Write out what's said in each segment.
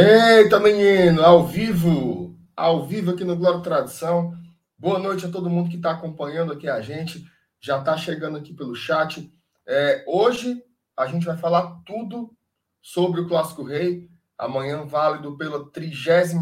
Eita, menino, ao vivo, ao vivo aqui no Glória Tradição. Boa noite a todo mundo que está acompanhando aqui a gente, já está chegando aqui pelo chat. É, hoje a gente vai falar tudo sobre o Clássico Rei, amanhã válido pela 33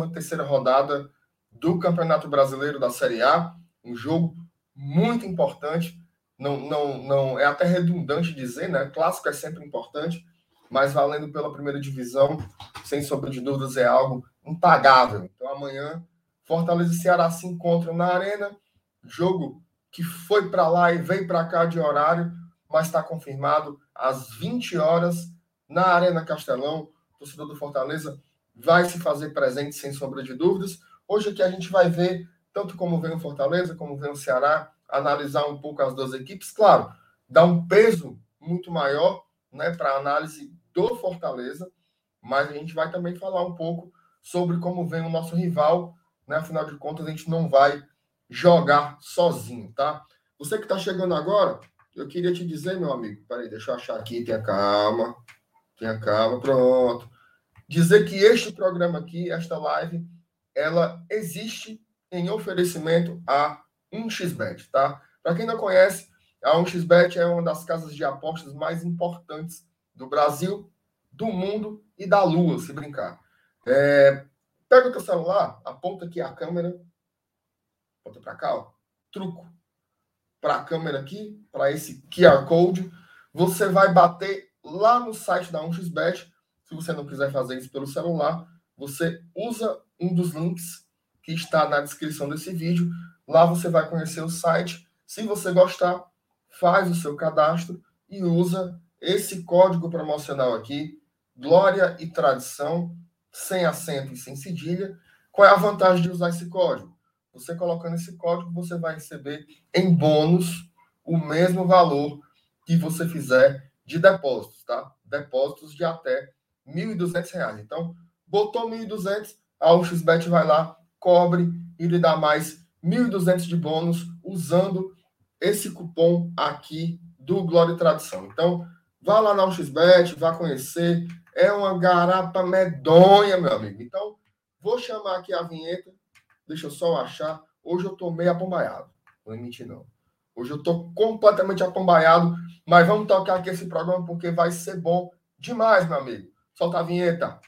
rodada do Campeonato Brasileiro da Série A, um jogo muito importante. Não, não, não é até redundante dizer, né? Clássico é sempre importante, mas valendo pela primeira divisão, sem sombra de dúvidas, é algo impagável. Então, amanhã, Fortaleza e Ceará se encontram na Arena, jogo que foi para lá e veio para cá de horário, mas está confirmado às 20 horas na Arena Castelão. O torcedor do Fortaleza vai se fazer presente, sem sombra de dúvidas. Hoje aqui a gente vai ver tanto como vem o Fortaleza, como vem o Ceará, analisar um pouco as duas equipes. Claro, dá um peso muito maior né, para a análise do Fortaleza, mas a gente vai também falar um pouco sobre como vem o nosso rival, né? Afinal de contas, a gente não vai jogar sozinho, tá? Você que está chegando agora, eu queria te dizer, meu amigo, peraí, deixa eu achar aqui, tenha calma, tenha calma, pronto. Dizer que este programa aqui, esta live, ela existe em oferecimento a 1xBet, tá? Para quem não conhece, a 1xBet é uma das casas de apostas mais importantes do Brasil, do mundo e da Lua, se brincar. É, pega o teu celular, aponta aqui a câmera, aponta para cá, ó, truco para a câmera aqui, para esse QR Code, você vai bater lá no site da 1xBet. Se você não quiser fazer isso pelo celular, você usa um dos links que está na descrição desse vídeo. Lá você vai conhecer o site. Se você gostar, faz o seu cadastro e usa esse código promocional aqui, Glória e Tradição, sem acento e sem cedilha. Qual é a vantagem de usar esse código? Você colocando esse código, você vai receber em bônus o mesmo valor que você fizer de depósitos, tá? Depósitos de até R$ 1.200. Então, botou 1.200, a UXBet vai lá, cobre e lhe dá mais 1.200 de bônus usando esse cupom aqui do Glória e Tradição. Então, Vá lá na XBet, vá conhecer. É uma garapa medonha, meu amigo. Então, vou chamar aqui a vinheta. Deixa eu só achar. Hoje eu tô meio apombaiado. Não mentir, não. Hoje eu tô completamente apombaiado. Mas vamos tocar aqui esse programa porque vai ser bom demais, meu amigo. Solta a vinheta.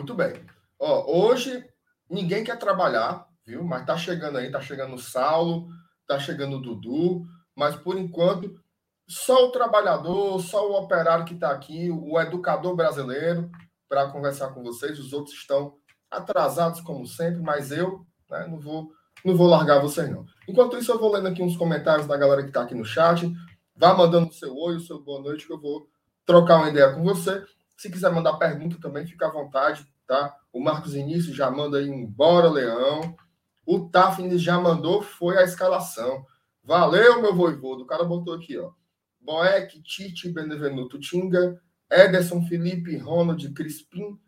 Muito bem. Ó, hoje ninguém quer trabalhar, viu? Mas tá chegando aí, tá chegando o Saulo, tá chegando o Dudu, mas por enquanto só o trabalhador, só o operário que está aqui, o educador brasileiro, para conversar com vocês. Os outros estão atrasados, como sempre, mas eu né, não, vou, não vou largar vocês, não. Enquanto isso, eu vou lendo aqui uns comentários da galera que está aqui no chat. Vá mandando o seu oi, o seu boa noite, que eu vou trocar uma ideia com você. Se quiser mandar pergunta também, fica à vontade, tá? O Marcos Início já manda aí um bora, Leão. O Tafnis já mandou, foi a escalação. Valeu, meu voivodo. O cara botou aqui, ó. Boeck, Tite, Benevenuto, Tinga, Ederson, Felipe, Ronald, Crispim,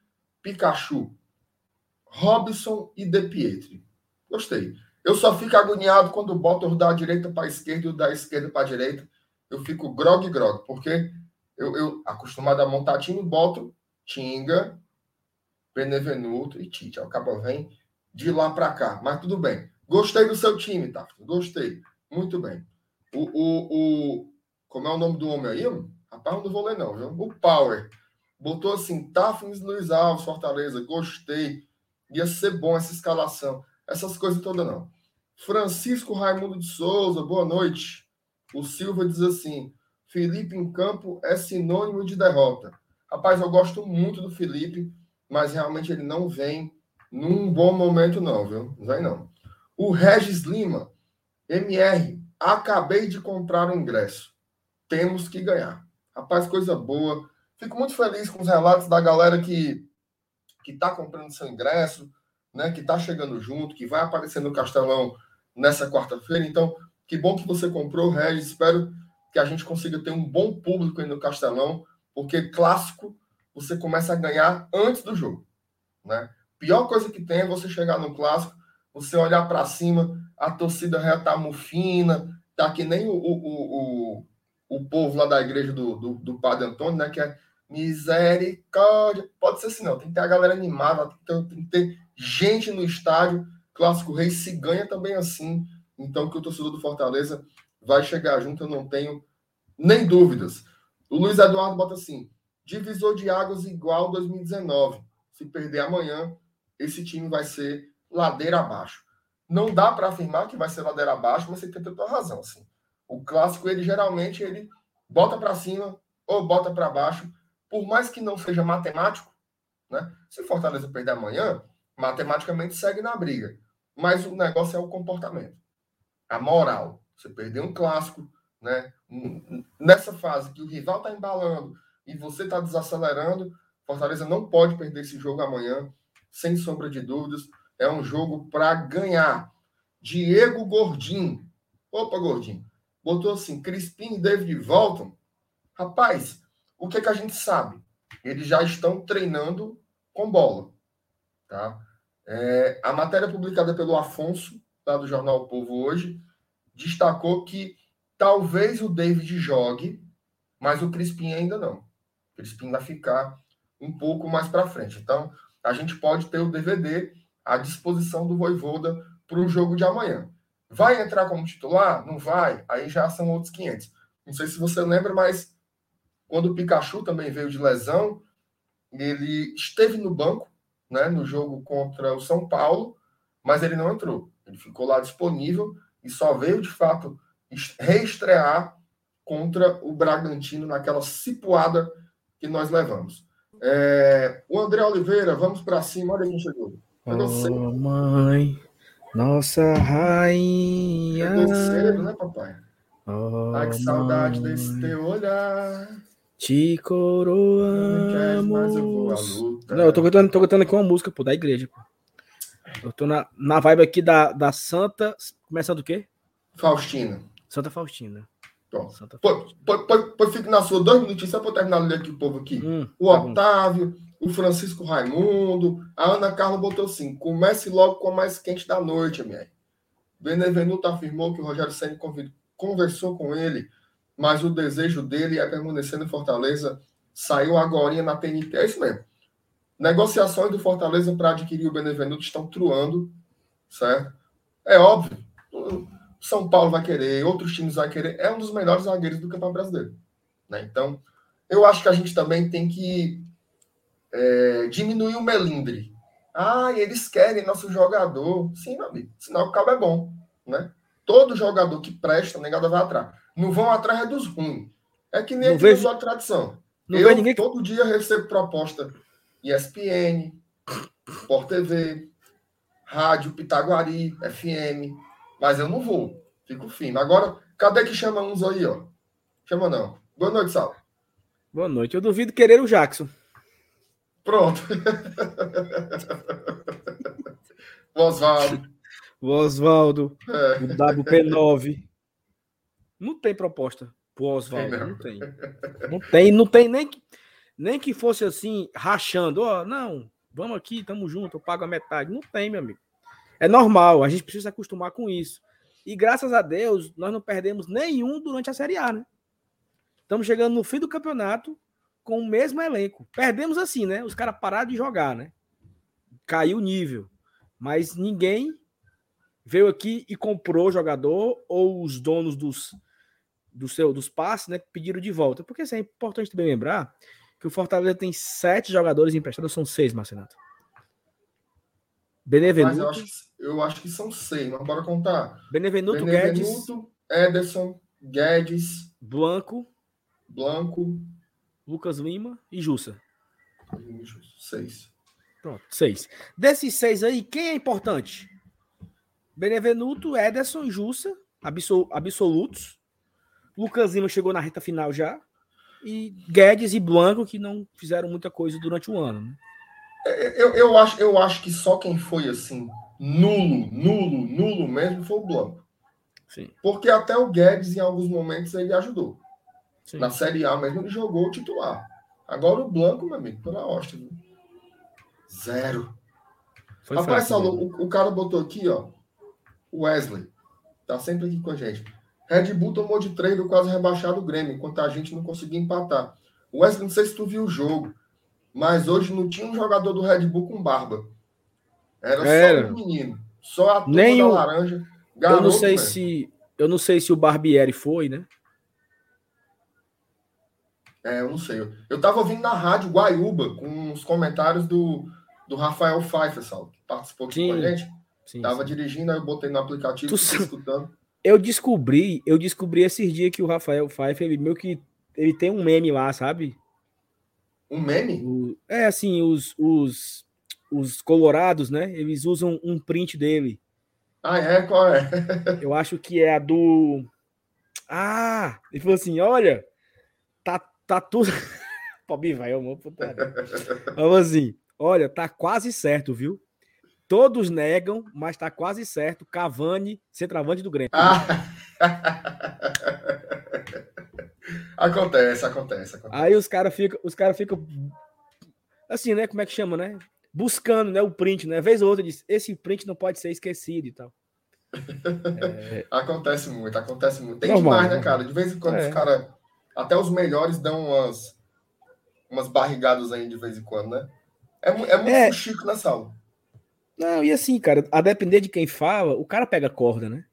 Pikachu, Robson e De Pietri. Gostei. Eu só fico agoniado quando boto o da direita para a esquerda e o da esquerda para a direita. Eu fico grog grog, porque eu, eu acostumado a montar time, boto Tinga, Benevenuto e Tite. O cabo vem de lá para cá. Mas tudo bem. Gostei do seu time, tá? Gostei. Muito bem. O, o, o, como é o nome do homem aí? Rapaz, não vou ler, não, viu? O Power. Botou assim, Tafnis Luiz Alves, Fortaleza. Gostei. Ia ser bom essa escalação. Essas coisas todas não. Francisco Raimundo de Souza, boa noite. O Silva diz assim: Felipe em campo é sinônimo de derrota. Rapaz, eu gosto muito do Felipe, mas realmente ele não vem num bom momento, não, viu? Não vem, não. O Regis Lima, MR, acabei de comprar o ingresso. Temos que ganhar. Rapaz, coisa boa. Fico muito feliz com os relatos da galera que que está comprando seu ingresso, né? Que está chegando junto, que vai aparecer no Castelão nessa quarta-feira. Então, que bom que você comprou, Regis. Espero que a gente consiga ter um bom público aí no Castelão, porque clássico você começa a ganhar antes do jogo, né? Pior coisa que tem é você chegar no clássico, você olhar para cima, a torcida já tá mufina, tá que nem o, o, o, o, povo lá da igreja do, do, do Padre Antônio, né? Que é misericórdia. Pode ser assim, não. Tem que ter a galera animada, tem tem que ter gente no estádio. Clássico Rei se ganha também assim. Então, que o torcedor do Fortaleza vai chegar junto, eu não tenho nem dúvidas. O Luiz Eduardo bota assim: divisor de águas igual 2019. Se perder amanhã, esse time vai ser ladeira abaixo. Não dá para afirmar que vai ser ladeira abaixo, mas você tem toda razão. Assim. O clássico, ele geralmente ele bota para cima ou bota para baixo, por mais que não seja matemático. Né? Se Fortaleza perder amanhã, matematicamente segue na briga. Mas o negócio é o comportamento, a moral. Você perdeu um clássico, né? Nessa fase que o rival está embalando e você está desacelerando, Fortaleza não pode perder esse jogo amanhã, sem sombra de dúvidas. É um jogo para ganhar. Diego Gordinho. Opa, Gordinho. Botou assim: Crispim e David voltam. Rapaz, o que, é que a gente sabe? Eles já estão treinando com bola. Tá? É, a matéria publicada pelo Afonso, lá do Jornal o Povo hoje, destacou que talvez o David jogue, mas o Crispim ainda não. Vai ficar um pouco mais para frente. Então, a gente pode ter o DVD à disposição do Voivoda para o jogo de amanhã. Vai entrar como titular? Não vai? Aí já são outros 500. Não sei se você lembra, mas quando o Pikachu também veio de lesão, ele esteve no banco, né, no jogo contra o São Paulo, mas ele não entrou. Ele ficou lá disponível e só veio de fato reestrear contra o Bragantino naquela cipuada que nós levamos. É, o André Oliveira, vamos para cima, olha quem chegou. oh, mãe, nossa rainha. Chegou cedo, né, papai? Oh, Ai, que saudade mãe. desse teu olhar. Te coroamos. Eu Não, eu tô cantando, tô cantando aqui uma música, pô, da igreja, pô. Eu tô na, na vibe aqui da, da Santa. Começando o quê? Faustina. Santa Faustina. Pode, pode, pode ficar na sua dois minutinhos só para terminar de ler aqui o povo aqui. Hum, o tá Otávio, o Francisco Raimundo, a Ana Carla botou assim: comece logo com a mais quente da noite, minha. Benevenuto afirmou que o Rogério Senna conversou com ele, mas o desejo dele é permanecer no Fortaleza. Saiu agora na TNT. É isso mesmo. Negociações do Fortaleza para adquirir o Benevenuto estão truando, certo? É óbvio. São Paulo vai querer, outros times vão querer, é um dos melhores zagueiros do Campeonato Brasileiro. Né? Então, eu acho que a gente também tem que é, diminuir o melindre. Ah, eles querem nosso jogador. Sim, meu amigo, sinal que o cabo é bom. Né? Todo jogador que presta, negada vai atrás. Não vão atrás é dos ruins. É que nem não aqui vejo... na tradição. Não eu ninguém... todo dia recebo proposta ESPN, Sport TV, Rádio Pitaguari, FM, mas eu não vou. Fico fino. Agora, cadê que chama uns aí, ó? Chama não. Boa noite, Sal. Boa noite. Eu duvido querer o Jackson. Pronto. Oswaldo. O Oswaldo. É. O WP9. Não tem proposta pro Oswaldo. Não tem. Não tem, não tem nem que, nem que fosse assim, rachando. Ó, oh, não, vamos aqui, tamo junto, eu pago a metade. Não tem, meu amigo. É normal, a gente precisa se acostumar com isso. E graças a Deus, nós não perdemos nenhum durante a Série A, né? Estamos chegando no fim do campeonato com o mesmo elenco. Perdemos assim, né? Os caras pararam de jogar, né? Caiu o nível. Mas ninguém veio aqui e comprou o jogador ou os donos dos, do seu, dos passes, né? Pediram de volta. Porque assim, é importante também lembrar que o Fortaleza tem sete jogadores emprestados, são seis, Marcenato. Benevenuto. Mas eu acho, eu acho que são seis, mas bora contar. Benevenuto, Benevenuto Guedes. Ederson, Guedes. Blanco. Blanco. Lucas Lima e Jussa. Seis. Pronto, seis. Desses seis aí, quem é importante? Benevenuto, Ederson, Jussa, absol, absolutos. Lucas Lima chegou na reta final já. E Guedes e Blanco, que não fizeram muita coisa durante o ano. Né? Eu, eu, acho, eu acho que só quem foi assim, nulo, nulo, nulo mesmo foi o Blanco. Sim. Porque até o Guedes, em alguns momentos, ele ajudou. Sim. Na Série A mesmo, ele jogou o titular. Agora o Blanco, meu amigo, pela hosta. Zero. Foi Rapaz, Saulo, o, o, cara botou aqui, ó. Wesley. Tá sempre aqui com a gente. Red Bull tomou de três do quase rebaixado o Grêmio, enquanto a gente não conseguia empatar. Wesley, não sei se tu viu o jogo, mas hoje não tinha um jogador do Red Bull com barba. Era, Era. só um menino. Só a turma Nem da o... laranja. Garoto, eu não sei se eu não sei se o Barbieri foi, né? É, eu não sei. Eu tava ouvindo na rádio Guaiúba com os comentários do, do Rafael Pfeiffer, que participou aqui sim, com a gente. Sim, tava sim. dirigindo, aí eu botei no aplicativo, tu... escutando. Eu descobri, eu descobri esses dias que o Rafael Pfeiffer, ele meio que ele tem um meme lá, sabe? Um meme? O, é assim, os, os, os colorados, né? Eles usam um print dele. Ah, é? Qual é? eu acho que é a do. Ah! Ele falou assim: olha, tá, tá tudo. Pobre vai, amor, puta. Falou assim: olha, tá quase certo, viu? Todos negam, mas tá quase certo. Cavani, centroavante do Grêmio. Ah. acontece, acontece, acontece. Aí os caras ficam, os caras ficam assim, né? Como é que chama, né? Buscando, né? O print, né? Vez ou outra diz, esse print não pode ser esquecido e tal. É... acontece muito, acontece muito. Tem Normal, demais, né, né, cara? De vez em quando é. os caras, até os melhores dão umas, umas barrigadas aí de vez em quando, né? É, é muito é... chico nessa aula. Não, e assim, cara, a depender de quem fala, o cara pega corda, né?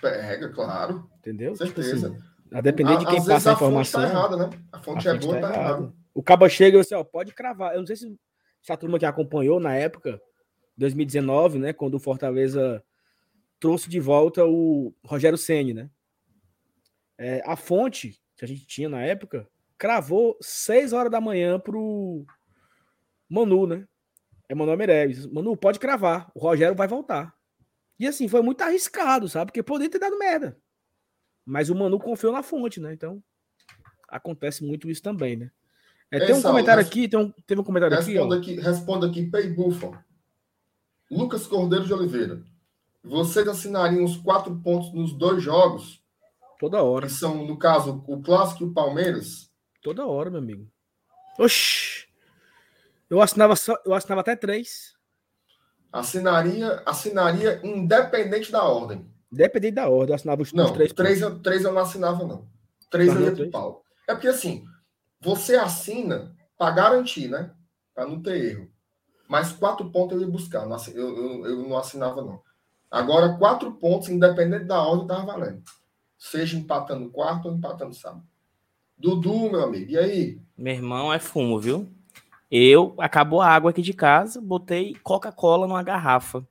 Pega, claro. Entendeu? Tipo certeza. Tipo assim, a depender de quem passa a, a informação. Fonte tá errada, né? A fonte, a é boa, tá, tá errada. O cabo chega e assim, ó, pode cravar. Eu não sei se, se a turma que acompanhou na época, 2019, né, quando o Fortaleza trouxe de volta o Rogério Ceni, né? É, a fonte que a gente tinha na época cravou 6 horas da manhã pro Manu, né? É Manuel Meirelles. Manu, pode cravar. O Rogério vai voltar. E assim, foi muito arriscado, sabe? Porque poderia ter dado merda. Mas o Manu confiou na fonte, né? Então, acontece muito isso também, né? É, tem um comentário aqui, tem um, teve um comentário responda aqui. aqui responda aqui, Pay Buffon. Lucas Cordeiro de Oliveira. Vocês assinariam os quatro pontos nos dois jogos? Toda hora. Que são, no caso, o Clássico e o Palmeiras? Toda hora, meu amigo. Oxi! Eu assinava, só, eu assinava até três. Assinaria, assinaria independente da ordem. Independente da ordem, eu assinava os, não, os três. Três eu, três eu não assinava, não. Três eu ia pro pau. É porque assim, você assina para garantir, né? Para não ter erro. Mas quatro pontos eu ia buscar. Eu, eu, eu não assinava, não. Agora, quatro pontos, independente da ordem, estava valendo. Seja empatando quarto ou empatando sábado. Dudu, meu amigo, e aí? Meu irmão é fumo, viu? Eu, acabou a água aqui de casa, botei Coca-Cola numa garrafa.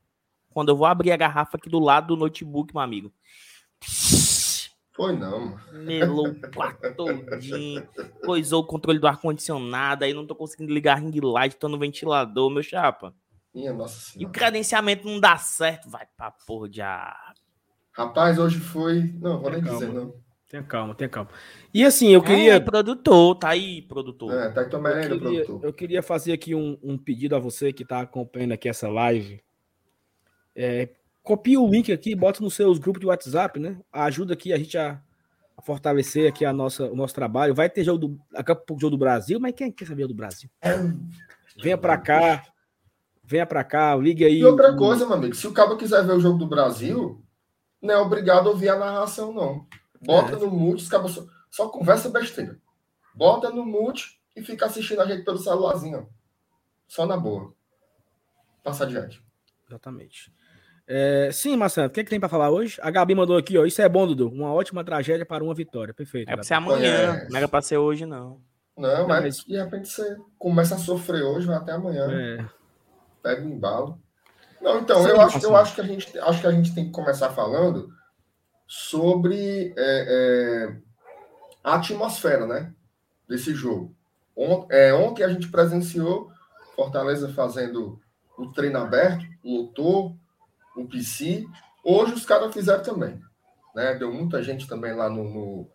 Quando eu vou abrir a garrafa aqui do lado do notebook, meu amigo. Foi não. Melou o quarto todinho. Coisou o controle do ar-condicionado. Aí não tô conseguindo ligar ring light, tô no ventilador, meu chapa. Minha nossa senhora. E o credenciamento não dá certo. Vai pra porra de ar. Rapaz, hoje foi. Não, vou nem dizer, não. Tenha calma, tenha calma. E assim, eu queria. É, produtor, tá aí, produtor. É, tá aí tua merenda, eu queria, produtor. Eu queria fazer aqui um, um, pedido a você que tá acompanhando aqui essa live. É, copia o link aqui, bota nos seus grupos de WhatsApp, né? Ajuda aqui a gente a, fortalecer aqui a nossa, o nosso trabalho. Vai ter jogo do, daqui a pouco jogo do Brasil, mas quem quer saber do Brasil? Venha para cá, venha para cá, ligue aí. E outra coisa, meu amigo, se o cabo quiser ver o jogo do Brasil, não é obrigado a ouvir a narração, não. Bota é. no mute, os cabos só, só conversa besteira. Bota no mute e fica assistindo a gente pelo celularzinho. Só na boa. Passa adiante. Exatamente. É, sim, Marcelo, o que, é que tem para falar hoje? A Gabi mandou aqui, ó. Isso é bom, Dudu. Uma ótima tragédia para uma vitória. Perfeito. É para ser amanhã. Não é para ser hoje, não. Não, mas, mas de repente você começa a sofrer hoje, vai até amanhã. É. Pega um embalo. Não, então, sim, eu, acho, eu acho, que a gente, acho que a gente tem que começar falando sobre é, é, a atmosfera né, desse jogo. Ont, é, ontem a gente presenciou Fortaleza fazendo o treino aberto, lotou, o PC. Hoje os caras fizeram também. Né? Deu muita gente também lá no, no,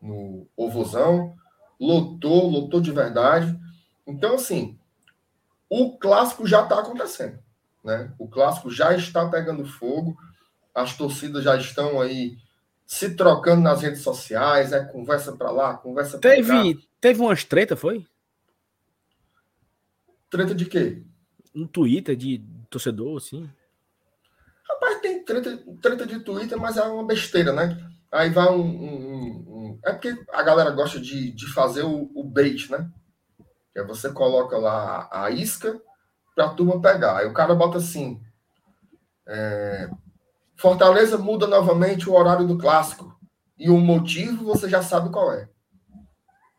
no Ovozão. Lotou, lotou de verdade. Então, assim, o clássico já está acontecendo. Né? O clássico já está pegando fogo. As torcidas já estão aí se trocando nas redes sociais, é conversa para lá, conversa para cá. Teve umas treta, foi? Treta de quê? No Twitter, de torcedor, assim. Treta, treta de Twitter, mas é uma besteira, né? Aí vai um. um, um... é porque a galera gosta de, de fazer o, o bait, né? Que é você coloca lá a isca pra turma pegar. Aí o cara bota assim. É... Fortaleza muda novamente o horário do clássico. E o motivo você já sabe qual é.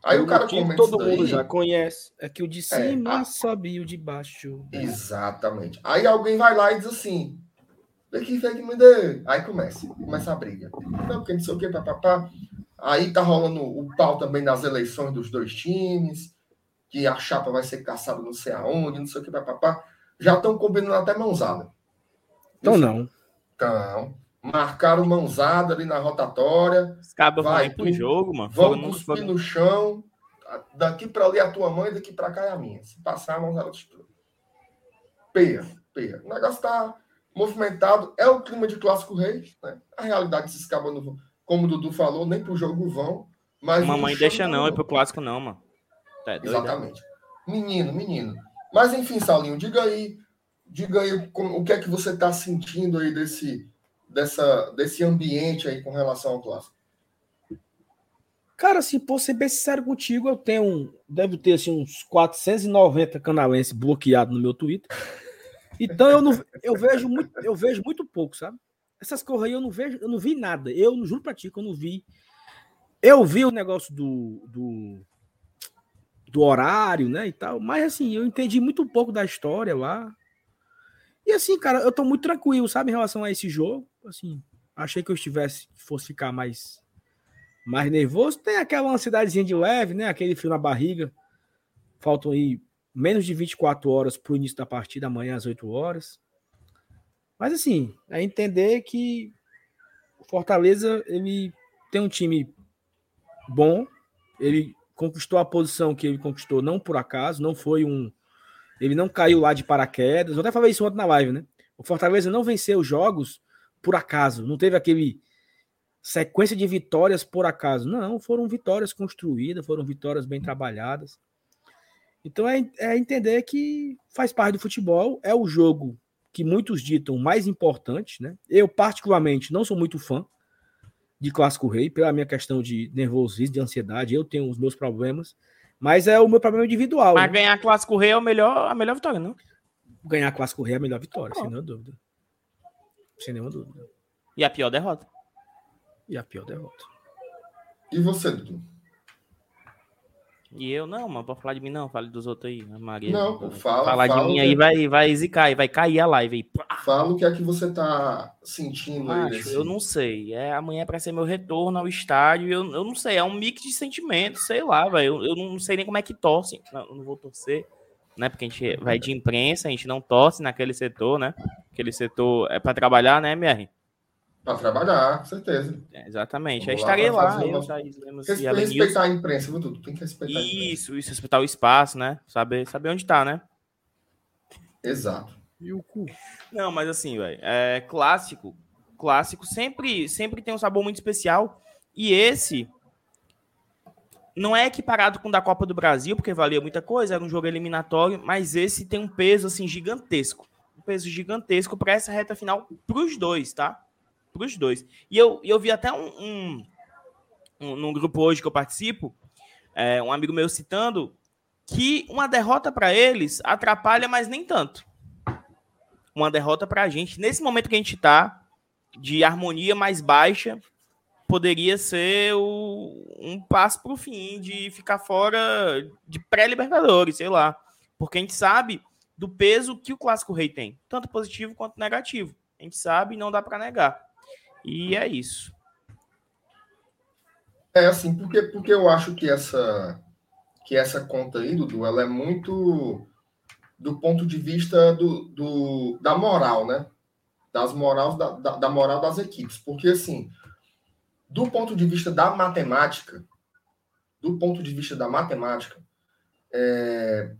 Aí o, o cara comenta todo mundo daí, já conhece. É que o de é, cima é, a... sobe e o de baixo. Exatamente. Aí alguém vai lá e diz assim: Daqui, que me dê. Aí começa, começa a briga. Não, porque não sei o que, papapá. Aí tá rolando o pau também das eleições dos dois times, que a chapa vai ser caçada não sei aonde, não sei o que, papapá. Já estão combinando até mãozada. Então não. Então, marcaram mãozada ali na rotatória. Os cabos vai pro jogo, mano. Vamos cuspir no chão. Daqui para ali a tua mãe, daqui para cá é a minha. Se passar, a mãozada destrua. Peia, peia. O negócio tá movimentado. É o clima de clássico rei. Né? A realidade desses cabos não vão. Como o Dudu falou, nem pro jogo vão. Mas Mamãe deixa não, é pro clássico não, mano. Tá Exatamente. Menino, menino. Mas enfim, Saulinho, diga aí Diga aí o que é que você está sentindo aí desse, dessa, desse ambiente aí com relação ao clássico. Cara, assim, por ser bem sincero contigo, eu tenho, devo ter assim, uns 490 canalenses bloqueados no meu Twitter. Então eu não eu vejo muito, eu vejo muito pouco, sabe? Essas aí eu não vejo, eu não vi nada. Eu juro pra ti que eu não vi. Eu vi o negócio do, do, do horário, né, e tal, mas assim, eu entendi muito pouco da história lá. E assim, cara, eu tô muito tranquilo, sabe, em relação a esse jogo. Assim, achei que eu estivesse, fosse ficar mais, mais nervoso. Tem aquela ansiedadezinha de leve, né? Aquele frio na barriga. Faltam aí menos de 24 horas pro início da partida, amanhã às 8 horas. Mas assim, é entender que o Fortaleza, ele tem um time bom, ele conquistou a posição que ele conquistou não por acaso, não foi um ele não caiu lá de paraquedas. Eu até falei isso ontem na live, né? O Fortaleza não venceu jogos por acaso. Não teve aquele sequência de vitórias por acaso. Não, foram vitórias construídas, foram vitórias bem trabalhadas. Então é, é entender que faz parte do futebol, é o jogo que muitos ditam mais importante, né? Eu, particularmente, não sou muito fã de Clássico Rei, pela minha questão de nervosismo, de ansiedade. Eu tenho os meus problemas. Mas é o meu problema individual. Mas né? ganhar Clássico Rei é o melhor, a melhor vitória, não? Ganhar Clássico Rei é a melhor vitória, sem nenhuma dúvida. Sem nenhuma dúvida. E a pior derrota. E a pior derrota. E você, Dudu? E eu não, mas pode falar de mim não, fale dos outros aí, Maria. Não, pô, fala. Falar fala de mim aí vai, vai zicar, vai cair a live aí. Fala o que é que você tá sentindo aí. Acho, Eu não sei. É, amanhã é para ser meu retorno ao estádio. Eu, eu não sei, é um mix de sentimentos, sei lá, velho. Eu, eu não sei nem como é que torce. Não, eu não vou torcer, né? Porque a gente vai de imprensa, a gente não torce naquele setor, né? Aquele setor é para trabalhar, né, MR? Para trabalhar, com certeza. É, exatamente. Vamos estarei lá. lá eu, Thaís Lemos respeitar a imprensa, viu, Tem que respeitar Isso, isso, respeitar o espaço, né? Saber, saber onde tá, né? Exato. E o cu? Não, mas assim, velho, é clássico. Clássico sempre, sempre tem um sabor muito especial. E esse não é equiparado com o da Copa do Brasil, porque valia muita coisa, era um jogo eliminatório, mas esse tem um peso assim gigantesco. Um peso gigantesco para essa reta final para os dois, tá? Para os dois. E eu, eu vi até um, um, um num grupo hoje que eu participo, é, um amigo meu citando que uma derrota para eles atrapalha, mas nem tanto. Uma derrota para a gente, nesse momento que a gente está, de harmonia mais baixa, poderia ser o, um passo para o fim, de ficar fora de pré-Libertadores, sei lá. Porque a gente sabe do peso que o Clássico Rei tem, tanto positivo quanto negativo. A gente sabe e não dá para negar. E é isso. É assim, porque, porque eu acho que essa que essa conta aí, Dudu, ela é muito do ponto de vista do, do da moral, né? Das morais, da, da, da moral das equipes. Porque, assim, do ponto de vista da matemática, do ponto de vista da matemática, é,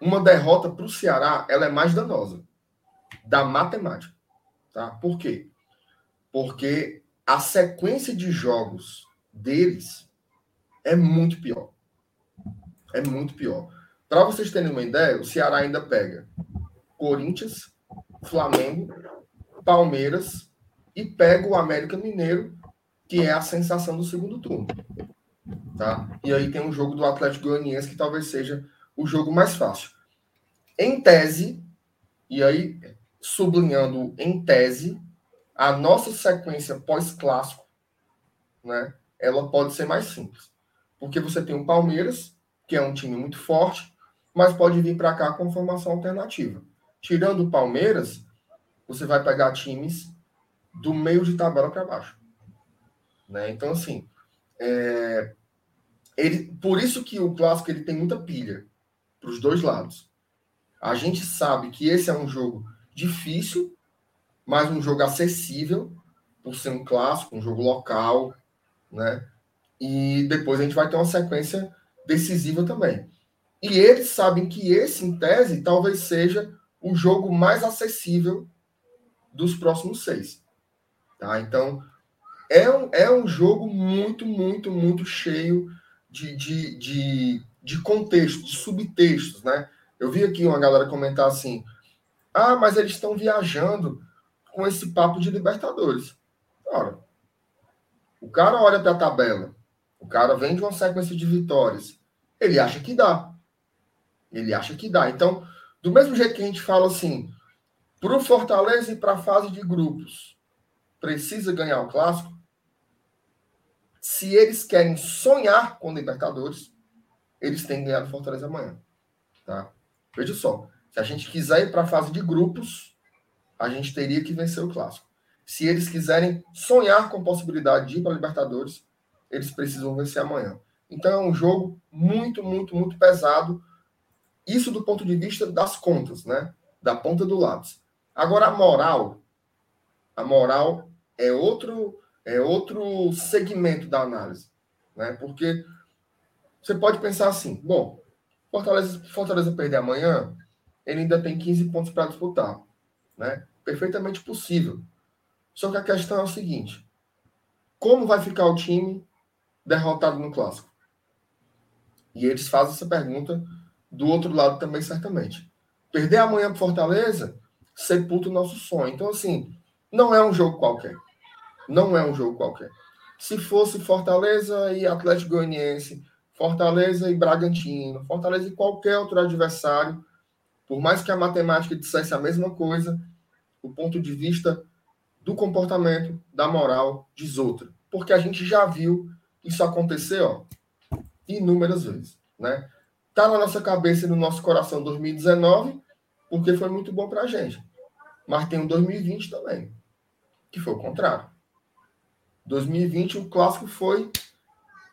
uma derrota para o Ceará ela é mais danosa da matemática. Tá? Por quê? Porque a sequência de jogos deles é muito pior. É muito pior. Para vocês terem uma ideia, o Ceará ainda pega Corinthians, Flamengo, Palmeiras e pega o América Mineiro, que é a sensação do segundo turno. Tá? E aí tem um jogo do Atlético Goianiense que talvez seja o jogo mais fácil. Em tese, e aí sublinhando em tese, a nossa sequência pós-clássico, né, ela pode ser mais simples. Porque você tem o Palmeiras, que é um time muito forte, mas pode vir para cá com formação alternativa. Tirando o Palmeiras, você vai pegar times do meio de tabela para baixo. Né? Então, assim, é... ele... por isso que o clássico ele tem muita pilha para os dois lados. A gente sabe que esse é um jogo difícil, mas um jogo acessível, por ser um clássico, um jogo local, né? E depois a gente vai ter uma sequência decisiva também. E eles sabem que esse, em tese, talvez seja o jogo mais acessível dos próximos seis. Tá? Então, é um, é um jogo muito, muito, muito cheio de, de, de, de contexto, de subtextos, né? Eu vi aqui uma galera comentar assim: ah, mas eles estão viajando com esse papo de Libertadores. Ora, o cara olha para a tabela, o cara vem de uma sequência de vitórias, ele acha que dá. Ele acha que dá. Então, do mesmo jeito que a gente fala assim, para o Fortaleza e para a fase de grupos, precisa ganhar o clássico. Se eles querem sonhar com Libertadores, eles têm que ganhar o Fortaleza amanhã. Tá? Veja só, se a gente quiser ir para a fase de grupos, a gente teria que vencer o clássico. Se eles quiserem sonhar com possibilidade de ir para a Libertadores, eles precisam vencer amanhã. Então é um jogo muito, muito, muito pesado. Isso do ponto de vista das contas, né? Da ponta do lápis. Agora a moral, a moral é outro é outro segmento da análise, né? Porque você pode pensar assim, bom, Fortaleza, Fortaleza perder amanhã, ele ainda tem 15 pontos para disputar. Né? Perfeitamente possível. Só que a questão é o seguinte: como vai ficar o time derrotado no clássico? E eles fazem essa pergunta do outro lado também, certamente. Perder amanhã para Fortaleza sepulta o nosso sonho. Então, assim, não é um jogo qualquer. Não é um jogo qualquer. Se fosse Fortaleza e Atlético Goianiense, Fortaleza e Bragantino, Fortaleza e qualquer outro adversário, por mais que a matemática dissesse a mesma coisa, o ponto de vista do comportamento, da moral, diz outra. Porque a gente já viu isso acontecer ó, inúmeras vezes. Né? Tá na nossa cabeça e no nosso coração 2019, porque foi muito bom para a gente. Mas tem o 2020 também, que foi o contrário. 2020 o clássico foi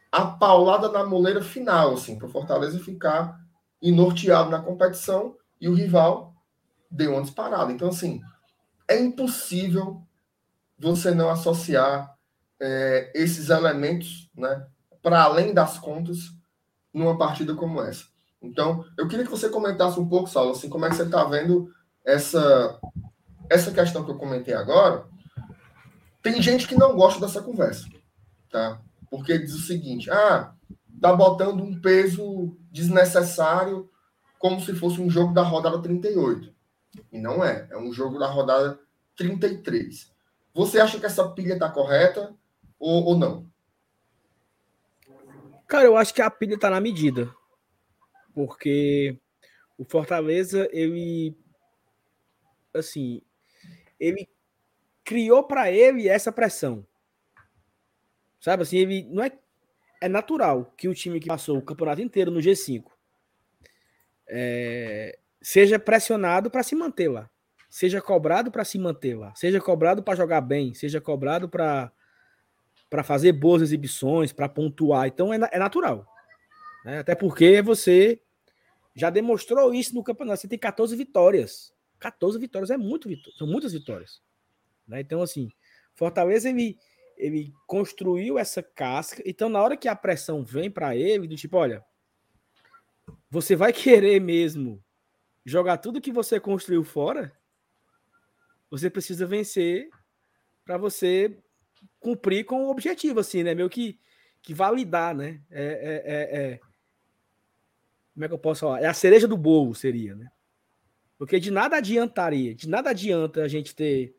a paulada na moleira final, assim, para o Fortaleza ficar inorteado na competição e o rival deu uma disparada. Então, assim, é impossível você não associar é, esses elementos, né, para além das contas, numa partida como essa. Então, eu queria que você comentasse um pouco, Saulo, assim, como é que você está vendo essa, essa questão que eu comentei agora. Tem gente que não gosta dessa conversa, tá? Porque diz o seguinte: ah, tá botando um peso desnecessário como se fosse um jogo da rodada 38. E não é, é um jogo da rodada 33. Você acha que essa pilha está correta ou, ou não? Cara, eu acho que a pilha está na medida. Porque o Fortaleza, ele. Assim. Ele criou para ele essa pressão. Sabe assim, ele não é. É natural que o time que passou o campeonato inteiro no G5 é, seja pressionado para se manter lá, seja cobrado para se manter lá, seja cobrado para jogar bem, seja cobrado para para fazer boas exibições, para pontuar. Então é, é natural. Né? Até porque você já demonstrou isso no campeonato. Você tem 14 vitórias. 14 vitórias é muito são muitas vitórias. Né? Então, assim, Fortaleza ele, ele construiu essa casca. Então, na hora que a pressão vem para ele, do tipo, olha, você vai querer mesmo jogar tudo que você construiu fora? Você precisa vencer para você cumprir com o objetivo, assim, né? Meio que, que validar, né? É, é, é, é, como é que eu posso falar? É a cereja do bolo, seria, né? Porque de nada adiantaria, de nada adianta a gente ter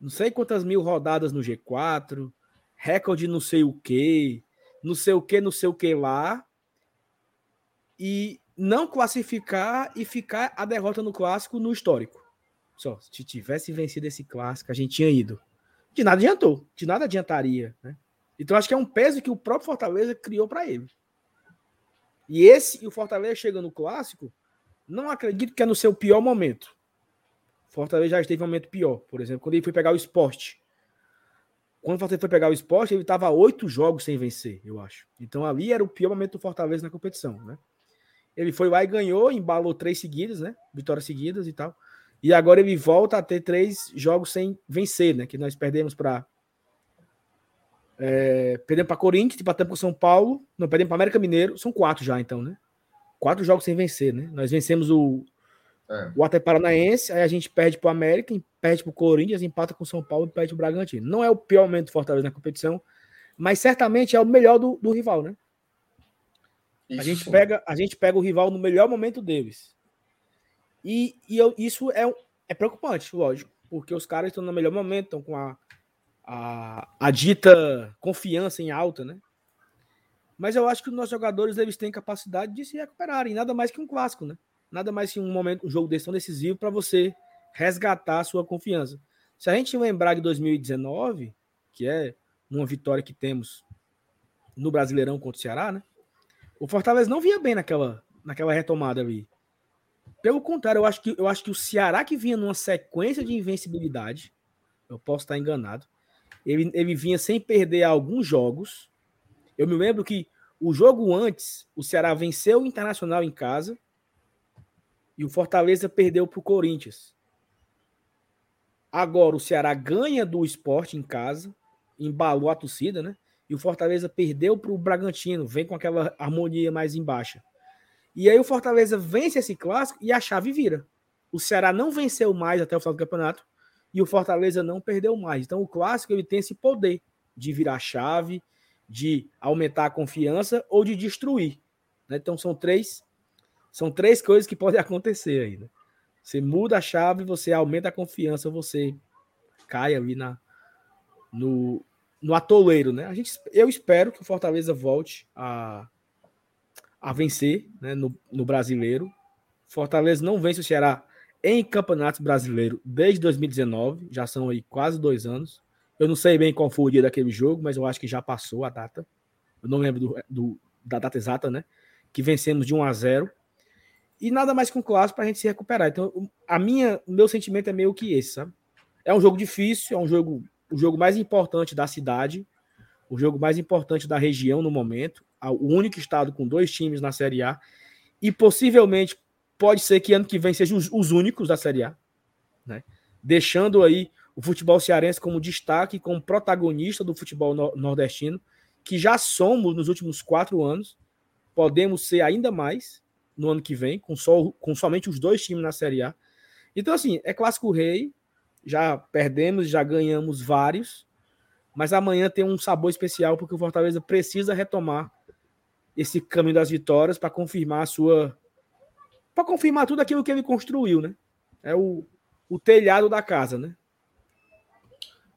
não sei quantas mil rodadas no G4, recorde não sei o que, não sei o que, não sei o que lá, e não classificar e ficar a derrota no clássico no histórico. Só, se tivesse vencido esse clássico, a gente tinha ido. De nada adiantou, de nada adiantaria, né? Então acho que é um peso que o próprio Fortaleza criou para ele. E esse, e o Fortaleza chega no clássico, não acredito que é no seu pior momento. Fortaleza já esteve um momento pior. Por exemplo, quando ele foi pegar o esporte. Quando o Fortaleza foi pegar o esporte, ele estava oito jogos sem vencer, eu acho. Então ali era o pior momento do Fortaleza na competição, né? Ele foi lá e ganhou, embalou três seguidas, né? Vitórias seguidas e tal. E agora ele volta a ter três jogos sem vencer, né? Que nós perdemos para é, perdemos para Corinthians, empatamos para São Paulo, não perdemos para América Mineiro, são quatro já então, né? Quatro jogos sem vencer, né? Nós vencemos o é. O Atlético Paranaense, aí a gente perde para o América, perde para o Corinthians, empata com o São Paulo e perde para o Bragantino. Não é o pior momento do Fortaleza na competição, mas certamente é o melhor do, do rival, né? A gente, pega, a gente pega o rival no melhor momento deles. E, e eu, isso é, é preocupante, lógico, porque os caras estão no melhor momento, estão com a, a, a dita confiança em alta, né? Mas eu acho que os nossos jogadores eles têm capacidade de se recuperarem, nada mais que um clássico, né? nada mais que um momento, um jogo desse tão decisivo para você resgatar a sua confiança. Se a gente lembrar de 2019, que é uma vitória que temos no Brasileirão contra o Ceará, né? O Fortaleza não vinha bem naquela, naquela retomada ali. Pelo contrário, eu acho que eu acho que o Ceará que vinha numa sequência de invencibilidade, eu posso estar enganado. Ele, ele vinha sem perder alguns jogos. Eu me lembro que o jogo antes, o Ceará venceu o Internacional em casa e o Fortaleza perdeu para o Corinthians. Agora o Ceará ganha do esporte em casa, embalou a torcida, né? E o Fortaleza perdeu para o Bragantino, vem com aquela harmonia mais embaixo. E aí o Fortaleza vence esse clássico e a chave vira. O Ceará não venceu mais até o final do campeonato e o Fortaleza não perdeu mais. Então o clássico ele tem esse poder de virar a chave, de aumentar a confiança ou de destruir. Né? Então são três são três coisas que podem acontecer aí, né? Você muda a chave, você aumenta a confiança, você cai ali na, no, no atoleiro, né? A gente, eu espero que o Fortaleza volte a, a vencer né, no, no brasileiro. Fortaleza não vence o Ceará em campeonato brasileiro desde 2019, já são aí quase dois anos. Eu não sei bem qual foi o dia daquele jogo, mas eu acho que já passou a data. Eu não lembro do, do da data exata, né? Que vencemos de 1 a 0 e nada mais que um clássico para a gente se recuperar. Então, a minha, o meu sentimento é meio que esse, sabe? É um jogo difícil, é um jogo, o jogo mais importante da cidade, o jogo mais importante da região no momento, o único estado com dois times na Série A, e possivelmente pode ser que ano que vem sejam os, os únicos da Série A, né? Deixando aí o futebol cearense como destaque, como protagonista do futebol no, nordestino, que já somos nos últimos quatro anos, podemos ser ainda mais, no ano que vem, com, só, com somente os dois times na Série A. Então, assim, é clássico rei, já perdemos, já ganhamos vários, mas amanhã tem um sabor especial, porque o Fortaleza precisa retomar esse caminho das vitórias para confirmar a sua. para confirmar tudo aquilo que ele construiu, né? É o, o telhado da casa, né?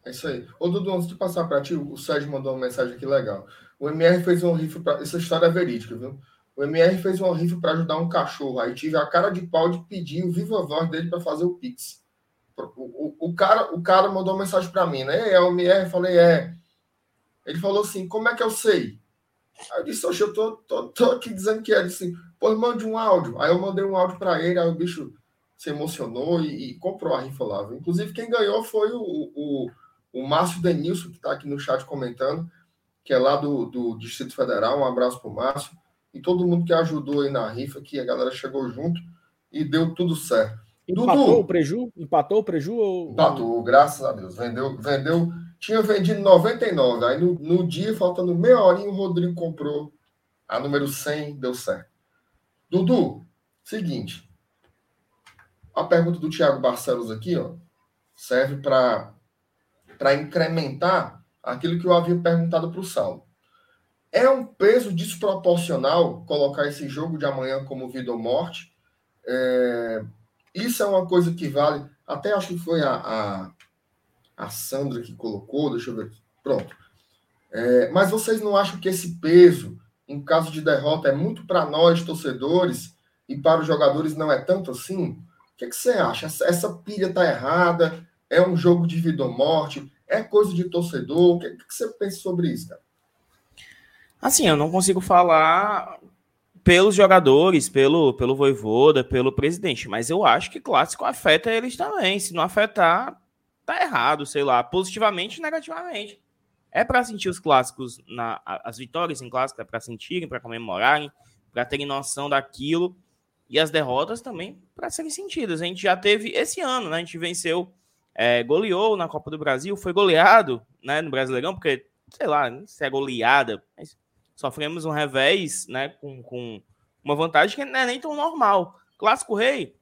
É isso aí. Ô, Dudu, antes de passar para ti, o Sérgio mandou uma mensagem aqui legal. O MR fez um riff para. Essa história é verídica, viu? O MR fez um rifa para ajudar um cachorro. Aí tive a cara de pau de pedir o viva voz dele para fazer o Pix. O, o, cara, o cara mandou uma mensagem para mim, né? É o MR, falei, é. Ele falou assim: como é que eu sei? Aí eu disse, oxe, eu tô, tô, tô aqui dizendo que é. Ele disse, pô, mande um áudio. Aí eu mandei um áudio para ele, aí o bicho se emocionou e, e, comprou a rifa lá. Inclusive, quem ganhou foi o, o, o Márcio Denilson, que está aqui no chat comentando, que é lá do, do Distrito Federal. Um abraço para o Márcio e todo mundo que ajudou aí na rifa, que a galera chegou junto e deu tudo certo. Empatou Dudu, o preju? Empatou o preju? Ou... Empatou, graças a Deus. Vendeu, vendeu. Tinha vendido 99. Aí no, no dia, faltando meia horinha, o Rodrigo comprou a número 100, deu certo. Dudu, seguinte. A pergunta do Thiago Barcelos aqui, ó, serve para incrementar aquilo que eu havia perguntado para o Saulo. É um peso desproporcional colocar esse jogo de amanhã como vida ou morte. É, isso é uma coisa que vale. Até acho que foi a, a, a Sandra que colocou, deixa eu ver. Pronto. É, mas vocês não acham que esse peso, em caso de derrota, é muito para nós, torcedores, e para os jogadores não é tanto assim? O que, é que você acha? Essa, essa pilha tá errada? É um jogo de vida ou morte? É coisa de torcedor? O que, é que você pensa sobre isso, cara? Assim, eu não consigo falar pelos jogadores, pelo, pelo Voivoda, pelo presidente, mas eu acho que clássico afeta eles também. Se não afetar, tá errado, sei lá, positivamente e negativamente. É para sentir os clássicos, na, as vitórias em clássico, é para sentirem, para comemorarem, para terem noção daquilo. E as derrotas também para serem sentidas. A gente já teve esse ano, né? A gente venceu, é, goleou na Copa do Brasil, foi goleado né, no Brasileirão, porque, sei lá, se é goleada, mas sofremos um revés, né? Com, com uma vantagem que não é nem tão normal. Clássico Rei,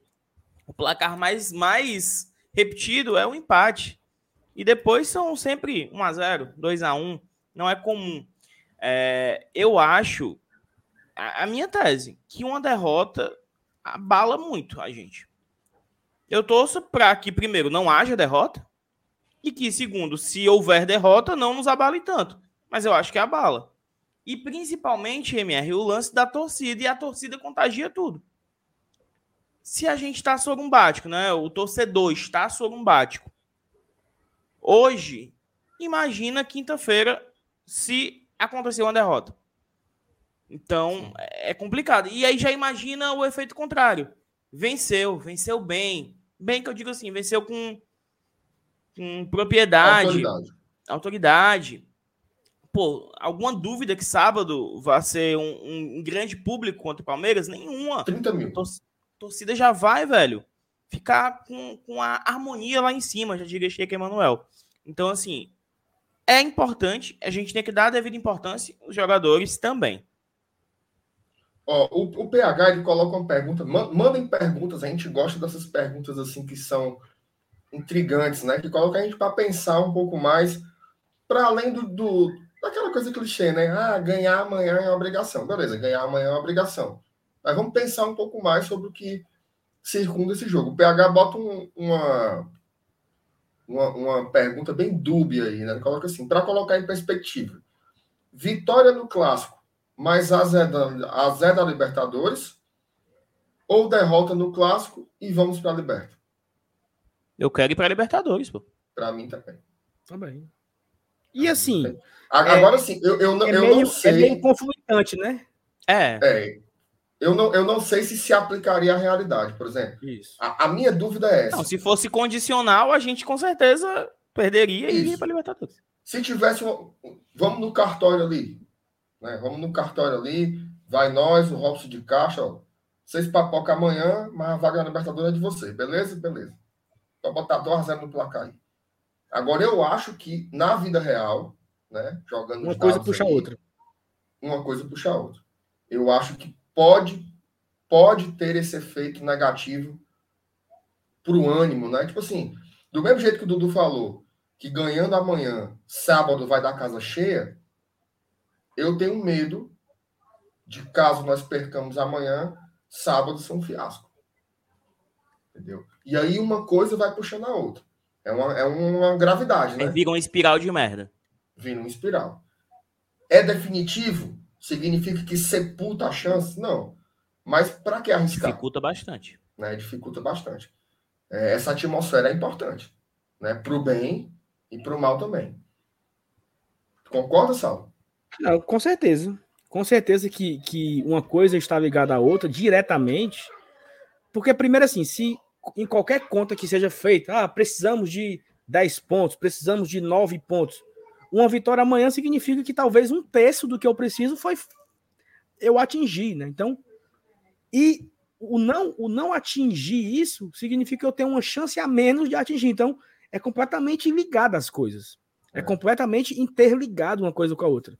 o placar mais, mais repetido é o empate. E depois são sempre 1x0, 2x1. Não é comum. É, eu acho, a, a minha tese, que uma derrota abala muito a gente. Eu torço para que, primeiro, não haja derrota, e que, segundo, se houver derrota, não nos abale tanto. Mas eu acho que abala. E principalmente, MR, o lance da torcida, e a torcida contagia tudo. Se a gente está sorumbático, né? O torcedor está sorumbático. Hoje, imagina quinta-feira se acontecer uma derrota. Então, é complicado. E aí já imagina o efeito contrário. Venceu, venceu bem. Bem que eu digo assim, venceu com, com propriedade, autoridade. autoridade. Pô, alguma dúvida que sábado vai ser um, um grande público contra o Palmeiras? Nenhuma. 30 mil. Tor torcida já vai, velho, ficar com, com a harmonia lá em cima, já diria Sheik Emanuel. Então, assim, é importante, a gente tem que dar a devida importância, os jogadores também. Ó, o, o PH ele coloca uma pergunta, mandem perguntas, a gente gosta dessas perguntas assim que são intrigantes, né? Que coloca a gente para pensar um pouco mais para além do, do, daquela coisa clichê, né? Ah, ganhar amanhã é uma obrigação. Beleza, ganhar amanhã é uma obrigação. Mas vamos pensar um pouco mais sobre o que circunda esse jogo. O PH bota um, uma, uma, uma pergunta bem dúbia aí, né? Coloca assim, para colocar em perspectiva. Vitória no clássico mas azeda, azeda a Libertadores ou derrota no clássico e vamos para a Liberta? Eu quero ir para a Libertadores, pô. Para mim também. Também. E assim. Agora é, sim, eu, eu, é eu meio, não sei. É meio conflitante, né? É. é. Eu não, eu não sei se se aplicaria à realidade, por exemplo. Isso. A, a minha dúvida é essa. Não, se fosse condicional, a gente com certeza perderia Isso. e iria para a Libertadores. Se tivesse. Um, vamos no cartório ali. Né? Vamos no cartório ali, vai nós, o Robson de caixa, ó. Vocês papoca amanhã, mas a vaga na Libertadores é de você, beleza? Beleza. Pode botar 2 a 0 no placar aí. Agora, eu acho que na vida real, né, jogando Uma coisa puxa a outra. Uma coisa puxa a outra. Eu acho que pode, pode ter esse efeito negativo pro ânimo, né? Tipo assim, do mesmo jeito que o Dudu falou, que ganhando amanhã, sábado vai dar casa cheia, eu tenho medo de caso nós percamos amanhã, sábado ser um fiasco. Entendeu? E aí uma coisa vai puxando a outra. É uma, é uma gravidade, né? Vira uma espiral de merda. Vira uma espiral. É definitivo? Significa que sepulta a chance? Não. Mas para que arriscar? Dificulta bastante. Né? Dificulta bastante. É, essa atmosfera é importante. Né? Para o bem e para o mal também. Concorda, Sal? Não, com certeza. Com certeza que, que uma coisa está ligada à outra diretamente. Porque, primeiro, assim, se em qualquer conta que seja feita, ah, precisamos de 10 pontos, precisamos de 9 pontos. Uma vitória amanhã significa que talvez um terço do que eu preciso foi eu atingir, né? Então, e o não, o não atingir isso significa que eu tenho uma chance a menos de atingir. Então, é completamente ligado às coisas. É, é completamente interligado uma coisa com a outra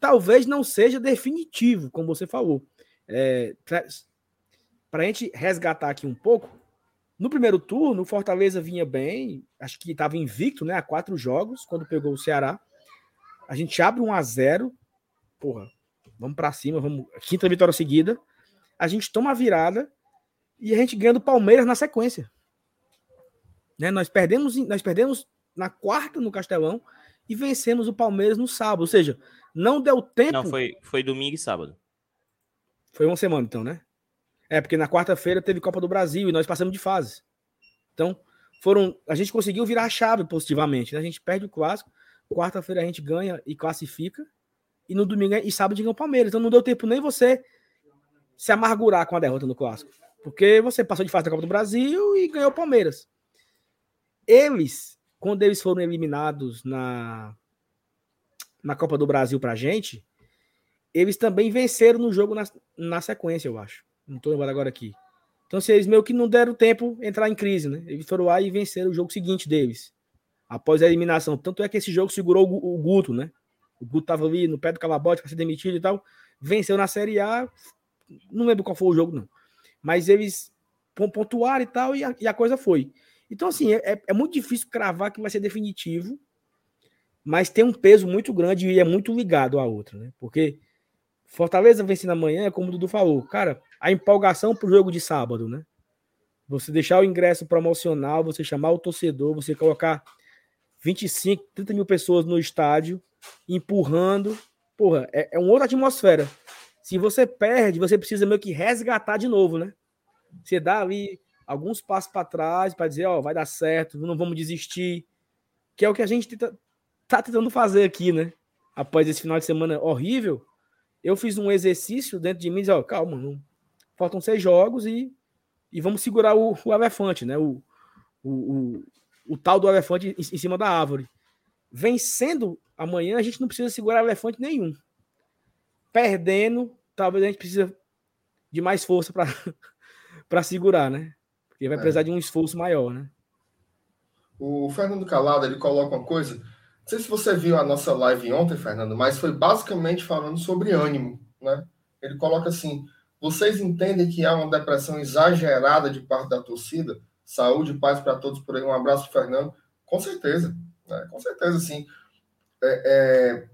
talvez não seja definitivo, como você falou. É, Para a gente resgatar aqui um pouco, no primeiro turno, o Fortaleza vinha bem, acho que estava invicto né, a quatro jogos, quando pegou o Ceará. A gente abre um a 0 porra, vamos para cima, vamos. Quinta vitória seguida. A gente toma a virada e a gente ganha do Palmeiras na sequência. Né? Nós perdemos, nós perdemos na quarta no Castelão e vencemos o Palmeiras no sábado. Ou seja, não deu tempo. Não, foi, foi domingo e sábado. Foi uma semana, então, né? É, porque na quarta-feira teve Copa do Brasil e nós passamos de fase. Então, foram. A gente conseguiu virar a chave positivamente. Né? A gente perde o clássico, quarta-feira a gente ganha e classifica, e no domingo e sábado ganha o Palmeiras. Então não deu tempo nem você se amargurar com a derrota no clássico. Porque você passou de fase da Copa do Brasil e ganhou o Palmeiras. Eles, quando eles foram eliminados na, na Copa do Brasil pra gente, eles também venceram no jogo na, na sequência, eu acho. Não tô lembrando agora aqui. Então, se eles meio que não deram tempo entrar em crise, né? Eles foram lá e venceram o jogo seguinte deles. Após a eliminação. Tanto é que esse jogo segurou o, Guto, né? O Guto tava ali no pé do calabote para ser demitido e tal. Venceu na Série A. Não lembro qual foi o jogo, não. Mas eles pontuaram e tal, e a, e a coisa foi. Então, assim, é, é, é muito difícil cravar que vai ser definitivo, mas tem um peso muito grande e é muito ligado à outra, né? Porque Fortaleza vencendo amanhã, como o Dudu falou, cara, a empolgação pro jogo de sábado, né? Você deixar o ingresso promocional, você chamar o torcedor, você colocar 25, 30 mil pessoas no estádio, empurrando. Porra, é, é uma outra atmosfera. Se você perde, você precisa meio que resgatar de novo, né? Você dá ali alguns passos para trás para dizer, ó, vai dar certo, não vamos desistir. Que é o que a gente tenta, tá tentando fazer aqui, né? Após esse final de semana horrível, eu fiz um exercício dentro de mim, ó, calma, não, faltam seis jogos e, e vamos segurar o, o elefante, né? O, o, o, o, tal do elefante em, em cima da árvore. Vencendo amanhã, a gente não precisa segurar elefante nenhum. Perdendo, talvez a gente precisa de mais força para segurar, né? Porque vai é. precisar de um esforço maior, né? O Fernando Calado, ele coloca uma coisa não sei se você viu a nossa live ontem, Fernando, mas foi basicamente falando sobre ânimo, né? Ele coloca assim: vocês entendem que há uma depressão exagerada de parte da torcida? Saúde e paz para todos por aí. Um abraço, Fernando. Com certeza, né? com certeza, sim. É, é,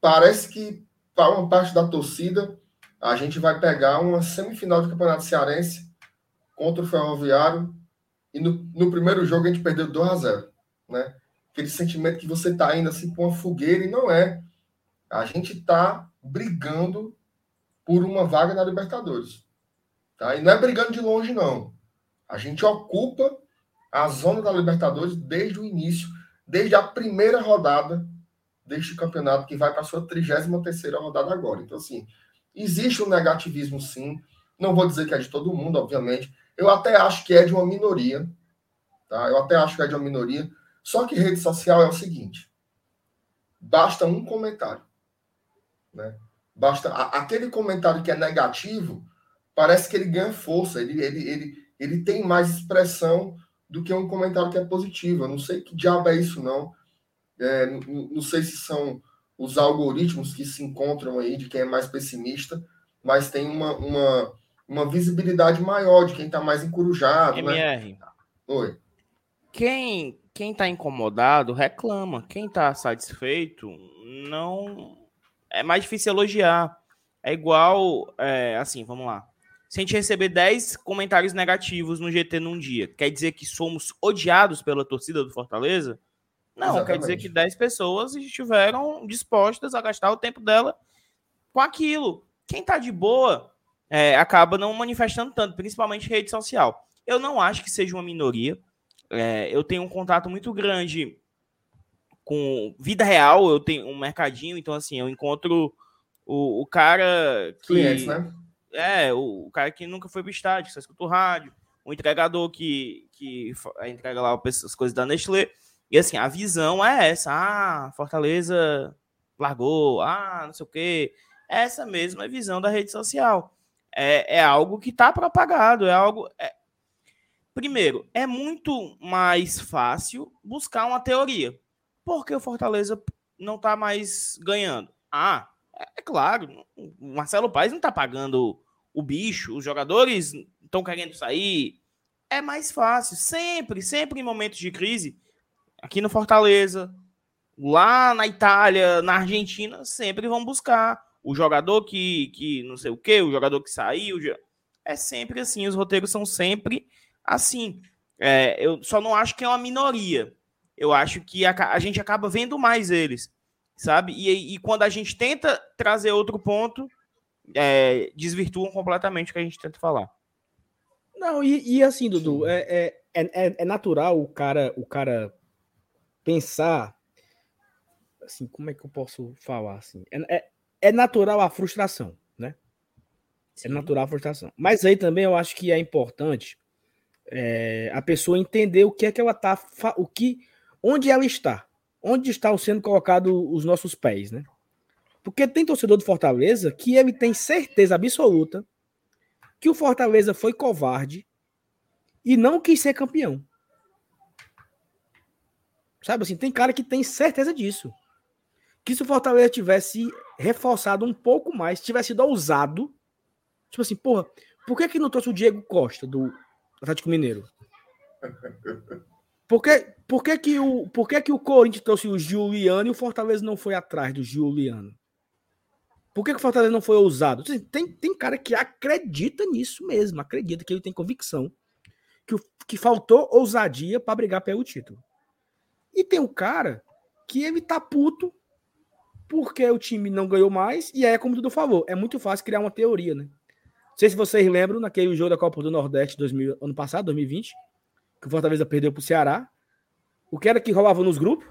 parece que para uma parte da torcida a gente vai pegar uma semifinal de campeonato cearense contra o Ferroviário e no, no primeiro jogo a gente perdeu 2 a 0, né? aquele sentimento que você está indo assim para uma fogueira e não é. A gente está brigando por uma vaga na Libertadores. Tá? E não é brigando de longe, não. A gente ocupa a zona da Libertadores desde o início, desde a primeira rodada deste campeonato, que vai para a sua 33 rodada agora. Então, assim, existe um negativismo, sim. Não vou dizer que é de todo mundo, obviamente. Eu até acho que é de uma minoria. Tá? Eu até acho que é de uma minoria só que rede social é o seguinte: basta um comentário. Né? Basta aquele comentário que é negativo, parece que ele ganha força, ele, ele, ele, ele tem mais expressão do que um comentário que é positivo. Eu não sei que diabo é isso, não. É, não, não sei se são os algoritmos que se encontram aí de quem é mais pessimista, mas tem uma, uma, uma visibilidade maior de quem está mais encurujado. MR. Né? Oi. Quem, quem está incomodado reclama. Quem está satisfeito não. É mais difícil elogiar. É igual. É, assim, vamos lá. Se a gente receber 10 comentários negativos no GT num dia, quer dizer que somos odiados pela torcida do Fortaleza? Não, Exatamente. quer dizer que 10 pessoas estiveram dispostas a gastar o tempo dela com aquilo. Quem tá de boa é, acaba não manifestando tanto, principalmente rede social. Eu não acho que seja uma minoria. É, eu tenho um contato muito grande com vida real, eu tenho um mercadinho, então assim, eu encontro o, o cara que. Clientes, né? É, o, o, cara que nunca foi pro estádio, que só escuta o rádio, o entregador que, que entrega lá as coisas da Nestlé. E assim, a visão é essa. Ah, Fortaleza largou, ah, não sei o quê. Essa mesma visão da rede social. É, é algo que está propagado, é algo. É, Primeiro, é muito mais fácil buscar uma teoria. Por que o Fortaleza não está mais ganhando? Ah, é, é claro, o Marcelo Paes não está pagando o bicho, os jogadores estão querendo sair. É mais fácil, sempre, sempre em momentos de crise, aqui no Fortaleza, lá na Itália, na Argentina, sempre vão buscar o jogador que, que não sei o que, o jogador que saiu. É sempre assim, os roteiros são sempre assim. É, eu só não acho que é uma minoria. Eu acho que a, a gente acaba vendo mais eles, sabe? E, e, quando a gente tenta trazer outro ponto, é, desvirtuam completamente o que a gente tenta falar. Não, e, e assim, Dudu, é, é, é, é, natural o cara, o cara pensar. Assim, como é que eu posso falar assim? É, é, é natural a frustração, né? É Sim. É natural a frustração. Mas aí também eu acho que é importante é, a pessoa entender o que é que ela tá, o que, onde ela está, onde estão sendo colocados os nossos pés, né? Porque tem torcedor do Fortaleza que ele tem certeza absoluta que o Fortaleza foi covarde e não quis ser campeão. Sabe assim, tem cara que tem certeza disso. Que se o Fortaleza tivesse reforçado um pouco mais, tivesse sido ousado, tipo assim, porra, por que que não trouxe o Diego Costa do Atlético Mineiro? Por que, por que, que, o, por que, que o Corinthians trouxe o Juliano e o Fortaleza não foi atrás do Juliano? Por que, que o Fortaleza não foi ousado? Tem, tem cara que acredita nisso mesmo, acredita que ele tem convicção que, que faltou ousadia para brigar pelo título. E tem um cara que ele tá puto porque o time não ganhou mais, e aí, como tudo falou, é muito fácil criar uma teoria, né? Não sei se vocês lembram, naquele jogo da Copa do Nordeste 2000, ano passado, 2020, que o Fortaleza perdeu pro Ceará. O que era que rolava nos grupos?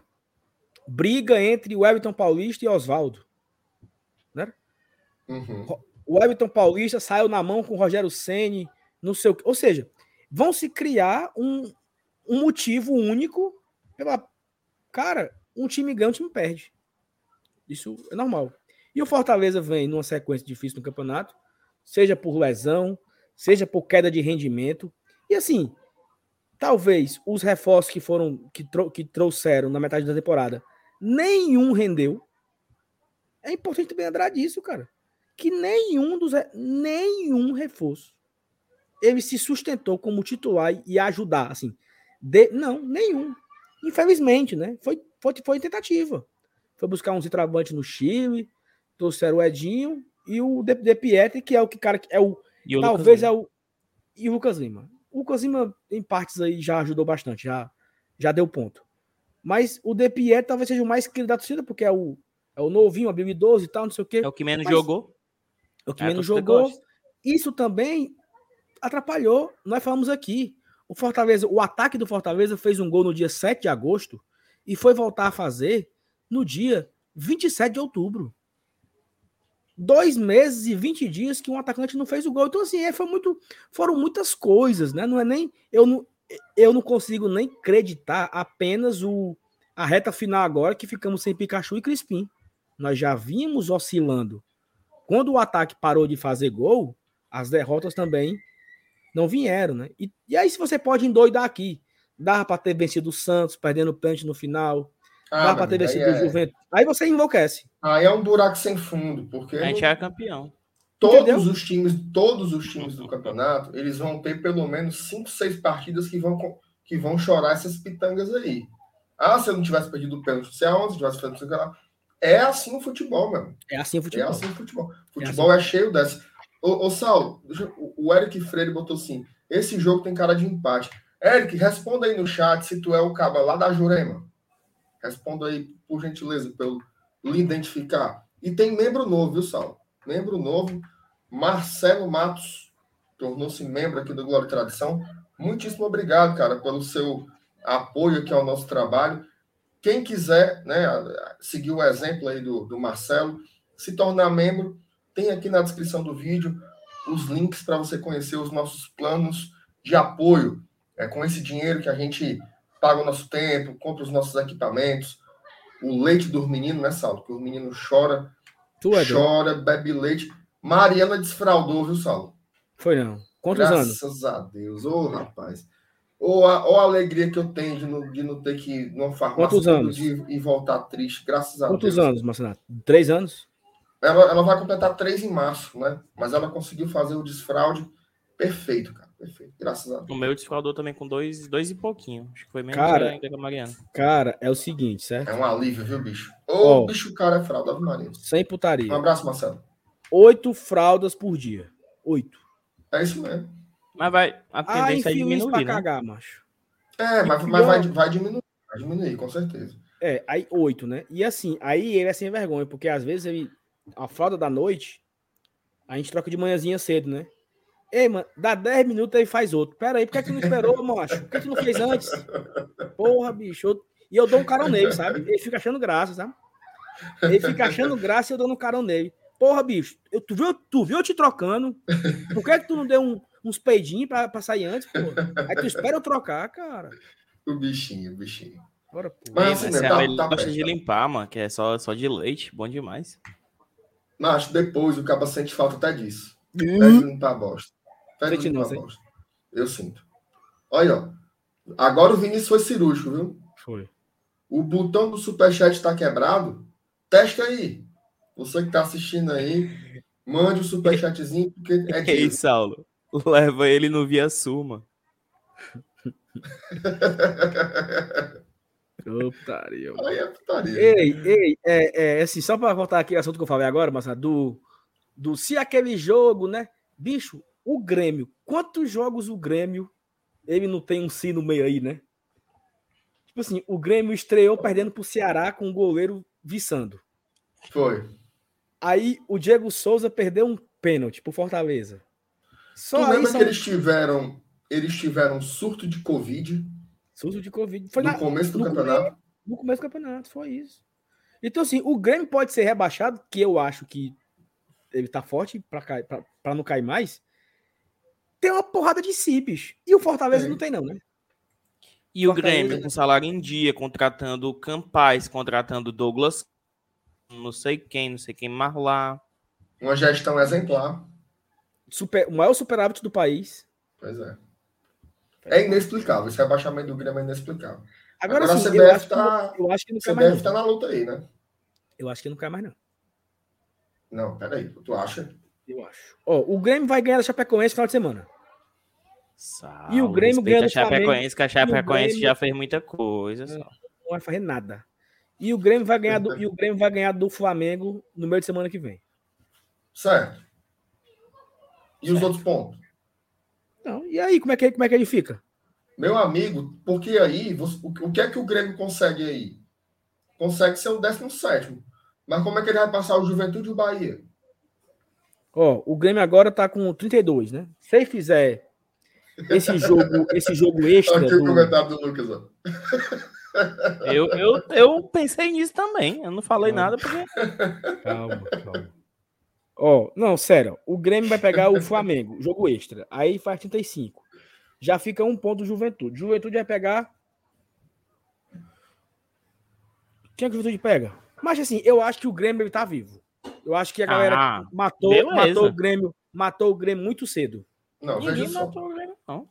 Briga entre o Everton Paulista e Oswaldo. Uhum. O Everton Paulista saiu na mão com o Rogério Ceni, não sei o que. Ou seja, vão se criar um, um motivo único pela. Cara, um time ganha, um time perde. Isso é normal. E o Fortaleza vem numa sequência difícil no campeonato, seja por lesão, seja por queda de rendimento. E assim, talvez os reforços que foram que, que trouxeram na metade da temporada, nenhum rendeu. É importante também lembrar disso, cara. Que nenhum dos nenhum reforço ele se sustentou como titular e ajudar, assim. De, não, nenhum. Infelizmente, né? Foi, foi, foi tentativa. Foi buscar um centroavante no Chile, trouxeram o Edinho e o De, De Pietri, que é o que cara é o e talvez é o e o Lucas Lima. O Lucas Lima em partes aí já ajudou bastante, já já deu ponto. Mas o De Pietri talvez seja o mais querido da torcida porque é o é o novinho, habilidoso e tal, não sei o quê. É o que menos Mas, jogou. É o que é, menos jogou. Gosta. Isso também atrapalhou. Nós falamos aqui. O Fortaleza, o ataque do Fortaleza fez um gol no dia 7 de agosto e foi voltar a fazer no dia 27 de outubro. Dois meses e 20 dias que um atacante não fez o gol. Então, assim, é, foi muito, foram muitas coisas, né? Não é nem. Eu não, eu não consigo nem acreditar apenas o, a reta final agora que ficamos sem Pikachu e Crispim. Nós já vimos oscilando. Quando o ataque parou de fazer gol, as derrotas também não vieram, né? E, e aí, se você pode endoidar aqui, dá para ter vencido o Santos, perdendo o pênalti no final, ah, dá para ter vencido é... o Juventus. Aí você enlouquece. Aí é um buraco sem fundo, porque. A gente é campeão. Todos Entendeu? os times, todos os times do campeonato, eles vão ter pelo menos 5, 6 partidas que vão, que vão chorar essas pitangas aí. Ah, se eu não tivesse perdido o pênalti, se aonde, se tivesse feito lá. É assim o futebol, mesmo. É assim o futebol. É assim o futebol. Futebol é, assim. é cheio dessa. Ô, ô Saulo, o Eric Freire botou assim: esse jogo tem cara de empate. Eric, responda aí no chat se tu é o caba lá da Jurema. Responda aí, por gentileza, pelo lhe identificar. E tem membro novo, viu, Saulo? Membro novo, Marcelo Matos, tornou-se membro aqui do Glória e Tradição. Muitíssimo obrigado, cara, pelo seu apoio aqui ao nosso trabalho. Quem quiser né, seguir o exemplo aí do, do Marcelo, se tornar membro, tem aqui na descrição do vídeo os links para você conhecer os nossos planos de apoio. É com esse dinheiro que a gente paga o nosso tempo, compra os nossos equipamentos, o leite dos meninos, né, Saulo? Que o menino chora, tu é chora, doido. bebe leite. Mariana desfraudou, viu, Saulo? Foi não. Quantos Graças anos? Graças a Deus. Ô, oh, rapaz. Ou a, ou a alegria que eu tenho de não, de não ter que ir numa farmácia Quantos anos? e voltar triste, graças a Quantos Deus. Quantos anos, Marcelo? Três anos? Ela, ela vai completar três em março, né? Mas ela conseguiu fazer o desfraude perfeito, cara. Perfeito. Graças a Deus. O meu desfraudou também com dois, dois e pouquinho. Acho que foi menos Cara, ainda que a Mariana. Cara, é o seguinte, certo? É um alívio, viu, bicho? Ô, Ó. bicho, cara é fralda, Ave Maria. Sem Um putaria. abraço, Marcelo. Oito fraldas por dia. Oito. É isso mesmo. Mas vai, a Ah, tendência é enfio isso pra diminuir, né? cagar, macho. É, mas, mas vai, vai diminuir. Vai diminuir, com certeza. É, aí oito, né? E assim, aí ele é sem vergonha, porque às vezes ele. A fralda da noite, a gente troca de manhãzinha cedo, né? Ei, mano, dá 10 minutos aí faz outro. Pera aí, por que, é que tu não esperou, macho? Por que, é que tu não fez antes? Porra, bicho. eu- E eu dou um carão nele, sabe? Ele fica achando graça, sabe? Ele fica achando graça e eu dando um carão nele. Porra, bicho, eu, tu, viu, tu viu eu te trocando? Por que, é que tu não deu um- uns peidinhos pra, pra sair antes, porra? Aí tu espera eu trocar, cara. O bichinho, o bichinho. Bora, pô. Mas Sim, assim, mas né, é tá- ele tá gosta de tá. limpar, mano, que é só, só de leite. Bom demais. Mas depois o cabo sente falta até disso. Até Hum. de limpar a bosta. Até de limpar não, a sente? bosta. Eu sinto. Olha, ó. Agora o Vinícius foi cirúrgico, viu? Foi. O botão do superchat está quebrado. Testa aí. Você que está assistindo aí, mande o superchatzinho, porque é Ei, dinheiro. Saulo, leva ele no Via Suma. Putaria. Aí é putaria. Ei, ei, é, é, assim, só para voltar aqui ao assunto que eu falei agora, mas do, do se aquele jogo, né? Bicho, o Grêmio, quantos jogos o Grêmio ele não tem um si no meio aí, né? Tipo assim, o Grêmio estreou perdendo pro Ceará com o goleiro viçando. Foi. Aí o Diego Souza perdeu um pênalti pro Fortaleza. Só tu lembra são que eles tiveram, eles tiveram surto de Covid surto de Covid. Foi no na- começo do no campeonato? no começo do campeonato, foi isso. Então, assim, o Grêmio pode ser rebaixado, que eu acho que ele tá forte pra não cair mais. Tem uma porrada de si, bicho. E o Fortaleza Tem. não tem, não, né? E o Fortaleza- Grêmio com salário em dia, contratando o Campaz, contratando o Douglas, não sei quem, não sei quem mais lá. Uma gestão exemplar. Super, o maior superávit do país. Pois é. É inexplicável. Esse rebaixamento do Grêmio é inexplicável. Agora, Agora a sim, CBF eu, acho que, tá- eu acho que não cai mais, deve não. estar na luta aí, né? Eu acho que não cai mais, não. Não, peraí. Tu acha? Eu acho. Ó, o Grêmio vai ganhar da Chapecoense no final de semana. E o Grêmio ganha a do Flamengo. Chapecoense, que a Chapecoense Grêmio- já fez muita coisa. Saulo. Não vai fazer nada. E o Grêmio vai ganhar do, e o Grêmio vai ganhar do Flamengo no meio de semana que vem. Certo. E os outros pontos? Não, e aí, como é que, como é que ele fica? Meu amigo, porque aí, você- o o que é que o Grêmio consegue aí? Consegue ser o 17. Mas como é que ele vai passar o Juventude e o Bahia? Ó, o Grêmio agora tá com 32, né? Se ele fizer esse jogo, esse jogo extra Aqui o do, comentário do Lucas. Ó. Eu, eu, eu pensei nisso também. Eu não falei Calma. nada porque. Calma, calma. Ó, não, sério. O Grêmio vai pegar o Flamengo, jogo extra. Aí faz 35. Já fica um ponto Juventude. Juventude vai pegar. Quem é que o Juventude pega? Mas assim, eu acho que o Grêmio ele tá vivo. Eu acho que a galera Ah, matou, beleza. matou o Grêmio, matou o Grêmio muito cedo. Não, Ninguém veja só. matou o Grêmio, não.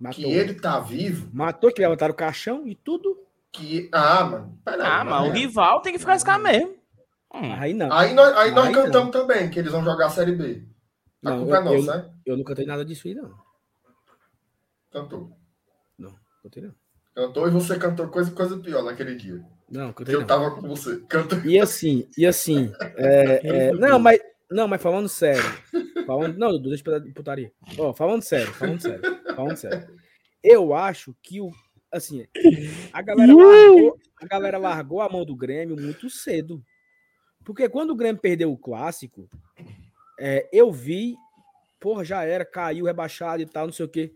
Matou. Que ele tá vivo, Matou que levantaram o caixão e tudo. que. Ah, mano. Peraí. Ah, mas o rival tem que frescar mesmo. Hum. Aí não. Aí nós, aí nós Aí cantamos também, que eles vão jogar a Série B. A Não, culpa é eu- nossa, né? Eu não cantei nada disso aí, não. Cantou. Cantei não. Cantou e você cantou coisa, coisa pior naquele dia. Não, Que cantei eu não. tava com você. Cantou. E assim, e assim. é, é, não, mas, não, mas falando sério. Falando, não, Dudu, deixa eu putaria. Ó, falando sério, falando sério, falando sério. Eu acho que o. Assim, a galera, largou, a galera largou a mão do Grêmio muito cedo. Porque quando o Grêmio perdeu o clássico, é, eu vi, porra, já era, caiu, rebaixado e tal, não sei o quê.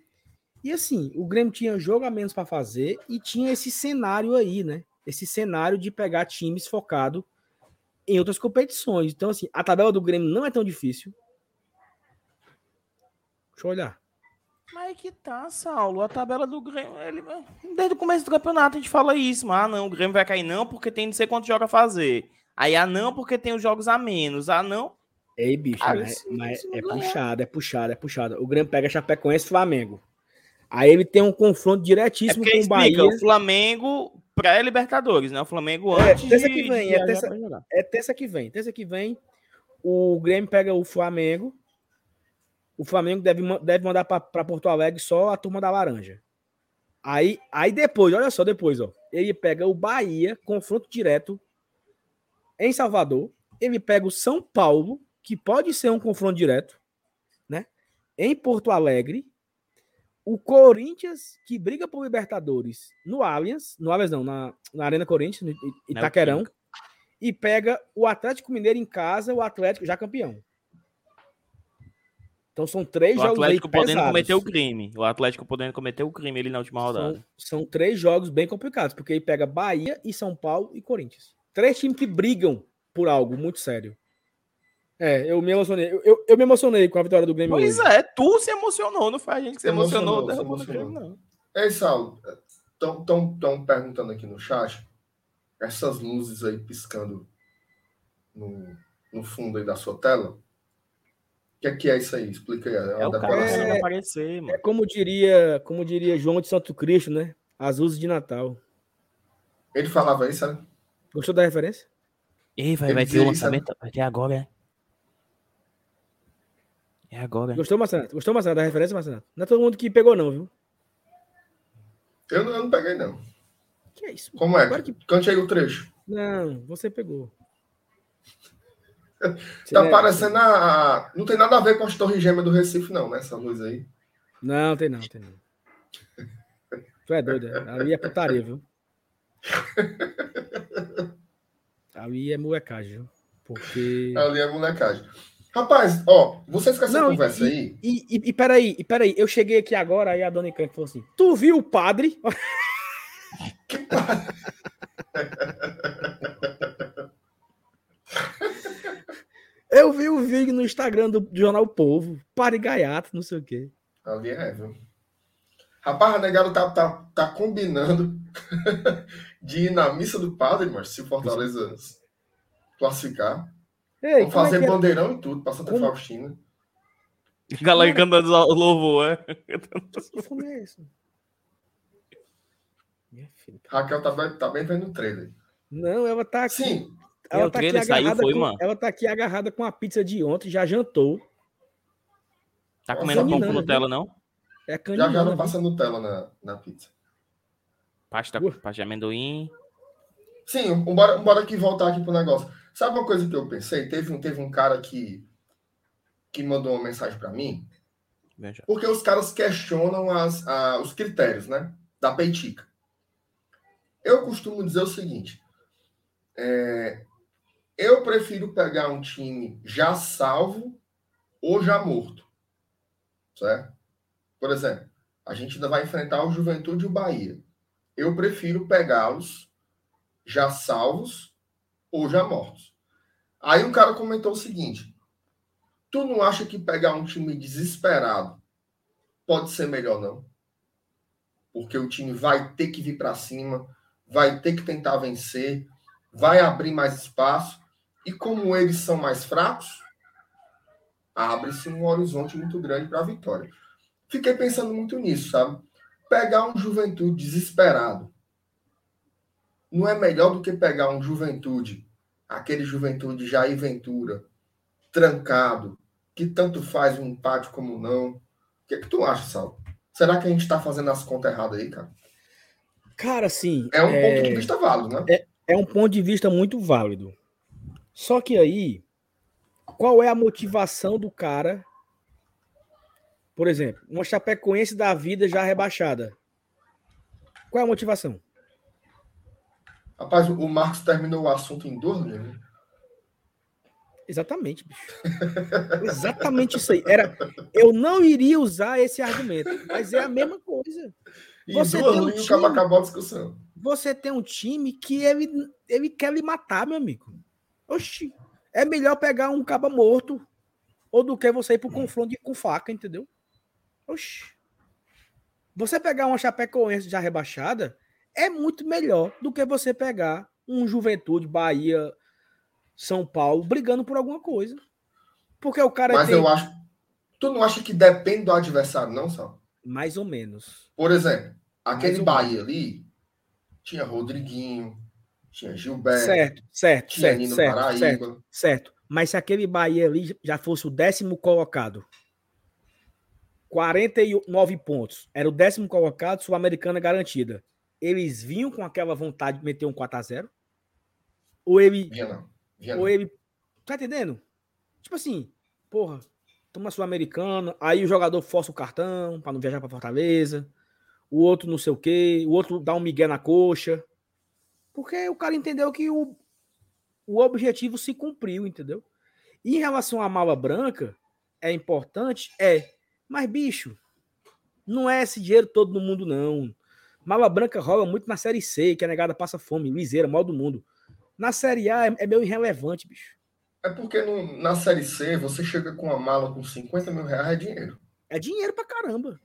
E assim, o Grêmio tinha jogo a menos para fazer e tinha esse cenário aí, né? Esse cenário de pegar times focado em outras competições. Então, assim, a tabela do Grêmio não é tão difícil. Deixa eu olhar. Mas aí que tá, Saulo. A tabela do Grêmio, ele... desde o começo do campeonato a gente fala isso. Mas, ah, não, o Grêmio vai cair não porque tem não sei quantos jogos a fazer. Aí, ah, não, porque tem os jogos a menos. Ah, não. Ei, bicho, Ah, mas, é ganha. puxado, é puxado, é puxado. O Grêmio pega Chapecoense e Flamengo. Aí ele tem um confronto É diretíssimo porque com o Bahia. o Flamengo pré-Libertadores, né? O Flamengo É, antes terça de- que vem, de é terça-. É terça que vem. Terça que vem, o Grêmio pega o Flamengo. o Flamengo deve, deve mandar para Porto Alegre só a turma da laranja. Aí, aí depois, olha só, depois, ó. Ele pega o Bahia, confronto direto em Salvador. Ele pega o São Paulo, que pode ser um confronto direto, né? Em Porto Alegre. O Corinthians, que briga por Libertadores no Allianz, no Allianz não, na, na Arena Corinthians, no Itaquerão. E pega o Atlético Mineiro em casa, o Atlético já campeão. Então são três o jogos. O Atlético podendo pesados. cometer o crime. O Atlético podendo cometer o crime ali na última rodada. São, são, três jogos bem complicados, porque ele pega Bahia e São Paulo e Corinthians. Três times que brigam por algo muito sério. É, eu me emocionei. Eu, eu, eu me emocionei com a vitória do Grêmio. Pois hoje. é, tu se emocionou, não foi a gente que se emocionou. emocionou, se emocionou. não. Ei, Saulo, estão perguntando aqui no chat essas luzes aí piscando no, no fundo aí da sua tela. O que é, que é isso aí? Explica aí. É, é o cara é, aparecer, mano. É como diria, como diria João de Santo Cristo, né? As luzes de Natal. Ele falava isso, sabe? Gostou da referência? Ei, vai, vai ter o lançamento. Vai ter agora, é? É agora. Gostou, Marcelo? Gostou, Marcelo, da referência, Marcelo? Não é todo mundo que pegou, não, viu? Eu não, eu não peguei, não. Que é isso? Como é? Que... Cante aí o trecho. Não, você pegou. tá é... parecendo a. Não tem nada a ver com as torres gêmeas do Recife, não, né? Essa luz aí. Não, tem não, tem não. Tu é doido, é? ali é putaria, viu? Ali é molecagem? Porque. Ali é molecagem. Rapaz, ó, vocês com essa não, conversa e, aí. E, e, e peraí, e peraí, eu cheguei aqui agora, aí a dona Icã falou assim: Tu viu o padre? Que padre? Eu vi o vídeo no Instagram do Jornal Povo, Pare Gaiato, não sei o quê. Ali é, viu? Rapaz, a negado tá, tá, tá combinando de ir na missa do padre, mas se Fortaleza classificar. Ei, Vamos fazer é, é bandeirão e tudo, pra Santa como... Faustina. Galera cantando louvor, é? Que fome é esse? Raquel tá, tá bem vendo o trailer. Não, ela tá aqui. Sim, ela tá, aqui agarrada foi, com, mano. ela tá aqui agarrada com a pizza de ontem, já jantou. Tá comendo pão com Nutella, não? É já já não passa Nutella na, na pizza. Pasta, uh. pasta de amendoim. Sim, bora, bora aqui voltar aqui pro negócio. Sabe uma coisa que eu pensei? Teve um, teve um cara que, que mandou uma mensagem para mim. Veja. Porque os caras questionam as, a, os critérios, né? Da peitica. Eu costumo dizer o seguinte: é, eu prefiro pegar um time já salvo ou já morto. Certo? Por exemplo, a gente ainda vai enfrentar o Juventude e o Bahia. Eu prefiro pegá-los já salvos ou já mortos. Aí um cara comentou o seguinte: Tu não acha que pegar um time desesperado pode ser melhor, não? Porque o time vai ter que vir para cima, vai ter que tentar vencer, vai abrir mais espaço e como eles são mais fracos, abre-se um horizonte muito grande para a vitória. Fiquei pensando muito nisso, sabe? Pegar um juventude desesperado não é melhor do que pegar um juventude, aquele juventude Jair Ventura, trancado, que tanto faz um empate como não. O que, é que tu acha, Sal? Será que a gente está fazendo as contas erradas aí, cara? Cara, sim. É um é... ponto de vista válido, né? É, é um ponto de vista muito válido. Só que aí, qual é a motivação do cara? Por exemplo, uma Chapecoense da vida já rebaixada. Qual é a motivação? Rapaz, o Marcos terminou o assunto em dor, né? Exatamente, bicho. Exatamente isso aí. Era, eu não iria usar esse argumento, mas é a mesma coisa. Você tem um time, acabou a discussão. Você tem um time que ele, ele quer lhe matar, meu amigo. Oxi, é melhor pegar um caba morto ou do que você ir pro confronto com faca, entendeu? Oxi. Você pegar uma Chapecoense já rebaixada é muito melhor do que você pegar um Juventude, Bahia, São Paulo brigando por alguma coisa. Porque o cara Mas tem... eu acho Tu não acha que depende do adversário, não, Sal? Mais ou menos. Por exemplo, aquele Bahia ali tinha Rodriguinho, tinha Gilberto. Certo, certo, tinha certo, Nino certo, Paraíba. certo, certo. Mas se aquele Bahia ali já fosse o décimo colocado, 49 pontos. Era o décimo colocado, Sul-Americana garantida. Eles vinham com aquela vontade de meter um 4x0? Ou ele. Vinha não. Vinha ou não. ele. Tá entendendo? Tipo assim, porra, toma Sul-Americana, aí o jogador força o cartão para não viajar para Fortaleza, o outro não sei o quê, o outro dá um migué na coxa. Porque o cara entendeu que o, o objetivo se cumpriu, entendeu? E em relação à mala branca, é importante? É. Mas, bicho, não é esse dinheiro todo no mundo, não. Mala branca rola muito na Série C, que a negada passa fome, liseira, mal do mundo. Na Série A é, é meio irrelevante, bicho. É porque no, na Série C, você chega com uma mala com 50 mil reais, é dinheiro. É dinheiro pra caramba.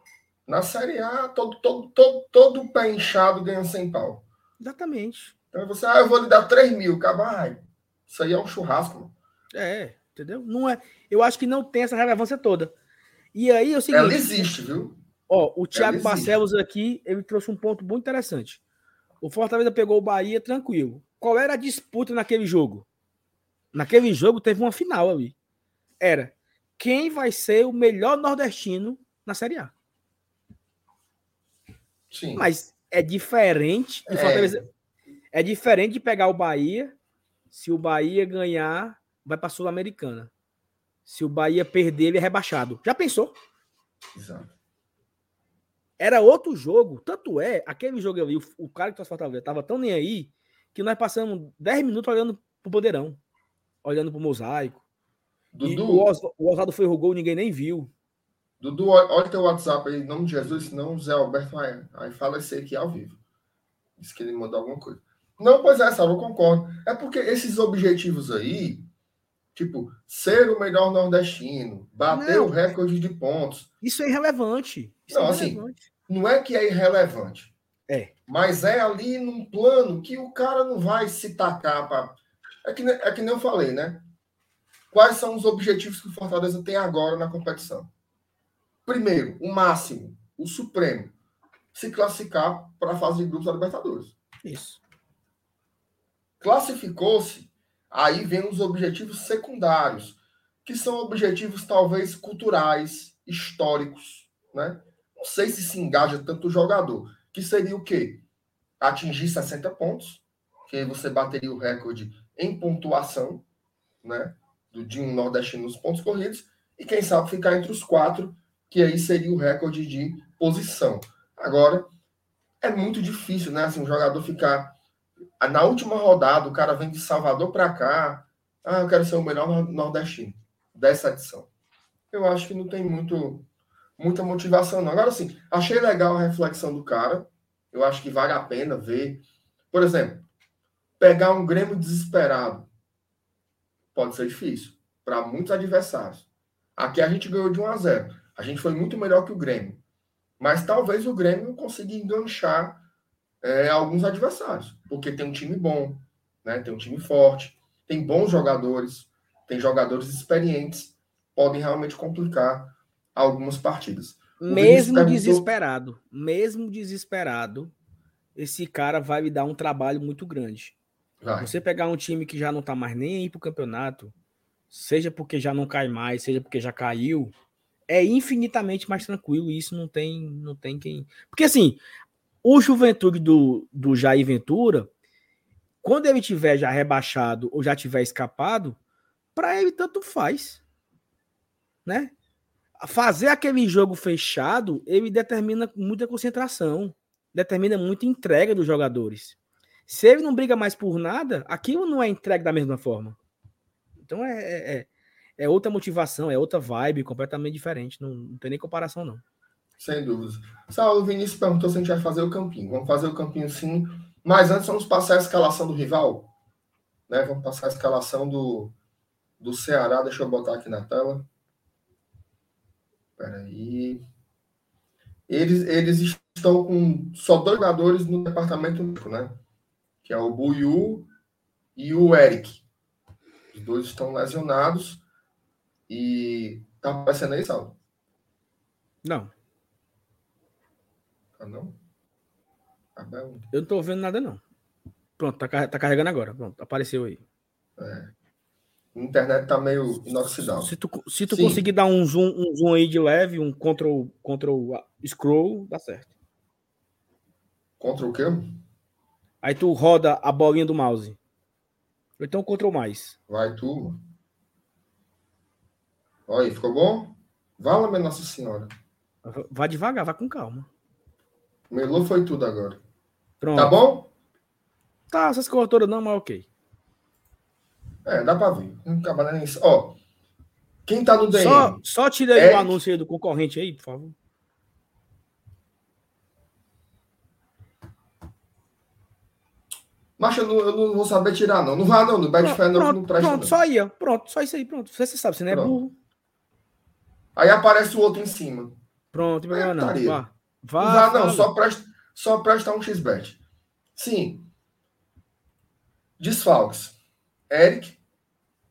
Na Série A, todo, todo, todo, todo pé inchado ganha 100 pau. Exatamente. Então você, ah, eu vou lhe dar 3 mil, cabai. Isso aí é um churrasco, mano. É, entendeu? Não é, eu acho que não tem essa relevância toda. E aí é o seguinte. Ela existe, viu? Ó, o Thiago Barcelos aqui, ele trouxe um ponto muito interessante. O Fortaleza pegou o Bahia tranquilo. Qual era a disputa naquele jogo? Naquele jogo teve uma final ali. Era quem vai ser o melhor nordestino na Série A. Sim. Mas é diferente. É. é diferente de pegar o Bahia. Se o Bahia ganhar, vai para a Sul-Americana. Se o Bahia perder, ele é rebaixado. Já pensou? Exato. Era outro jogo. Tanto é, aquele jogo ali, o, o cara que trouxe Fortaleza tava tão nem aí que nós passamos 10 minutos olhando pro Bandeirão, olhando pro mosaico. Dudu, o, Os, o Oswaldo foi gol, ninguém nem viu. Dudu, olha teu WhatsApp aí, em nome de Jesus, senão o Zé Alberto vai. Aí fala esse aqui ao vivo. Diz que ele mandou alguma coisa. Não, pois é, Salvo, eu concordo. É porque esses objetivos aí, tipo, ser o melhor nordestino, bater não, o recorde de pontos. Isso é irrelevante. Isso não, é assim, não é que é irrelevante. É. Mas é ali num plano que o cara não vai se tacar para. É que, é que nem eu falei, né? Quais são os objetivos que o Fortaleza tem agora na competição? Primeiro, o máximo, o supremo, se classificar para a fase de grupos da Libertadores. Isso. Classificou-se, aí vem os objetivos secundários, que são objetivos talvez culturais, históricos, né? Não sei se se engaja tanto o jogador, que seria o quê? Atingir 60 pontos, que você bateria o recorde em pontuação, né? De um nordestino nos pontos corridos, e quem sabe ficar entre os quatro que aí seria o recorde de posição. Agora, é muito difícil, né? Assim, um jogador ficar. Na última rodada, o cara vem de Salvador para cá. Ah, eu quero ser o melhor nordestino dessa edição. Eu acho que não tem muito, muita motivação, não. Agora, sim, achei legal a reflexão do cara. Eu acho que vale a pena ver. Por exemplo, pegar um Grêmio desesperado pode ser difícil para muitos adversários. Aqui a gente ganhou de 1 a 0. A gente foi muito melhor que o Grêmio. Mas talvez o Grêmio consiga enganchar é, alguns adversários, porque tem um time bom, né? tem um time forte, tem bons jogadores, tem jogadores experientes, podem realmente complicar algumas partidas. O mesmo perguntou... desesperado, mesmo desesperado, esse cara vai lhe dar um trabalho muito grande. Vai. Você pegar um time que já não tá mais nem aí pro campeonato, seja porque já não cai mais, seja porque já caiu, é infinitamente mais tranquilo e isso não tem, não tem quem. Porque assim, o Juventude do, do Jair Ventura, quando ele tiver já rebaixado ou já tiver escapado, para ele tanto faz. Né? Fazer aquele jogo fechado, ele determina muita concentração, determina muita entrega dos jogadores. Se ele não briga mais por nada, aquilo não é entregue da mesma forma. Então é, é, é é outra motivação, é outra vibe completamente diferente. Não, não tem nem comparação, não. Sem dúvida. Saulo Vinícius perguntou se a gente vai fazer o campinho. Vamos fazer o campinho sim. Mas antes vamos passar a escalação do rival. Né? Vamos passar a escalação do, do Ceará. Deixa eu botar aqui na tela. Espera aí. Eles, eles estão com só dois jogadores no departamento médico, né? Que é o Buiu e o Eric. Os dois estão lesionados. E tá aparecendo aí, Saulo? Não. Ah, não? Abel. Eu não tô vendo nada, não. Pronto, tá, tá carregando agora. Pronto, apareceu aí. É. A internet tá meio inoxidável. Se tu, se tu conseguir dar um zoom, um zoom aí de leve, um control, control scroll, dá certo. Control o quê? Aí tu roda a bolinha do mouse. Ou então control mais. Vai tu. Olha aí, ficou bom? Vala, minha Nossa Senhora. Vai devagar, vai com calma. Melou foi tudo agora. Pronto. Tá bom? Tá, essas coisas todas não, mas ok. É, dá pra ver. Ó, quem tá no DM? Só, só tira aí é... o anúncio aí do concorrente aí, por favor. Mas eu não, eu não vou saber tirar, não. Não vá, não. No Betfair não, não presta. Pronto, não. só ia. Pronto, só isso aí. Pronto. Você, você sabe, você não é pronto. burro. Aí aparece o outro em cima. Pronto, não é, não. Vá. Vá, não, não. Só presta, só presta um XBet. Sim. Desfalques. Eric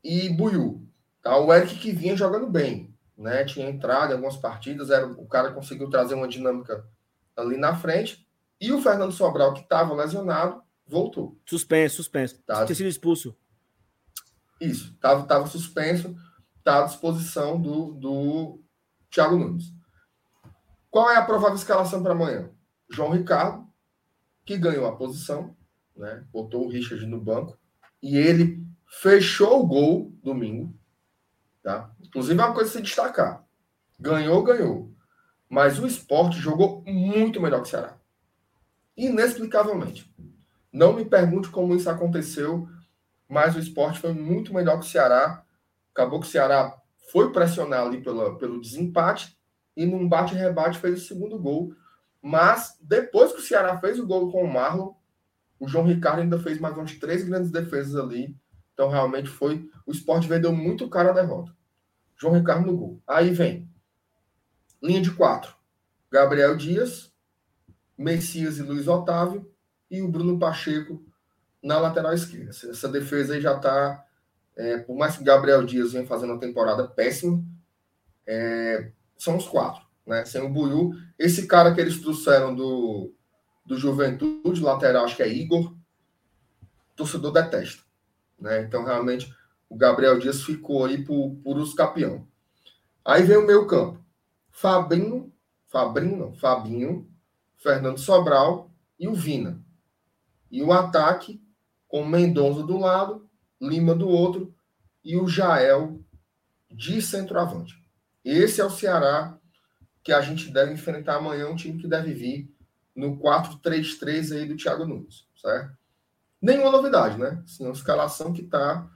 e Buiu. Tá? O Eric que vinha jogando bem, né? Tinha entrado em algumas partidas, era, o cara conseguiu trazer uma dinâmica ali na frente. E o Fernando Sobral, que estava lesionado, voltou. Suspenso, suspenso. Tá. Tinha sido expulso. Isso, estava tava suspenso, está à disposição do, do Thiago Nunes. Qual é a provável escalação para amanhã? João Ricardo, que ganhou a posição, né? botou o Richard no banco, e ele fechou o gol domingo. Tá? Inclusive, é uma coisa a se destacar. Ganhou, ganhou. Mas o esporte jogou muito melhor que o Ceará. Inexplicavelmente. Não me pergunte como isso aconteceu, mas o esporte foi muito melhor que o Ceará. Acabou que o Ceará foi pressionar ali pela, pelo desempate e num bate-rebate fez o segundo gol. Mas depois que o Ceará fez o gol com o Marlon, o João Ricardo ainda fez mais uns três grandes defesas ali. Então realmente foi. O esporte vendeu muito caro a derrota. João Ricardo no gol. Aí vem. Linha de quatro. Gabriel Dias, Messias e Luiz Otávio e o Bruno Pacheco na lateral esquerda. Essa defesa aí já está, é, por mais que Gabriel Dias venha fazendo uma temporada péssima, é, são os quatro, né? Sem o Buiu. Esse cara que eles trouxeram do, do Juventude, lateral, acho que é Igor, torcedor detesta. Né? Então, realmente, o Gabriel Dias ficou aí por, por os campeão. Aí vem o meio campo. Fabinho, Fabrinho, não, Fabinho, Fernando Sobral e o Vina. E o ataque com Mendonça do lado, Lima do outro e o Jael de centroavante. Esse é o Ceará que a gente deve enfrentar amanhã, um time que deve vir no 4-3-3 aí do Thiago Nunes, certo? Nenhuma novidade, né? Sim, uma escalação que está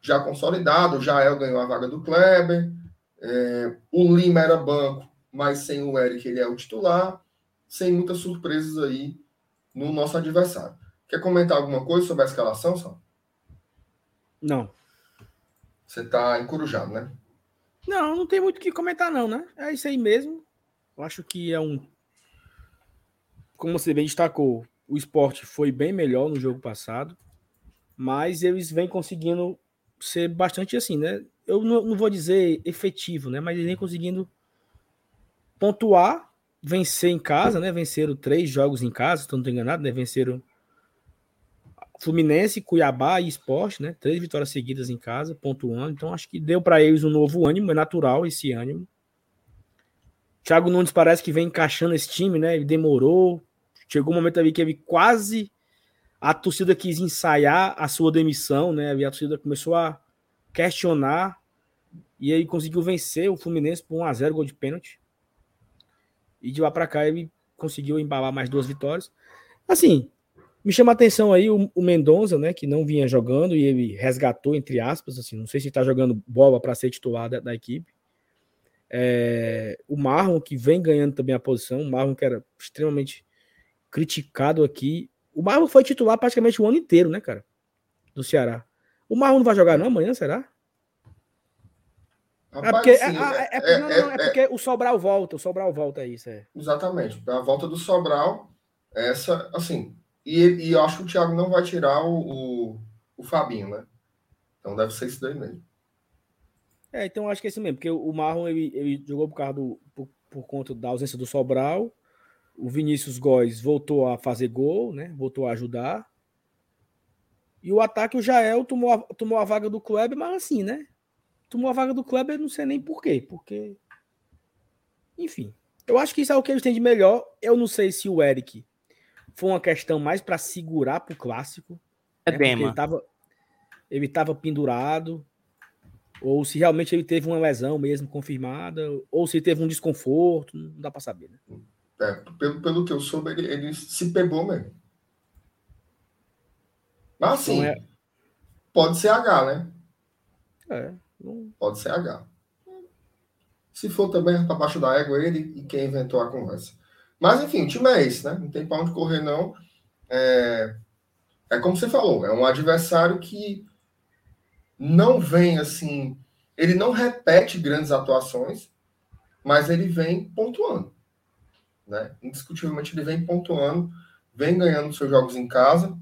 já consolidada. O Jael ganhou a vaga do Kleber, é, o Lima era banco, mas sem o Eric ele é o titular, sem muitas surpresas aí no nosso adversário. Quer comentar alguma coisa sobre a escalação, Sal? Não. Você tá encurujado, né? Não, não tem muito o que comentar, não, né? É isso aí mesmo. Eu acho que é um. Como você bem destacou, o esporte foi bem melhor no jogo passado, mas eles vêm conseguindo ser bastante assim, né? Eu não, não vou dizer efetivo, né? Mas eles vêm conseguindo pontuar, vencer em casa, né? Venceram três jogos em casa, se não estou enganado, né? Venceram Fluminense, Cuiabá e Esporte, né? Três vitórias seguidas em casa, pontuando. Então acho que deu para eles um novo ânimo, é natural esse ânimo. Thiago Nunes parece que vem encaixando esse time, né? Ele demorou. Chegou um momento ali que ele quase a torcida quis ensaiar a sua demissão, né? A torcida começou a questionar e aí conseguiu vencer o Fluminense por 1 a 0 gol de pênalti. E de lá para cá ele conseguiu embalar mais duas vitórias. Assim, me chama a atenção aí o, o Mendonça, né, que não vinha jogando e ele resgatou, entre aspas, assim, não sei se está jogando bola para ser titular da, da equipe. É, o Marlon, que vem ganhando também a posição, o Marlon que era extremamente criticado aqui. O Marlon foi titular praticamente o ano inteiro, né, cara? Do Ceará. O Marlon não vai jogar não amanhã, será? Rapaz, é porque, é, é, é, não, não, é, é porque o Sobral volta, o Sobral volta isso, é. Exatamente. A volta do Sobral, essa, assim, e, e eu acho que o Thiago não vai tirar o, o, o Fabinho, né? Então deve ser isso daí mesmo. É, então acho que é esse mesmo, porque o Marlon ele, ele jogou por causa do, por, por, conta da ausência do Sobral. O Vinícius Góes voltou a fazer gol, né? Voltou a ajudar. E o ataque, o Jael tomou a, tomou a vaga do Kleber, mas assim, né? Tomou a vaga do Kleber, não sei nem por quê. Porque. Enfim. Eu acho que isso é o que eles têm de melhor. Eu não sei se o Eric foi uma questão mais para segurar pro clássico. É né? Ele tava, ele tava pendurado. Ou se realmente ele teve uma lesão mesmo confirmada. Ou se teve um desconforto. Não dá para saber, né? É, pelo, pelo que eu soube, ele, ele se pegou mesmo. Mas assim, então é... pode ser H, né? É. Não... Pode ser H. Se for também para baixo da égua, ele e quem inventou a conversa. Mas enfim, o time é esse, né? Não tem para onde correr, não. É... é como você falou, é um adversário que não vem assim. Ele não repete grandes atuações, mas ele vem pontuando. Né? Indiscutivelmente ele vem pontuando, vem ganhando seus jogos em casa.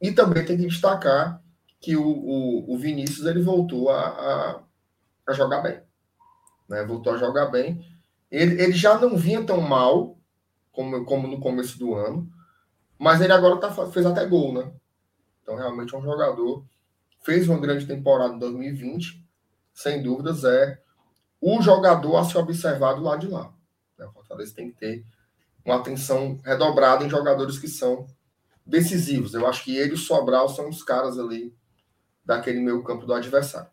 E também tem que destacar que o, o, o Vinícius ele voltou a, a, a, jogar bem. Né? Voltou a jogar bem. Ele, ele já não vinha tão mal como, como no começo do ano, mas ele agora tá, fez até gol, né? Então, realmente é um jogador. Fez uma grande temporada em 2020, sem dúvidas, é o jogador a se observar do lado de lá. Né? O Fortaleza tem que ter uma atenção redobrada em jogadores que são decisivos. Eu acho que ele e o Sobral são os caras ali daquele meio campo do adversário.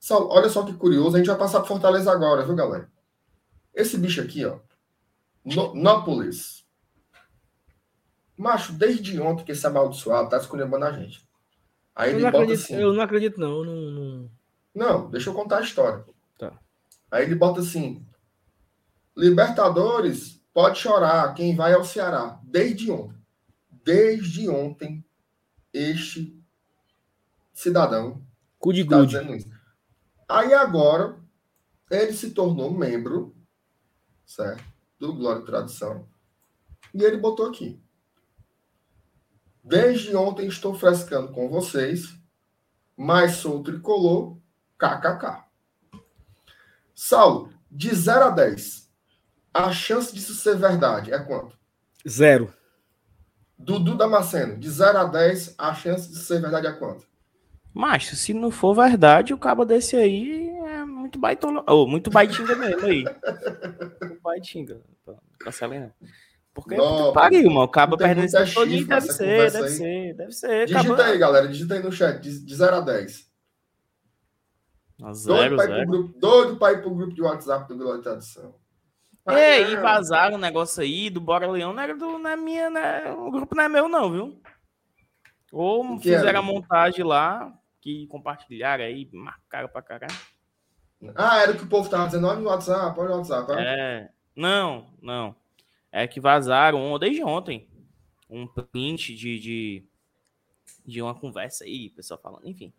Só, olha só que curioso, a gente vai passar por Fortaleza agora, viu, galera? Esse bicho aqui, ó, no, Nópolis. Macho, desde ontem que esse amaldiçoado tá escolhendo a gente. Aí eu ele bota acredito, assim. Eu não acredito, não. Não, não. não, deixa eu contar a história. Tá. Aí ele bota assim: Libertadores, pode chorar, quem vai é o Ceará. Desde ontem. Desde ontem, este cidadão. Good, tá good. Aí agora, ele se tornou membro, certo? Do Glória e Tradição. E ele botou aqui. Desde ontem estou frescando com vocês, mas sou tricolor, kkk. Saulo, de 0 a 10, a chance disso ser verdade é quanto? Zero. Dudu Damasceno, de 0 a 10, a chance de ser verdade é quanto? Mas, se não for verdade, o cabo desse aí é muito baitola. Oh, muito baitinga mesmo aí. baitinga. Cancelei, Porque não, pariu, mano. O cabo perdendo esse todinho. Deve ser, deve aí. ser, deve ser. Digita acabou... aí, galera. Digita aí no chat. De 0 a 10. A zero, doido, zero. Grupo, doido pra ir pro grupo de WhatsApp do Glória Tradição. Ei, e vazaram o negócio aí do Bora Leão. Não, era do, não é minha, né? O grupo não é meu, não, viu? Ou fizeram era? a montagem lá, que compartilharam aí, marcaram pra caralho. Ah, era o que o povo tava dizendo, olha no WhatsApp, olha no WhatsApp. Olha. É, não, não. É que vazaram desde ontem um print de, de, de uma conversa aí, pessoal falando, enfim.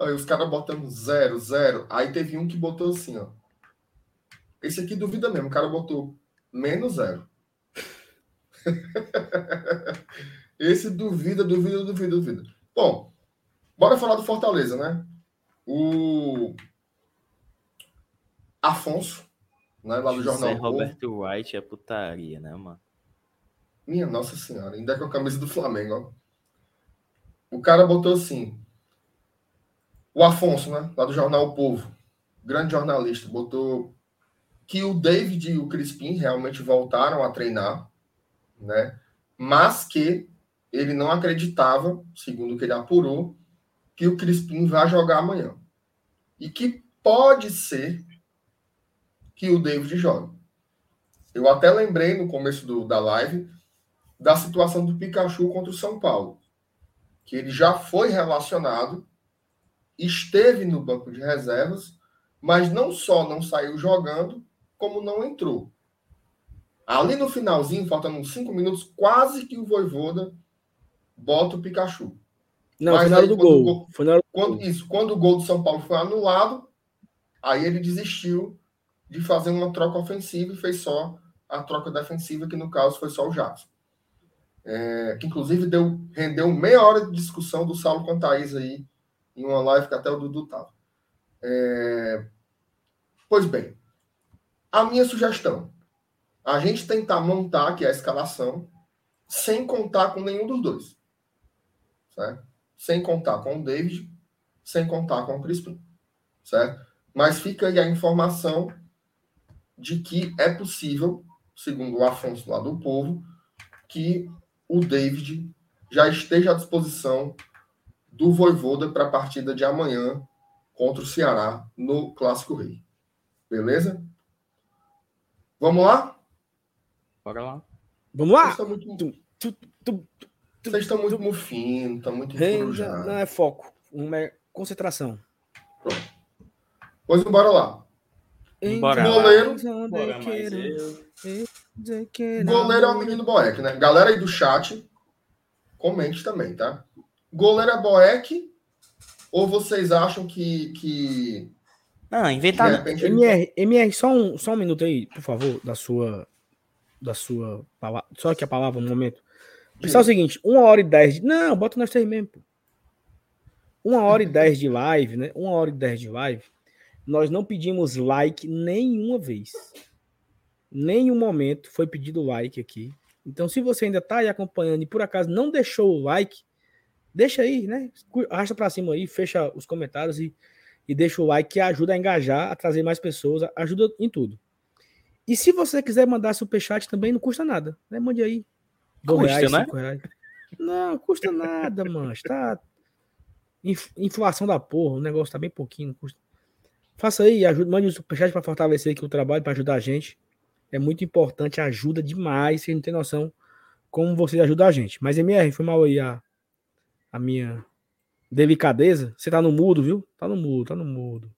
Aí os caras botando zero, zero. Aí teve um que botou assim, ó. Esse aqui duvida mesmo, o cara botou menos zero. Esse duvida, duvida, duvida, duvida. Bom, Bora falar do Fortaleza, né? O Afonso, né, lá do José Jornal Roberto White é putaria, né, mano? Minha Nossa Senhora, ainda com a camisa do Flamengo, ó. O cara botou assim. O Afonso, né? Lá do Jornal o Povo, grande jornalista, botou que o David e o Crispim realmente voltaram a treinar, né? Mas que ele não acreditava, segundo o que ele apurou, que o Crispim vai jogar amanhã. E que pode ser que o David jogue. Eu até lembrei no começo do, da live da situação do Pikachu contra o São Paulo. Que ele já foi relacionado, esteve no banco de reservas, mas não só não saiu jogando, como não entrou. Ali no finalzinho, faltando uns cinco minutos, quase que o Voivoda bota o Pikachu. Não, Mas foi na hora do gol. gol foi na hora quando, isso, quando o gol do São Paulo foi anulado, aí ele desistiu de fazer uma troca ofensiva e fez só a troca defensiva, que no caso foi só o Jackson. É, que inclusive deu, rendeu meia hora de discussão do Saulo com a Thaís aí, em uma live que até o Dudu tava. É, pois bem, a minha sugestão, a gente tentar montar aqui a escalação sem contar com nenhum dos dois certo? Sem contar com o David, sem contar com o Crispim, certo? Mas fica aí a informação de que é possível, segundo o Afonso lá do Povo, que o David já esteja à disposição do Voivoda para a partida de amanhã contra o Ceará no Clássico Rei. Beleza? Vamos lá? Bora lá. Vamos lá! Vocês estão muito, Vocês estão muito mufinos, estão muito encorujados. Não é foco, uma é concentração. Pronto. Pois bora lá. Bora goleiro. Bora, goleiro é o menino Boeck, né? Galera aí do chat, comente também, tá? Goleiro é Boeck ou vocês acham que. que ah, inventar. Repente, MR, MR, só um, só um minuto aí, por favor, da sua. Da sua palavra. Só que a palavra, um momento. Pessoal, é o seguinte: uma hora e dez de. Não, bota nós três mesmo, pô. Uma hora e dez de live, né? Uma hora e dez de live. Nós não pedimos like nenhuma vez. Nenhum momento foi pedido like aqui. Então, se você ainda tá aí acompanhando e por acaso não deixou o like, deixa aí, né? Arrasta para cima aí, fecha os comentários e, e deixa o like que ajuda a engajar, a trazer mais pessoas, ajuda em tudo. E se você quiser mandar superchat também, não custa nada, né? Mande aí. Dois custa, reais, né? Reais. Não, custa nada, mano. Tá inflação da porra, o negócio tá bem pouquinho, custa. Faça aí, ajude, mande um superchat para fortalecer aqui o trabalho, para ajudar a gente. É muito importante, ajuda demais, você não tem noção como vocês ajudam a gente. Mas MR, foi mal aí a, a minha delicadeza. Você tá no mudo, viu? Tá no mudo, tá no mudo.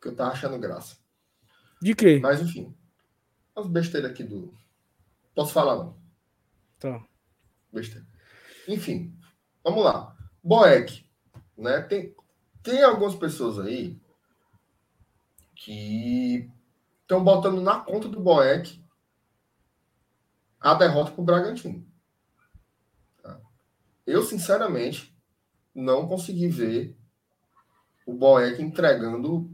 Que eu tava achando graça. De quê? Mas enfim. As besteiras aqui do. Posso falar, não? Tá. Besteira. Enfim, vamos lá. Boeck, né? Tem, tem algumas pessoas aí que estão botando na conta do Boeck a derrota para o Bragantino. Eu, sinceramente, não consegui ver o Boeck entregando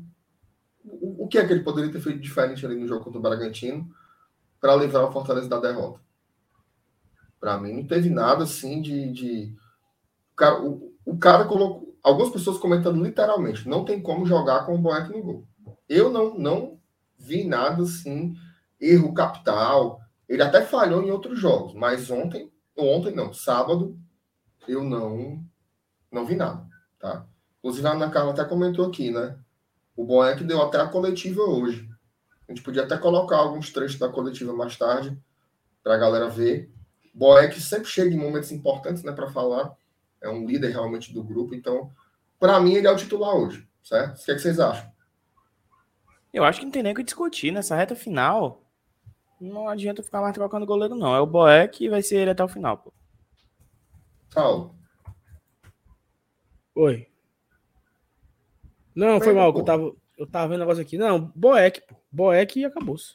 o, o que é que ele poderia ter feito diferente ali no jogo contra o Bragantino para livrar o Fortaleza da derrota. Para mim, não teve nada assim de. de... O, cara, o, o cara colocou. Algumas pessoas comentando literalmente: não tem como jogar com o Boeck no gol. Eu não, não vi nada assim, erro capital. Ele até falhou em outros jogos, mas ontem, ontem não, sábado, eu não não vi nada, tá? Inclusive a Ana Carla até comentou aqui, né? O que deu até a coletiva hoje. A gente podia até colocar alguns trechos da coletiva mais tarde para a galera ver. Boé que sempre chega em momentos importantes, né, para falar. É um líder realmente do grupo, então, para mim ele é o titular hoje, certo? O que, é que vocês acham? Eu acho que não tem nem o que discutir nessa reta final. Não adianta ficar mais trocando goleiro, não. É o Boeck e vai ser ele até o final, pô. Paulo. Oi. Não, foi, mal, que eu tava, eu tava vendo um negócio aqui. Não, Boeck, pô. Boeck e acabou-se.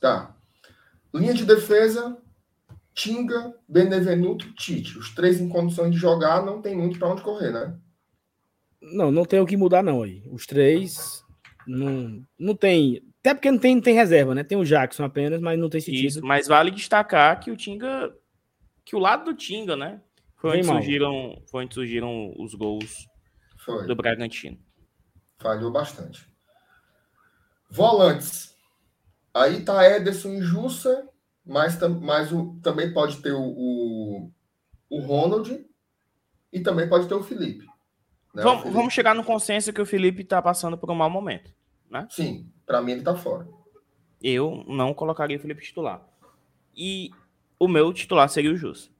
Tá. Linha de defesa, Tinga, Benevenuto, Tite. Os três em condições de jogar, não tem muito para onde correr, né? Não, não tem o que mudar, não aí. Os três não, não tem. Até porque não tem, não tem reserva, né? Tem o Jackson apenas, mas não tem sentido. Isso, mas vale destacar que o Tinga que o lado do Tinga, né? Foi onde, surgiram, foi onde surgiram os gols foi. do Bragantino. Falhou bastante. Volantes. Aí tá Ederson e Jussa, mas, mas o, também pode ter o, o, o Ronald e também pode ter o Felipe. Né? Vamos, o Felipe. vamos chegar no consenso que o Felipe tá passando por um mau momento, né? Sim, para mim ele tá fora. Eu não colocaria o Felipe titular. E o meu titular seria o Jus.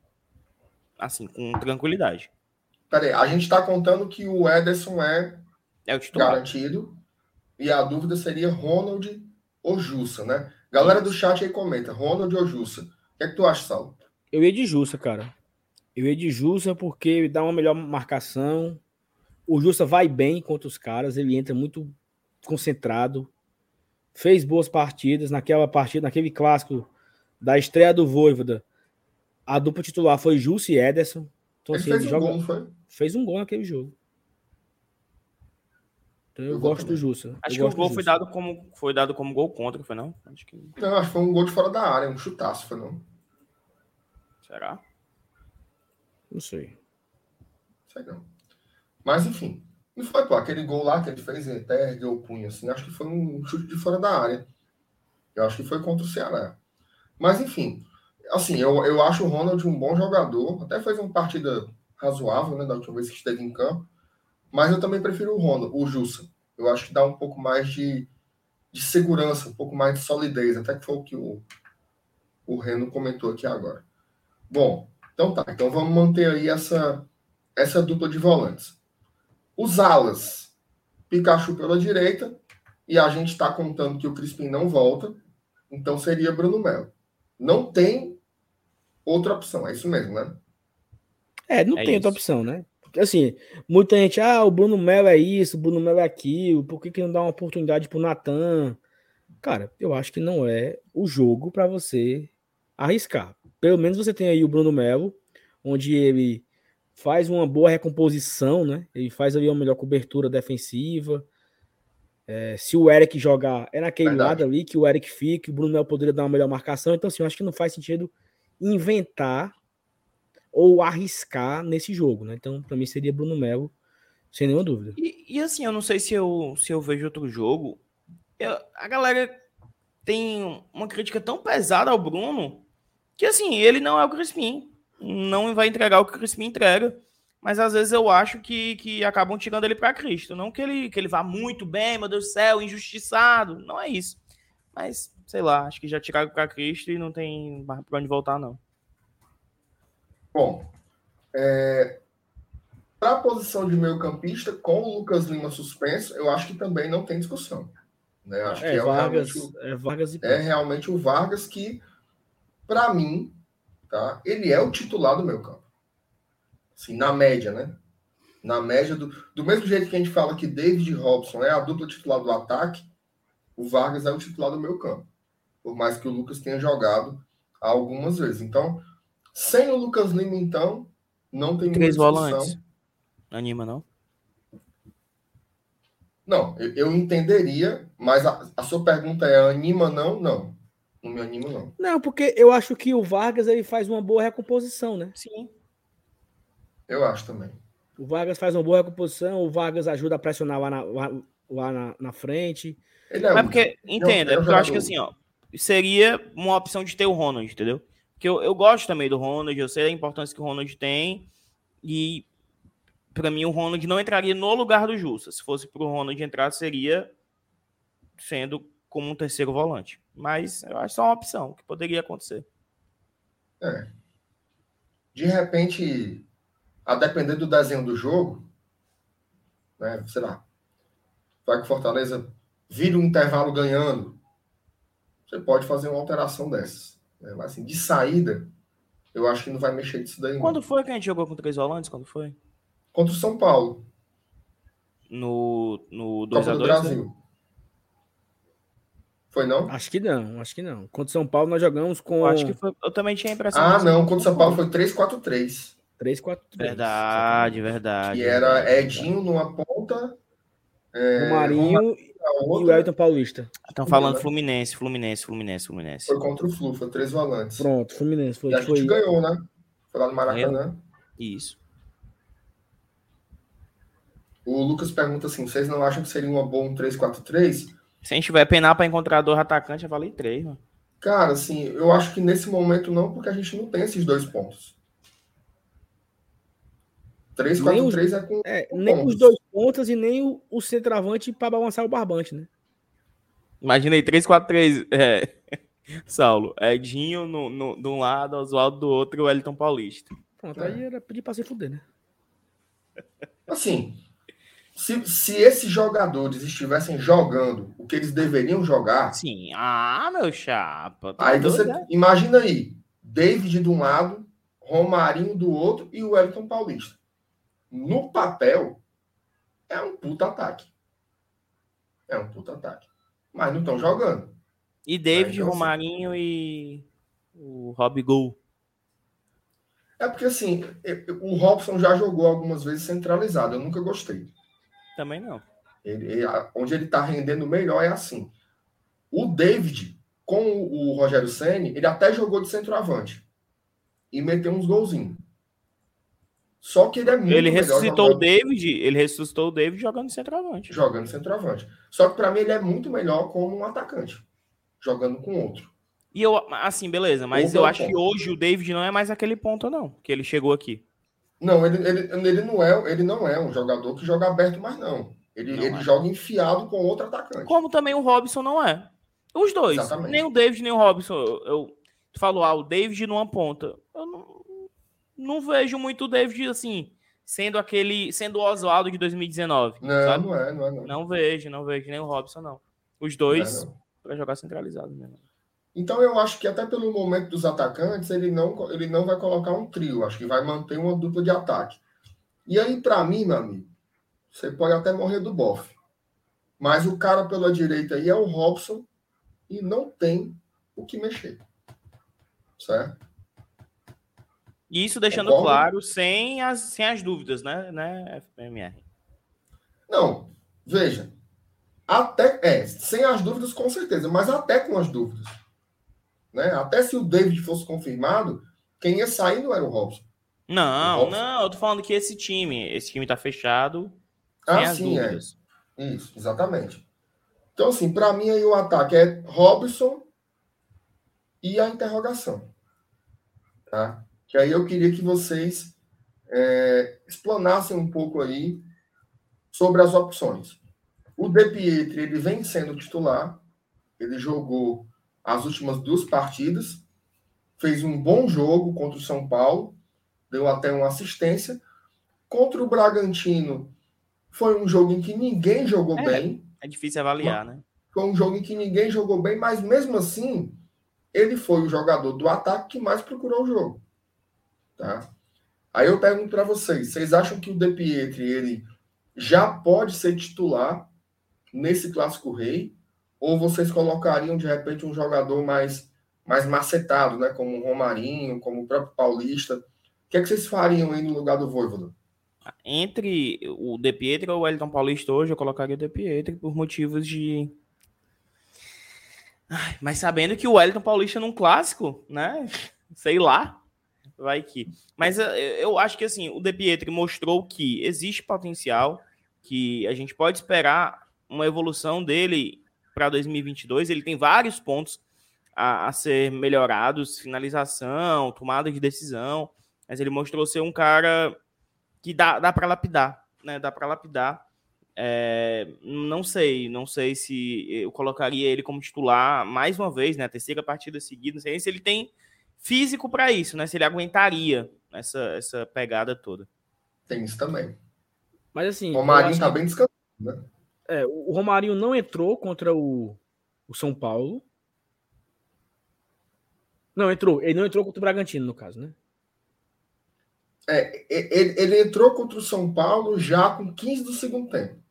Assim, com tranquilidade. Peraí, a gente está contando que o Ederson é, é o titular. garantido. E a dúvida seria Ronald ou Jussa, né? Galera do chat aí comenta, Ronald ou Jussa. O que é que tu acha, Saulo? Eu ia de Jussa, cara. Eu ia de Jussa porque dá uma melhor marcação. O Jussa vai bem contra os caras, ele entra muito concentrado. Fez boas partidas naquela partida, naquele clássico da estreia do Voivoda, a dupla titular foi Jussi e Ederson. Então, ele assim, fez ele um joga... gol, foi? Fez um gol naquele jogo. Então eu, eu gosto do Jussa. Acho eu que o gol foi dado, como, foi dado como gol contra, foi não? Acho que... Não, acho que foi um gol de fora da área, um chutaço, foi não. Será? Não sei. Sei não. Mas, enfim. E foi, pô, aquele gol lá que ele fez, ele até ergueu o punho, assim, acho que foi um chute de fora da área. Eu acho que foi contra o Ceará. Mas, enfim, assim, eu, eu acho o Ronald um bom jogador, até fez uma partida razoável, né, da última vez que esteve em campo, mas eu também prefiro o Ronald, o Jussa. Eu acho que dá um pouco mais de, de segurança, um pouco mais de solidez, até que foi o que o, o Reno comentou aqui agora. Bom, então tá, então vamos manter aí essa, essa dupla de volantes. Os alas, Pikachu pela direita, e a gente está contando que o Crispim não volta, então seria Bruno Melo. Não tem outra opção, é isso mesmo, né? É, não é tem isso. outra opção, né? Assim, muita gente, ah, o Bruno Melo é isso, o Bruno Melo é aquilo, por que, que não dá uma oportunidade pro Natan? Cara, eu acho que não é o jogo para você arriscar. Pelo menos você tem aí o Bruno Melo, onde ele faz uma boa recomposição, né? Ele faz ali uma melhor cobertura defensiva. É, se o Eric jogar, é naquele Verdade. lado ali que o Eric fica, o Bruno Melo poderia dar uma melhor marcação. Então, assim, eu acho que não faz sentido inventar ou arriscar nesse jogo, né? Então, para mim seria Bruno Melo, sem nenhuma dúvida. E, e, assim, eu não sei se eu, se eu vejo outro jogo. Eu, a galera tem uma crítica tão pesada ao Bruno que, assim, ele não é o Crispim. Não vai entregar o que o Crispim entrega. Mas às vezes eu acho que, que acabam tirando ele para Cristo. Não que ele, que ele vá muito bem, meu Deus do céu, injustiçado. Não é isso. Mas, sei lá, acho que já tiraram para Cristo e não tem para onde voltar, não. Bom, é, para a posição de meio campista, com o Lucas Lima suspenso, eu acho que também não tem discussão. Né? Acho é, que é, Vargas, realmente, é, Vargas e é realmente o Vargas que, para mim, tá, ele é o titular do meu campo. Assim, na média, né? Na média, do, do mesmo jeito que a gente fala que David Robson é a dupla titular do ataque, o Vargas é o titular do meu campo. Por mais que o Lucas tenha jogado algumas vezes. Então, sem o Lucas Lima, então, não tem Três volantes. Anima, não? Não, eu, eu entenderia, mas a, a, sua pergunta é anima não? Não. Não me anima, não. Não, porque eu acho que o Vargas ele faz uma boa recomposição, né? Sim. Eu acho também. O Vargas faz uma boa recomposição, o Vargas ajuda a pressionar lá na, lá, lá na, na frente. Ele é mas porque, entenda, é, é porque eu acho que assim, ó, seria uma opção de ter o Ronald, entendeu? Que eu, eu gosto também do Ronald, eu sei a importância que o Ronald tem. E para mim o Ronald não entraria no lugar do Justa. Se fosse para o Ronald entrar, seria sendo como um terceiro volante. Mas eu acho só uma opção que poderia acontecer. É. De repente, a depender do desenho do jogo, né, sei lá, vai que Fortaleza vira um intervalo ganhando, você pode fazer uma alteração dessas. Né? Mas assim, de saída, eu acho que não vai mexer disso daí. Quando não. foi que a gente jogou com três volantes? Quando foi? Contra o São Paulo. No, no 2x2? do né? Brasil. Né? Foi não? Acho que não, acho que não. Contra o São Paulo nós jogamos com. Eu acho que foi. Eu também tinha a impressão. Ah, não. Contra o São Paulo foi 3-4-3. 3-4-3. Verdade, verdade. Que era Edinho numa ponta. É, Marinho e o Elton Paulista. Estão falando Fluminense, Fluminense, Fluminense, Fluminense. Foi contra o Flu, foi três volantes. Pronto, Fluminense. Foi, e a gente ganhou, né? Foi lá no Maracanã. Isso. O Lucas pergunta assim: vocês não acham que seria uma boa um 3-4-3? Se a gente tiver penar para encontrar dois atacantes, eu falei três, mano. Cara, assim, eu acho que nesse momento não, porque a gente não tem esses dois pontos. 3-4-3 é com. É, com nem pontos. os dois pontas e nem o, o centroavante para balançar o barbante, né? Imaginei 3-4-3. É. Saulo, Edinho no, no, de um lado, Oswaldo do outro e o Elton Paulista. Pronto, é. aí era pedir para se fuder, né? Assim, se, se esses jogadores estivessem jogando o que eles deveriam jogar. Sim, ah, meu chapa. Tá aí você né? imagina aí, David de um lado, Romarinho do outro e o Elton Paulista no papel, é um puta ataque. É um puta ataque. Mas não estão jogando. E David, então, Romarinho assim, e o Rob Gol. É porque assim, o Robson já jogou algumas vezes centralizado. Eu nunca gostei. Também não. Ele, onde ele tá rendendo melhor é assim. O David, com o Rogério Senni, ele até jogou de centroavante. E meteu uns golzinhos. Só que ele é muito Ele ressuscitou o David, ele ressuscitou o David jogando centroavante. Jogando centroavante. Só que para mim ele é muito melhor como um atacante, jogando com outro. E eu, assim, beleza, mas eu acho ponto. que hoje o David não é mais aquele ponto, não, que ele chegou aqui. Não, ele, ele, ele, não, é, ele não é um jogador que joga aberto mais, não. Ele, não ele é. joga enfiado com outro atacante. Como também o Robson não é. Os dois. Exatamente. Nem o David, nem o Robson. Eu, eu, tu falou, ah, o David numa ponta. Eu não, não vejo muito o David assim, sendo aquele. sendo o Oswaldo de 2019. Não, sabe? não é, não é. Não. não vejo, não vejo nem o Robson, não. Os dois é, para jogar centralizado mesmo. Então eu acho que até pelo momento dos atacantes, ele não, ele não vai colocar um trio, acho que vai manter uma dupla de ataque. E aí, para mim, meu amigo, você pode até morrer do bofe. Mas o cara pela direita aí é o Robson e não tem o que mexer. Certo? Isso deixando Concordo? claro, sem as, sem as dúvidas, né, né, FPMR? Não, veja. Até, é, sem as dúvidas, com certeza, mas até com as dúvidas. Né? Até se o David fosse confirmado, quem ia sair não era o Robson. Não, o Robson. não, eu tô falando que esse time, esse time tá fechado. Ah, sim, é. Isso, exatamente. Então, assim, para mim aí o ataque é Robson e a interrogação. Tá? Que aí eu queria que vocês é, explanassem um pouco aí sobre as opções. O De Pietri, ele vem sendo titular, ele jogou as últimas duas partidas, fez um bom jogo contra o São Paulo, deu até uma assistência. Contra o Bragantino, foi um jogo em que ninguém jogou é, bem. É difícil avaliar, né? Foi um jogo em que ninguém jogou bem, mas mesmo assim, ele foi o jogador do ataque que mais procurou o jogo. Tá? Aí eu pergunto para vocês, vocês acham que o De Pietri ele já pode ser titular nesse clássico rei ou vocês colocariam de repente um jogador mais mais macetado, né, como o Romarinho, como o próprio Paulista? O que é que vocês fariam aí no lugar do Voivoda? Entre o De Pietri ou o Wellington Paulista hoje, eu colocaria o De Pietri por motivos de. Ai, mas sabendo que o Wellington Paulista num clássico, né? Sei lá. Vai que. Mas eh, eu acho que assim, o De Pietri mostrou que existe potencial, que a gente pode esperar uma evolução dele para 2022. Ele tem vários pontos a, a ser melhorados: finalização, tomada de decisão. Mas ele mostrou ser um cara que dá, dá para lapidar, né? Dá para lapidar. É, não sei, não sei se eu colocaria ele como titular mais uma vez, né? Terceira partida seguida, não sei se ele tem físico para isso, né? Se ele aguentaria essa, essa pegada toda. Tem isso também. Mas assim. O Marinho tá bem descansado, né? É, o Romarinho não entrou contra o, o São Paulo. Não, entrou. Ele não entrou contra o Bragantino, no caso, né? É, ele, ele, entrou contra o São Paulo já com 15 do segundo tempo.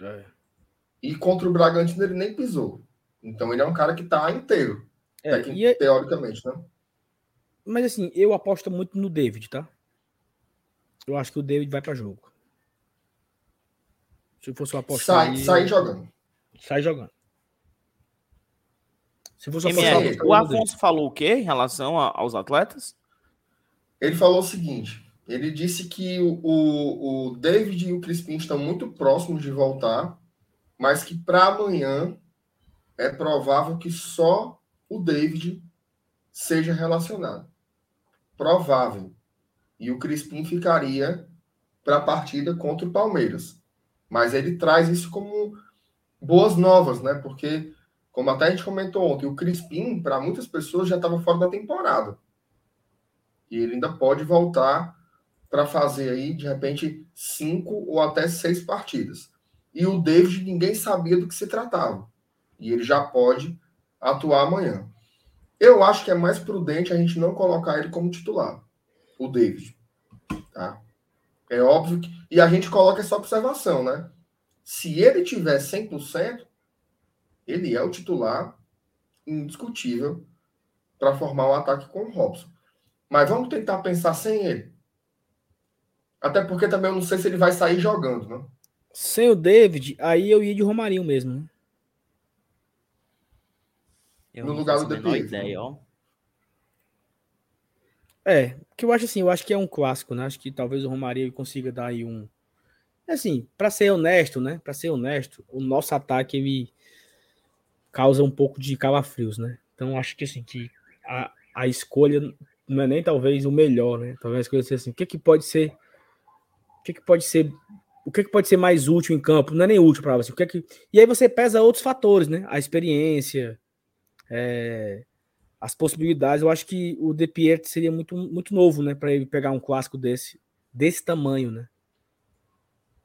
É. E contra o Bragantino ele nem pisou. Então ele é um cara que tá inteiro. É, é, teoricamente, né? Mas assim, eu aposto muito no David, tá? Eu acho que o David vai para jogo. Se fosse uma aposta. Sai, sai jogando. Sai jogando. Se fosse MR, o Afonso falou o quê em relação a, aos atletas? Ele falou o seguinte: ele disse que o, o, o David e o Crispim estão muito próximos de voltar, mas que para amanhã é provável que só o David seja relacionado. Provável. E o Crispim ficaria para a partida contra o Palmeiras. Mas ele traz isso como boas novas, né? Porque, como até a gente comentou ontem, o Crispim, para muitas pessoas, já estava fora da temporada. E ele ainda pode voltar para fazer aí, de repente, cinco ou até seis partidas. E o David, ninguém sabia do que se tratava. E ele já pode atuar amanhã. Eu acho que é mais prudente a gente não colocar ele como titular, o David. Tá? É óbvio que. E a gente coloca essa observação, né? Se ele tiver 100%, ele é o titular indiscutível para formar um ataque com o Robson. Mas vamos tentar pensar sem ele. Até porque também eu não sei se ele vai sair jogando, né? Sem o David, aí eu ia de Romarinho mesmo, né? No lugar do. Ideia, ó. É, que eu acho assim, eu acho que é um clássico, né? Acho que talvez o Romarinho consiga dar aí um. Assim, para ser honesto, né? Para ser honesto, o nosso ataque ele causa um pouco de calafrios, né? Então acho que assim que a, a escolha não é nem talvez o melhor, né? Talvez a escolha seja assim, o que que pode ser o que que pode ser o que, que pode ser mais útil em campo? Não é nem útil para você. O que que... E aí você pesa outros fatores, né? A experiência, é... as possibilidades. Eu acho que o De Pietro seria muito, muito novo, né? Para ele pegar um clássico desse, desse tamanho, né?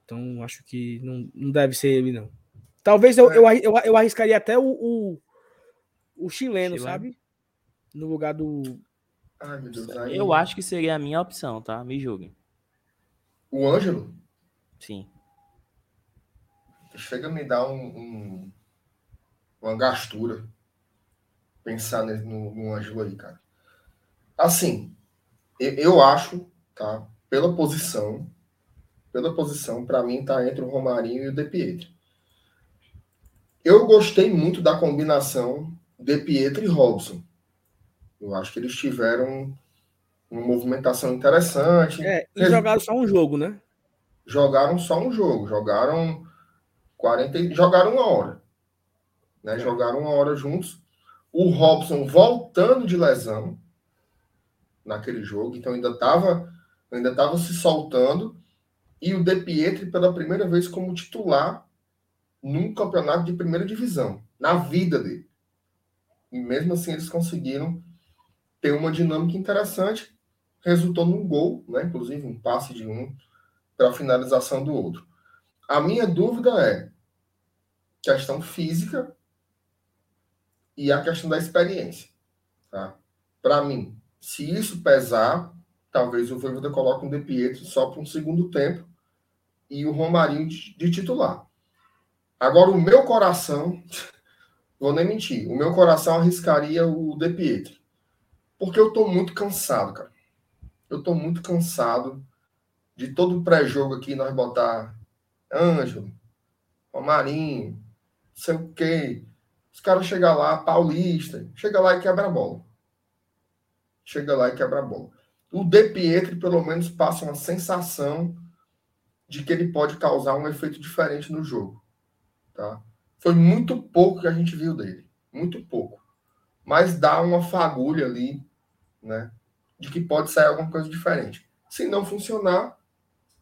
Então acho que não, não deve ser ele, não. Talvez eu, é. eu, eu, eu, arriscaria até o, o, o chileno, chileno, sabe? No lugar do. Ai, meu Deus, aí... Eu acho que seria a minha opção, tá? Me julguem. O Ângelo? Sim. Chega a me dar um, um uma gastura pensar no, no Ângelo aí, cara. Assim, eu, eu acho, tá? Pela posição, pela posição, para mim tá entre o Romarinho e o De Pietro. Eu gostei muito da combinação De Pietro e Robson. Eu acho que eles tiveram uma movimentação interessante. É, e jogaram só um jogo, né? jogaram só um jogo, jogaram 40, jogaram uma hora. Né? É. Jogaram uma hora juntos. O Robson voltando de lesão naquele jogo, então ainda estava ainda tava se soltando. E o De Pietri pela primeira vez como titular num campeonato de primeira divisão, na vida dele. E mesmo assim eles conseguiram ter uma dinâmica interessante. Resultou num gol, né? inclusive um passe de um para a finalização do outro. A minha dúvida é questão física e a questão da experiência. Tá? Para mim, se isso pesar, talvez o Voivoda coloque um De Pietro só para um segundo tempo e o Romarinho de, de titular. Agora, o meu coração, vou nem mentir, o meu coração arriscaria o De Pietro. Porque eu estou muito cansado, cara. Eu estou muito cansado de todo o pré-jogo aqui, nós botar Ângelo, Romarinho, não sei o quê. Os caras chegam lá, paulista, chega lá e quebra a bola. Chega lá e quebra a bola. O De Pietri, pelo menos, passa uma sensação de que ele pode causar um efeito diferente no jogo. Tá? Foi muito pouco que a gente viu dele. Muito pouco. Mas dá uma fagulha ali, né? De que pode sair alguma coisa diferente. Se não funcionar,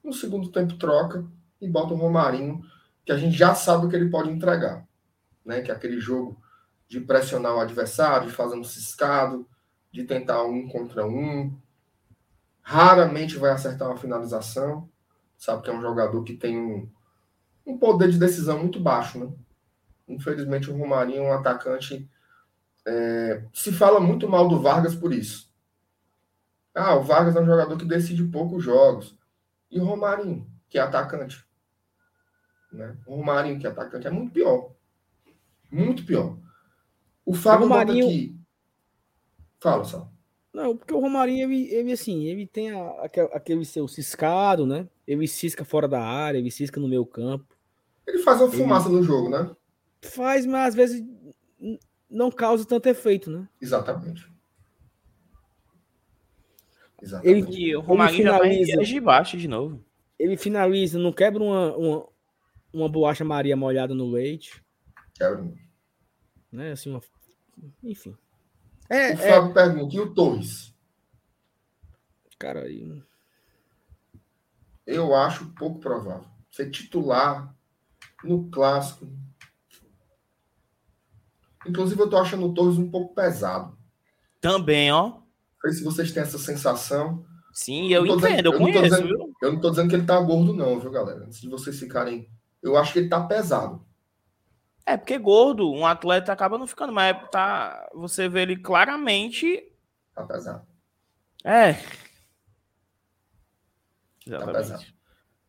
no segundo tempo, troca e bota o Romarinho, que a gente já sabe o que ele pode entregar. Né? Que é aquele jogo de pressionar o adversário, de fazer um ciscado, de tentar um contra um. Raramente vai acertar uma finalização. Sabe que é um jogador que tem um, um poder de decisão muito baixo, né? Infelizmente, o Romarinho é um atacante. É, se fala muito mal do Vargas por isso. Ah, o Vargas é um jogador que decide poucos jogos. E o Romarinho, que é atacante. Né? O Romarinho, que é atacante, é muito pior. Muito pior. O Fábio o Romarinho... aqui. Fala, Sal. Não, porque o Romarinho, ele, ele assim, ele tem a, aquele seu ciscado, né? Ele cisca fora da área, ele cisca no meio campo. Ele faz uma fumaça ele... no jogo, né? Faz, mas às vezes não causa tanto efeito, né? Exatamente. Exatamente. Ele, e o Romarinho ele finaliza, já tá de baixo de novo. Ele finaliza, não quebra uma, uma, uma bolacha Maria molhada no leite. Quebra. Né, assim, uma... Enfim. É, o Fábio é... pergunta, e o Torres? Cara, aí... Eu acho pouco provável. Ser titular no clássico. Inclusive, eu tô achando o Torres um pouco pesado. Também, ó sei se vocês têm essa sensação. Sim, eu, eu entendo, dizendo, eu, conheço. Não dizendo, eu não tô dizendo que ele tá gordo, não, viu, galera? Antes de vocês ficarem. Eu acho que ele tá pesado. É, porque gordo, um atleta acaba não ficando, mas tá, você vê ele claramente. Tá pesado. É. Tá Exatamente. Tá pesado.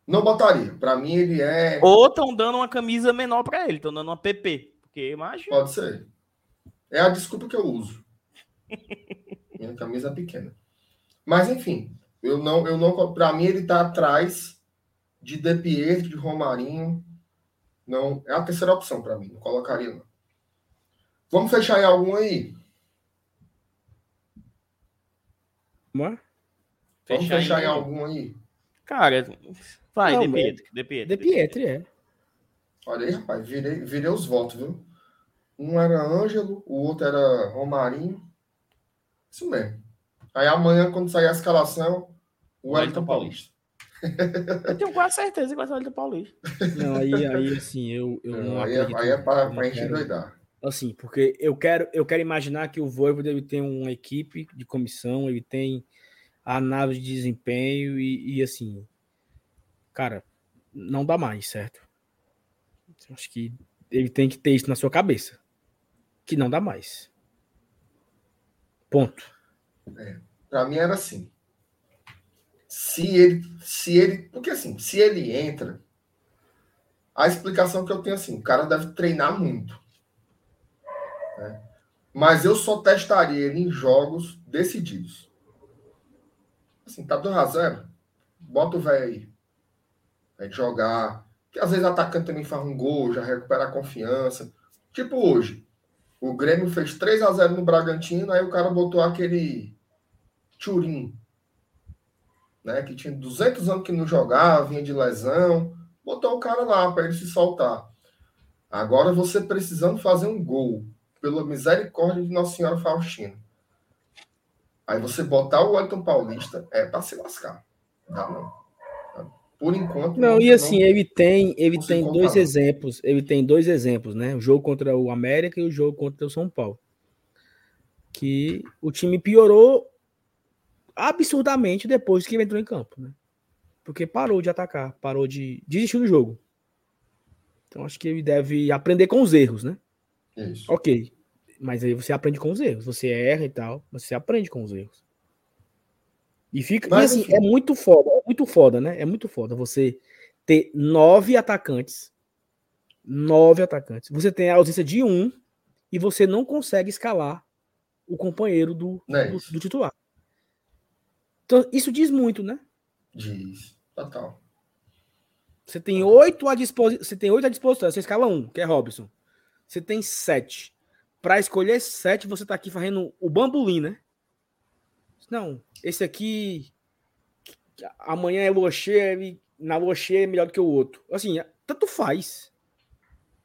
Não botaria. Para mim, ele é. Ou estão dando uma camisa menor para ele, estão dando uma PP. Porque imagina. Pode ser. É a desculpa que eu uso. Minha camisa pequena. Mas enfim, eu não, eu não, para mim ele está atrás de De Pietro, de Romarinho. Não, é a terceira opção para mim, não colocaria não. Vamos fechar em algum aí? Vamos fechar, fechar em algum aí? Cara, vai, Não, De Pietri. De Pietri, de Pietri é. Olha aí, rapaz, virei, virei os votos, viu? Um era Ângelo, o outro era Romarinho. Isso mesmo. Aí amanhã, quando sair a escalação, o Wellington Paulista. Eu tenho quase certeza que vai ser o Wellington Paulista. Não, aí, aí assim, eu, eu não, não aí, é, acredito. Aí é para, para encher doidar. Assim, porque eu quero, eu quero imaginar que o Voivoda ele tem uma equipe de comissão, ele tem a nave de desempenho e, e assim, cara, não dá mais, certo? Acho que ele tem que ter isso na sua cabeça. Que não dá mais. Ponto. É, para mim era assim. Se ele, se ele, porque assim, se ele entra, a explicação que eu tenho assim, o cara deve treinar muito. Né? Mas eu só testaria ele em jogos decididos. Assim, tá 2 a 0 bota o velho aí. Vai jogar. Que às vezes o atacante também faz um gol, já recupera a confiança. Tipo hoje. O Grêmio fez 3 a 0 no Bragantino, aí o cara botou aquele Turim, né, que tinha 200 anos que não jogava, vinha de lesão, botou o cara lá para ele se soltar. Agora você precisando fazer um gol, pela misericórdia de Nossa Senhora Faustina. Aí você botar o Wellington Paulista é para se lascar. Dá não. Por enquanto. Não, e assim, não, ele tem, ele tem dois exemplos. Ele tem dois exemplos, né? O jogo contra o América e o jogo contra o São Paulo. Que o time piorou absurdamente depois que ele entrou em campo, né? Porque parou de atacar, parou de desistir do jogo. Então acho que ele deve aprender com os erros, né? Isso. Ok. Mas aí você aprende com os erros. Você erra e tal, mas você aprende com os erros. E fica. Mas, e assim, é muito foda, é muito foda, né? É muito foda você ter nove atacantes. Nove atacantes. Você tem a ausência de um e você não consegue escalar o companheiro do, é do, do, titular. Então, isso diz muito, né? Diz, total. Você tem oito à disposição. Você tem oito à disposição. Você escala um, que é Robson. Você tem sete. Para escolher sete, você tá aqui fazendo o bambolim, né? Não, esse aqui amanhã é lua cheia, na lua cheia é melhor do que o outro. Assim, tanto faz.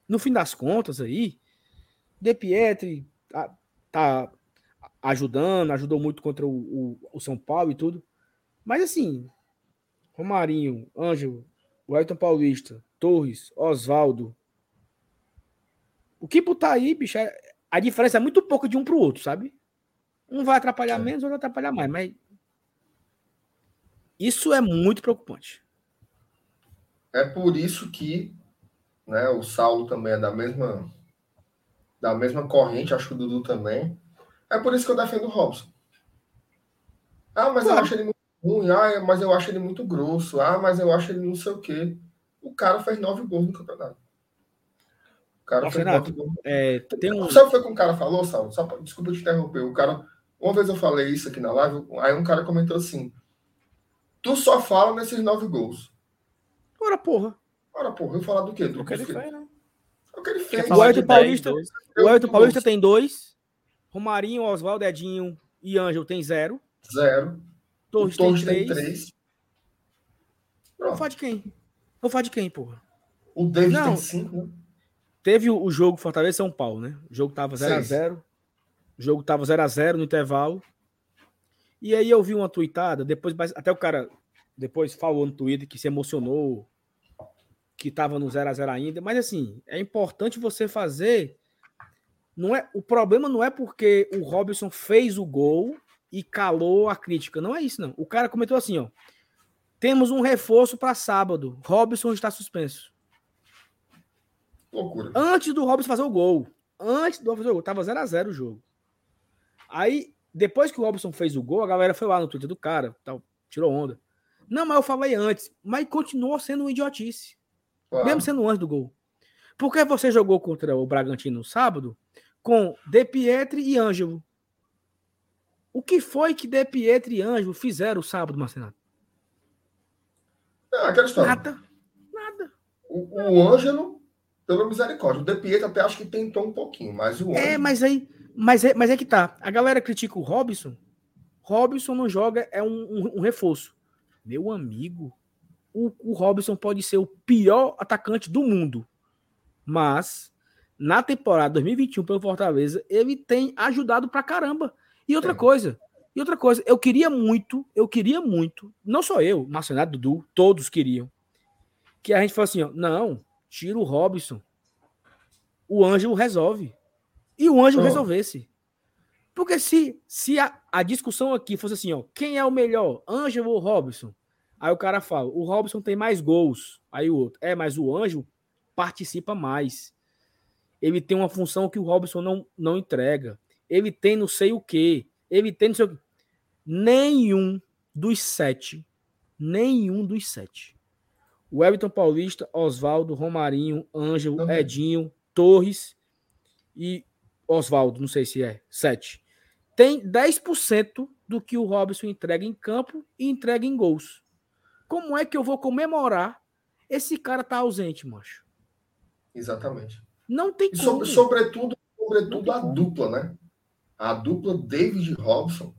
No fim das contas aí, De Pietri tá, tá ajudando, ajudou muito contra o, o, o, São Paulo e tudo. Mas assim, Romarinho, Ângelo, Wellington Paulista, Torres, Oswaldo. O que botar aí, bicho, é, a diferença é muito pouco de um pro outro, sabe? Um vai atrapalhar é. menos, outro vai atrapalhar mais. Mas isso é muito preocupante. É por isso que né, o Saulo também é da mesma da mesma corrente, acho que o Dudu também. É por isso que eu defendo o Robson. Ah, mas claro. eu acho ele muito ruim. Ah, mas eu acho ele muito grosso. Ah, mas eu acho ele não sei o quê. O cara fez nove gols no campeonato. O cara fez Renato, nove gols. É, tem um... Sabe o que o cara falou, Saulo? Só, desculpa te interromper. O cara uma vez eu falei isso aqui na live, aí um cara comentou assim: Tu só fala nesses nove gols. Ora, porra. Ora, porra, eu falar do quê? Do o que ele fez, né? O que ele fez. O Elton Paulista, o Elton Paulista tem dois. Romarinho, Oswaldo, Edinho e Ângelo tem zero. Zero. Torres, Torres tem, três. tem três. Vou falar de quem? Vou falar de quem, porra? O David Não, tem cinco, né? Teve o, jogo Fortaleza São Paulo, né? O jogo tava 0x0. O jogo tava 0 a 0 no intervalo. E aí eu vi uma tweetada, depois até o cara depois falou no Twitter que se emocionou, que tava no 0 a 0 ainda, mas assim, é importante você fazer não é, o problema não é porque o Robson fez o gol e calou a crítica, não é isso não. O cara comentou assim, ó: Temos um reforço para sábado. Robson está suspenso. Loucura. Antes do Robson fazer o gol, antes do Robson fazer o gol, tava 0 a 0 o jogo. Aí, depois que o Robson fez o gol, a galera foi lá no Twitter do cara, tal, tirou onda. Não, mas eu falei antes, mas continuou sendo um idiotice. Claro. Mesmo sendo antes do gol. Porque você jogou contra o Bragantino no sábado com De Pietri e Ângelo. O que foi que De Pietri e Ângelo fizeram o sábado, Marcelo? É, aquela história. Nada. Nada. O, o Ângelo, pela misericórdia. O De Pietri até acho que tentou um pouquinho, mas o é, Ângelo... É, mas aí mas é, mas é que tá. A galera critica o Robson Robson não joga, é um, um, um reforço. Meu amigo, o, o Robson pode ser o pior atacante do mundo. Mas, na temporada 2021 pelo Fortaleza, ele tem ajudado pra caramba. E outra é. coisa, e outra coisa, eu queria muito, eu queria muito, não só eu, Marcenato Dudu, todos queriam, que a gente fosse assim, ó, não, tira o Robson. O Ângelo resolve. E o Ângelo oh. resolvesse. Porque se, se a, a, discussão aqui fosse assim, ó, quem é o melhor, Ângelo ou Robson? Aí o cara fala, o Robson tem mais gols. Aí o outro, é, mas o Ângelo participa mais. Ele tem uma função que o Robson não, não entrega. Ele tem não sei o quê. Ele tem não sei o quê. Nenhum dos sete, nenhum dos sete. O Everton Paulista, Oswaldo, Romarinho, Ângelo, Edinho, Torres e Oswaldo, não sei se é, sete tem 10% do que o Robson entrega em campo e entrega em gols. Como é que eu vou comemorar esse cara tá ausente, macho? Exatamente. Não tem como. Sobre, sobretudo, sobretudo a como. dupla, né? A dupla David Robson,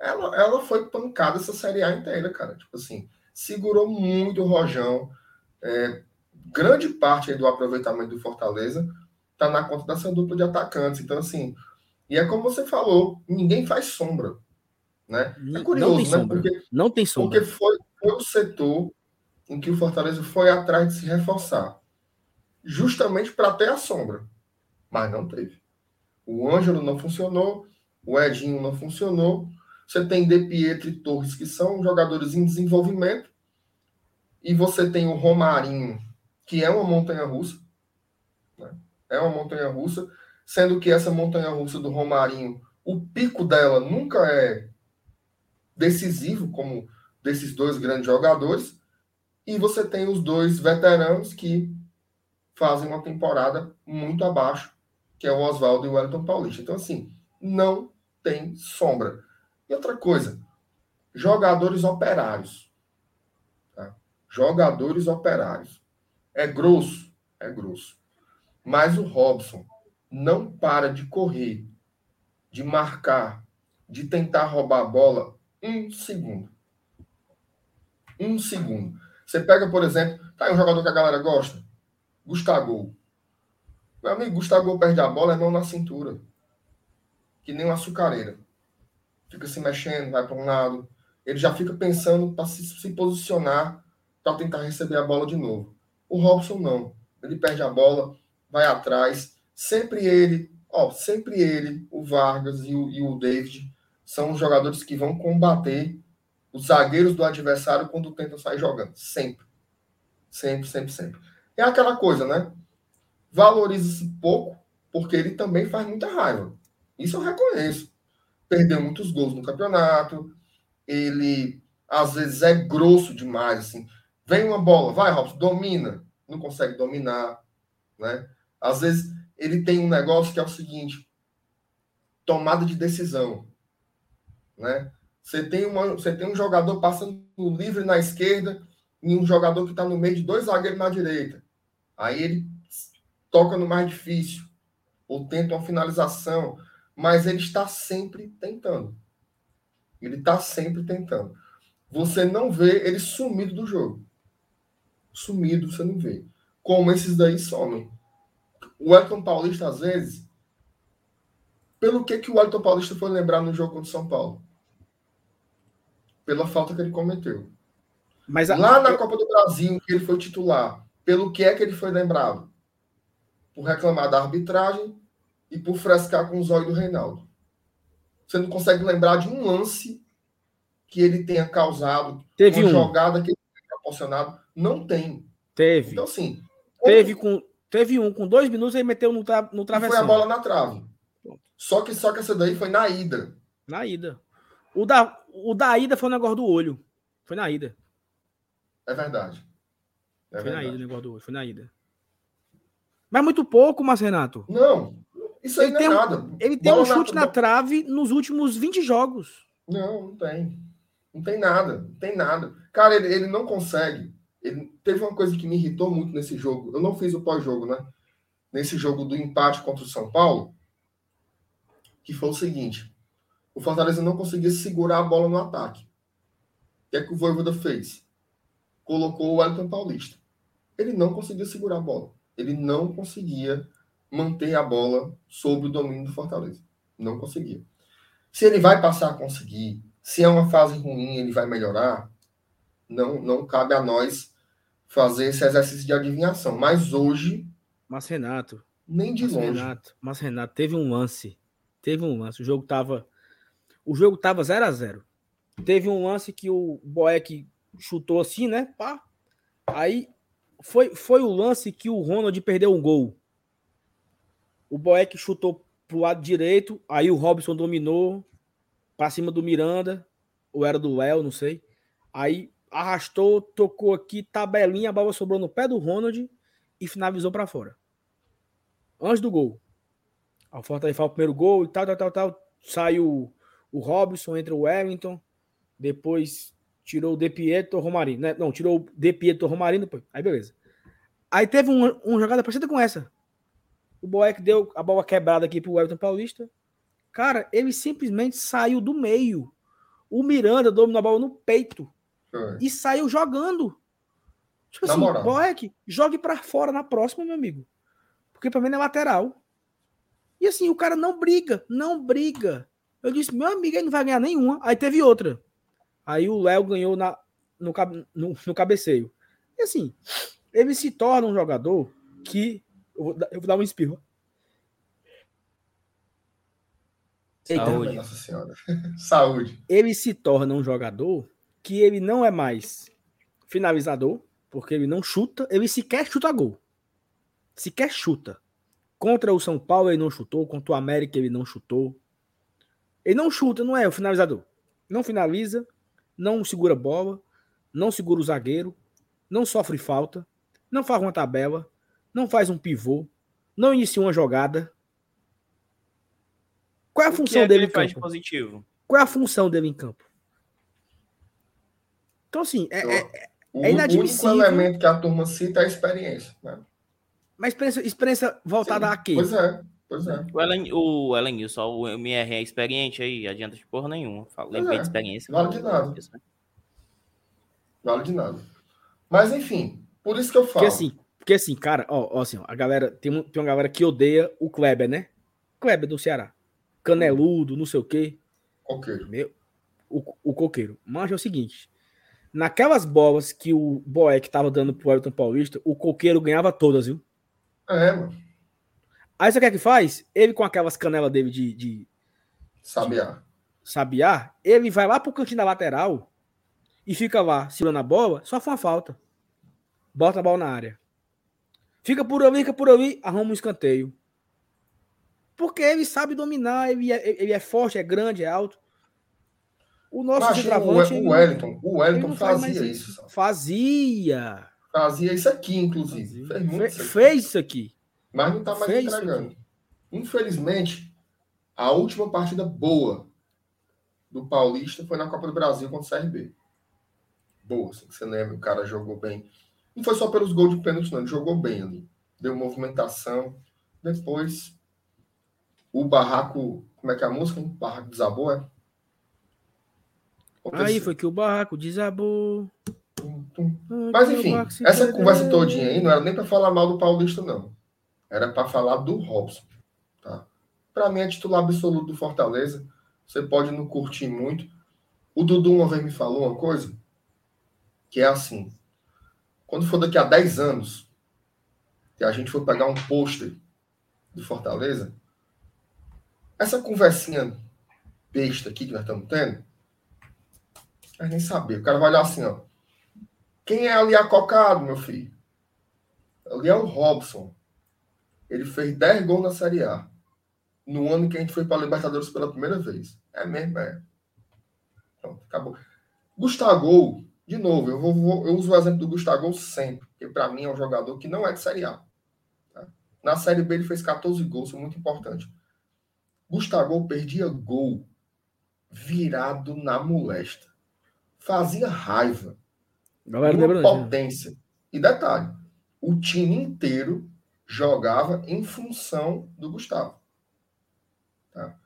ela, ela foi pancada essa Série A inteira, cara. Tipo assim, segurou muito o Rojão. É, grande parte do aproveitamento do Fortaleza tá na conta dessa dupla de atacantes. Então, assim, e é como você falou, ninguém faz sombra. Né? É curioso, não tem né? Sombra. Porque, não tem sombra. Porque foi, foi o setor em que o Fortaleza foi atrás de se reforçar. Justamente para ter a sombra. Mas não teve. O Ângelo não funcionou, o Edinho não funcionou. Você tem De Pietro e Torres, que são jogadores em desenvolvimento. E você tem o Romarinho, que é uma montanha russa. Né? É uma montanha russa sendo que essa montanha russa do Romarinho, o pico dela nunca é decisivo, como desses dois grandes jogadores, e você tem os dois veteranos que fazem uma temporada muito abaixo, que é o Oswaldo e o Wellington Paulista. Então, assim, não tem sombra. E outra coisa, jogadores operários. Tá? Jogadores operários. É grosso? É grosso. Mas o Robson, não para de correr, de marcar, de tentar roubar a bola um segundo. Um segundo. Você pega, por exemplo, tá aí um jogador que a galera gosta, Gustavo. Meu amigo, Gustavo perde a bola, é mão na cintura. Que nem uma açucareira. Fica se mexendo, vai para um lado. Ele já fica pensando para se, se posicionar para tentar receber a bola de novo. O Robson não. Ele perde a bola, vai atrás, Sempre ele, ó, sempre ele, o Vargas e o, e o David são os jogadores que vão combater os zagueiros do adversário quando tentam sair jogando. Sempre. Sempre, sempre, sempre. É aquela coisa, né? Valoriza-se pouco, porque ele também faz muita raiva. Isso eu reconheço. Perdeu muitos gols no campeonato. Ele, às vezes, é grosso demais. Assim. Vem uma bola, vai, Robson, domina. Não consegue dominar. Né? Às vezes, ele tem um negócio que é o seguinte: tomada de decisão. Né? Você, tem uma, você tem um jogador passando livre na esquerda e um jogador que está no meio de dois zagueiros na direita. Aí ele toca no mais difícil, ou tenta uma finalização, mas ele está sempre tentando. Ele está sempre tentando. Você não vê ele sumido do jogo. Sumido, você não vê. Como esses daí somem. O Elton Paulista, às vezes, pelo que, que o Elton Paulista foi lembrar no jogo contra o São Paulo? Pela falta que ele cometeu. Mas a... Lá na Copa do Brasil, que ele foi titular, pelo que é que ele foi lembrado? Por reclamar da arbitragem e por frescar com os olhos do Reinaldo. Você não consegue lembrar de um lance que ele tenha causado, Teve uma um. jogada que ele tenha proporcionado. Não tem. Teve. Então, assim. Teve com, Teve um, com dois minutos, ele meteu no, tra no travessão. foi a bola na trave. Só que, só que essa daí foi na ida. Na ida. O da, o da ida foi o negócio do olho. Foi na ida. É verdade. É foi verdade. na ida o negócio do olho. Foi na ida. Mas muito pouco, Mas Renato. Não. Isso aí ele não é tem, nada. Ele tem bola um chute na... na trave nos últimos 20 jogos. Não, não tem. Não tem nada. Não tem nada. Cara, ele, ele não consegue ele, teve uma coisa que me irritou muito nesse jogo. Eu não fiz o pós-jogo, né? Nesse jogo do empate contra o São Paulo, que foi o seguinte: o Fortaleza não conseguia segurar a bola no ataque. O que é que o Voivoda fez? Colocou o Wellington Paulista. Ele não conseguia segurar a bola. Ele não conseguia manter a bola sob o domínio do Fortaleza. Não conseguia. Se ele vai passar a conseguir, se é uma fase ruim, ele vai melhorar, não, não cabe a nós fazer esse exercício de adivinhação. Mas hoje. Mas Renato. Nem de mas longe. Renato, mas Renato, teve um lance. Teve um lance. O jogo tava. O jogo tava 0 a 0 Teve um lance que o Boeck chutou assim, né? Pá. Aí foi, foi o lance que o Ronald perdeu um gol. O Boeck chutou pro lado direito, aí o Robson dominou para cima do Miranda, ou era do Léo, não sei. Aí arrastou, tocou aqui, tabelinha, a bola sobrou no pé do Ronald e finalizou para fora. Antes do gol. A Fortaleza faz o primeiro gol e tal, tal, tal, tal. Saiu o Robson, entra o Wellington. Depois tirou o De Pietro Romarino. Né? Não, tirou o De Pietro Romarino. Depois. Aí beleza. Aí teve uma, uma jogada parecida com essa. O Boeck deu a bola quebrada aqui pro Everton Paulista. Cara, ele simplesmente saiu do meio. O Miranda dominou a bola no peito. Foi. E saiu jogando. Tipo na assim, moral. Boeck, jogue para fora na próxima, meu amigo. Porque pra mim é lateral. E assim, o cara não briga, não briga. Eu disse, meu amigo, ele não vai ganhar nenhuma. Aí teve outra. Aí o Léo ganhou na, no, no, no cabeceio. E assim, ele se torna um jogador que. Eu vou, eu vou dar um espirro. Saúde. Nossa Senhora. Saúde. Ele se torna um jogador que ele não é mais finalizador, porque ele não chuta, ele sequer chuta gol. Sequer chuta. Contra o São Paulo ele não chutou, contra o América ele não chutou. Ele não chuta, não é o finalizador. Não finaliza, não segura bola, não segura o zagueiro, não sofre falta, não faz uma tabela, não faz um pivô, não inicia uma jogada. Qual é a o função é dele em campo? Positivo? Qual é a função dele em campo? Então, assim, é, é, é inadmissível. O único elemento que a turma cita é a experiência. Né? Mas experiência, experiência voltada Sim, a quê? Pois é. Pois é. O Ellen, o Ellen só o MR é experiente aí, adianta de porra nenhuma. Lembrei é, de experiência. Vale de nada. Né? Vale de nada. Mas enfim, por isso que eu falo. Porque assim, porque assim cara, ó, ó assim, ó, a galera, tem, um, tem uma galera que odeia o Kleber, né? Kleber do Ceará. Caneludo, não sei o quê. Coqueiro. Meu, o, o coqueiro. Mas é o seguinte, naquelas bolas que o Boeck tava dando pro Everton Paulista, o coqueiro ganhava todas, viu? É, mano. Aí você quer que faz? Ele com aquelas canelas dele de. de sabiá. De, sabiá, ele vai lá pro cantinho da lateral e fica lá segurando a bola, só uma falta. Bota a bola na área. Fica por ali, fica por ali, arruma um escanteio. Porque ele sabe dominar, ele é, ele é forte, é grande, é alto. O nosso centroavante. O, Wellington, o Wellington fazia isso. Fazia. Fazia isso aqui, inclusive. Fez, fez isso aqui. Mas não está mais fez entregando. Infelizmente, a última partida boa do Paulista foi na Copa do Brasil contra o CRB. Boa, assim, que você lembra, o cara jogou bem. Não foi só pelos gols de pênalti, não. Ele jogou bem ali. Deu movimentação. Depois, o barraco. Como é que é a música? O barraco desabou, é? Aí foi que o barraco desabou. Mas enfim, essa conversa todinha aí não era nem para falar mal do Paulista, não. Era para falar do Robson. Tá? Para mim é titular absoluto do Fortaleza. Você pode não curtir muito. O Dudu uma vez me falou uma coisa que é assim. Quando for daqui a 10 anos, que a gente for pegar um pôster do Fortaleza, essa conversinha besta aqui que nós estamos tendo, a nem saber. O cara vai olhar assim, ó. Quem é ali acocado, meu filho? Ali é o Robson. Ele fez 10 gols na Série A. No ano que a gente foi para a Libertadores pela primeira vez. É mesmo, é. Pronto, acabou. Gustavo, de novo, eu, vou, vou, eu uso o exemplo do Gustavo sempre, porque para mim é um jogador que não é de Série A. Tá? Na Série B ele fez 14 gols, isso é muito importante. Gustavo perdia gol virado na molesta. Fazia raiva. Galera, uma potência. E detalhe, o time inteiro jogava em função do Gustavo. Tá?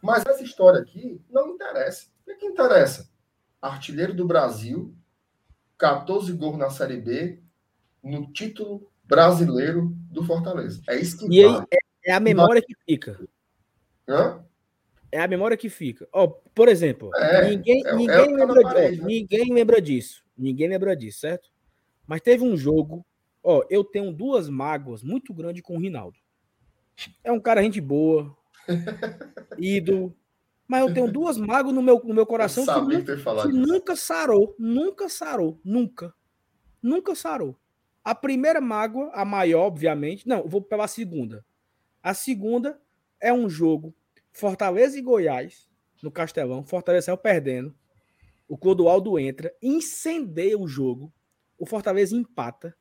Mas essa história aqui não interessa. O que, é interessa? Artilheiro do Brasil, 14 gols na Série B, no título brasileiro do Fortaleza. É isso que E aí, é, é a memória que fica. Hã? É a memória que fica. Ó, por exemplo, É, ninguém, é- ninguém, é tá na lembra, parede, né? ninguém lembra disso. Ninguém lembra disso, certo? Mas teve um jogo. Ó, eu tenho duas mágoas muito grandes com o Rinaldo. É um cara gente boa, ídolo. Mas eu tenho duas mágoas no meu, no meu Eu coração que, nunca, que nunca sarou. Nunca sarou. Nunca. Nunca sarou. A primeira mágoa, a maior, obviamente. Não, vou pela segunda. A segunda é um jogo Fortaleza e Goiás, no Castelão. Fortaleza saiu perdendo. O Clodoaldo entra, incendeia o jogo. O Fortaleza empata.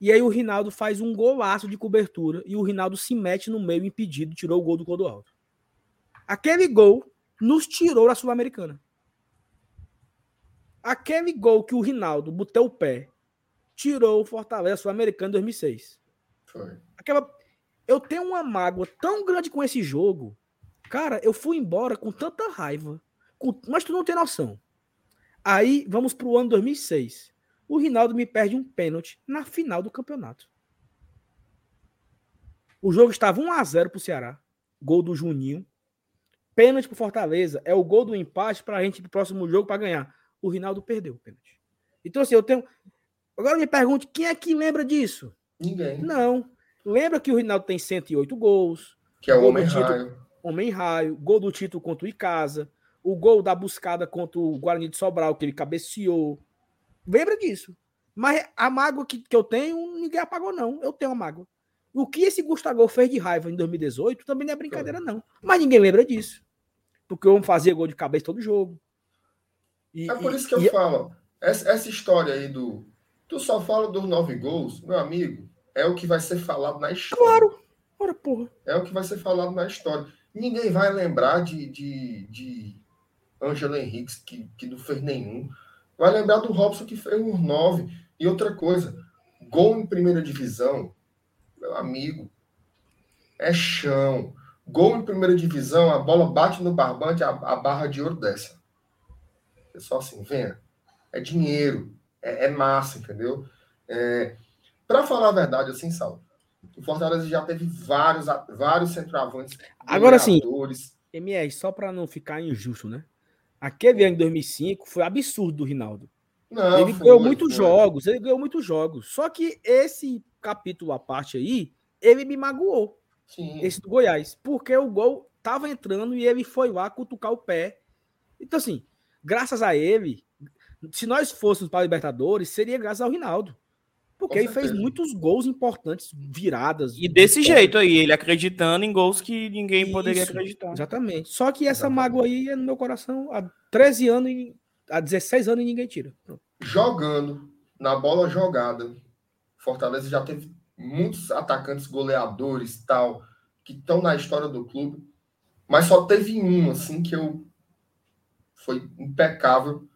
E aí o Rinaldo faz um golaço de cobertura. E o Rinaldo se mete no meio impedido, tirou o gol do Clodoaldo. Aquele gol nos tirou da Sul-Americana. Aquele gol que o Rinaldo botou o pé, tirou o Fortaleza Sul-Americano em 2006. Foi. Aquela... Eu tenho uma mágoa tão grande com esse jogo. Cara, eu fui embora com tanta raiva. com- Mas tu não tem noção. Aí, vamos pro ano 2006. O Rinaldo me perde um pênalti na final do campeonato. O jogo estava 1 a 0 pro Ceará. Gol do Juninho. Pênalti pro Fortaleza. É o gol do empate pra gente ir pro próximo jogo para ganhar. O Rinaldo perdeu o pênalti. Então, assim, eu tenho. Agora me pergunte, quem é que lembra disso? Ninguém. Não. Lembra que o Rinaldo tem 108 gols, Que é o Gol Homem do título. Raio. homem raio, gol do título contra o Icasa, o gol da buscada contra o Guarani de Sobral, que ele cabeceou. Lembra disso. Mas a mágoa que, que eu tenho, ninguém apagou, não. Eu tenho a mágoa. O que esse Gustavo fez de raiva em 2018 também não é brincadeira, não. Mas ninguém lembra disso. Porque o homem fazia gol de cabeça todo jogo. E- É por e- isso que eu e- falo. Essa, essa história aí do. Tu só fala dos nove gols, meu amigo, é o que vai ser falado na história. Claro! Ora, porra. É o que vai ser falado na história. Ninguém vai lembrar de, de, de Ângelo Henriques, que, que não fez nenhum. Vai lembrar do Robson, que fez uns nove. E outra coisa, gol em primeira divisão, meu amigo, é chão. Gol em primeira divisão, a bola bate no barbante, a, a barra de ouro desce. É só assim, venha. É dinheiro, é, é massa, entendeu? É, para falar a verdade, assim, Saulo, o Fortaleza já teve vários, vários centroavantes. Agora sim. MR, só pra não ficar injusto, né? Aquele ano de 2005 foi absurdo do Rinaldo. Não, ele foi, ganhou muitos jogos, ele ganhou muitos jogos. Só que esse capítulo à parte aí, ele me magoou, Sim. esse do Goiás, porque o gol tava entrando e ele foi lá cutucar o pé. Então, assim, graças a ele, se nós fôssemos para a Libertadores, seria graças ao Rinaldo. Porque ele fez muitos gols importantes, viradas. E desse jeito aí, ele acreditando em gols que ninguém poderia Isso, acreditar. Exatamente. Só que essa Exatamente. mágoa aí é no meu coração há 13 anos e há 16 anos e ninguém tira. Jogando, na bola jogada, Fortaleza já teve muitos atacantes goleadores tal, que estão na história do clube, mas só teve um, assim, que eu. Foi impecável,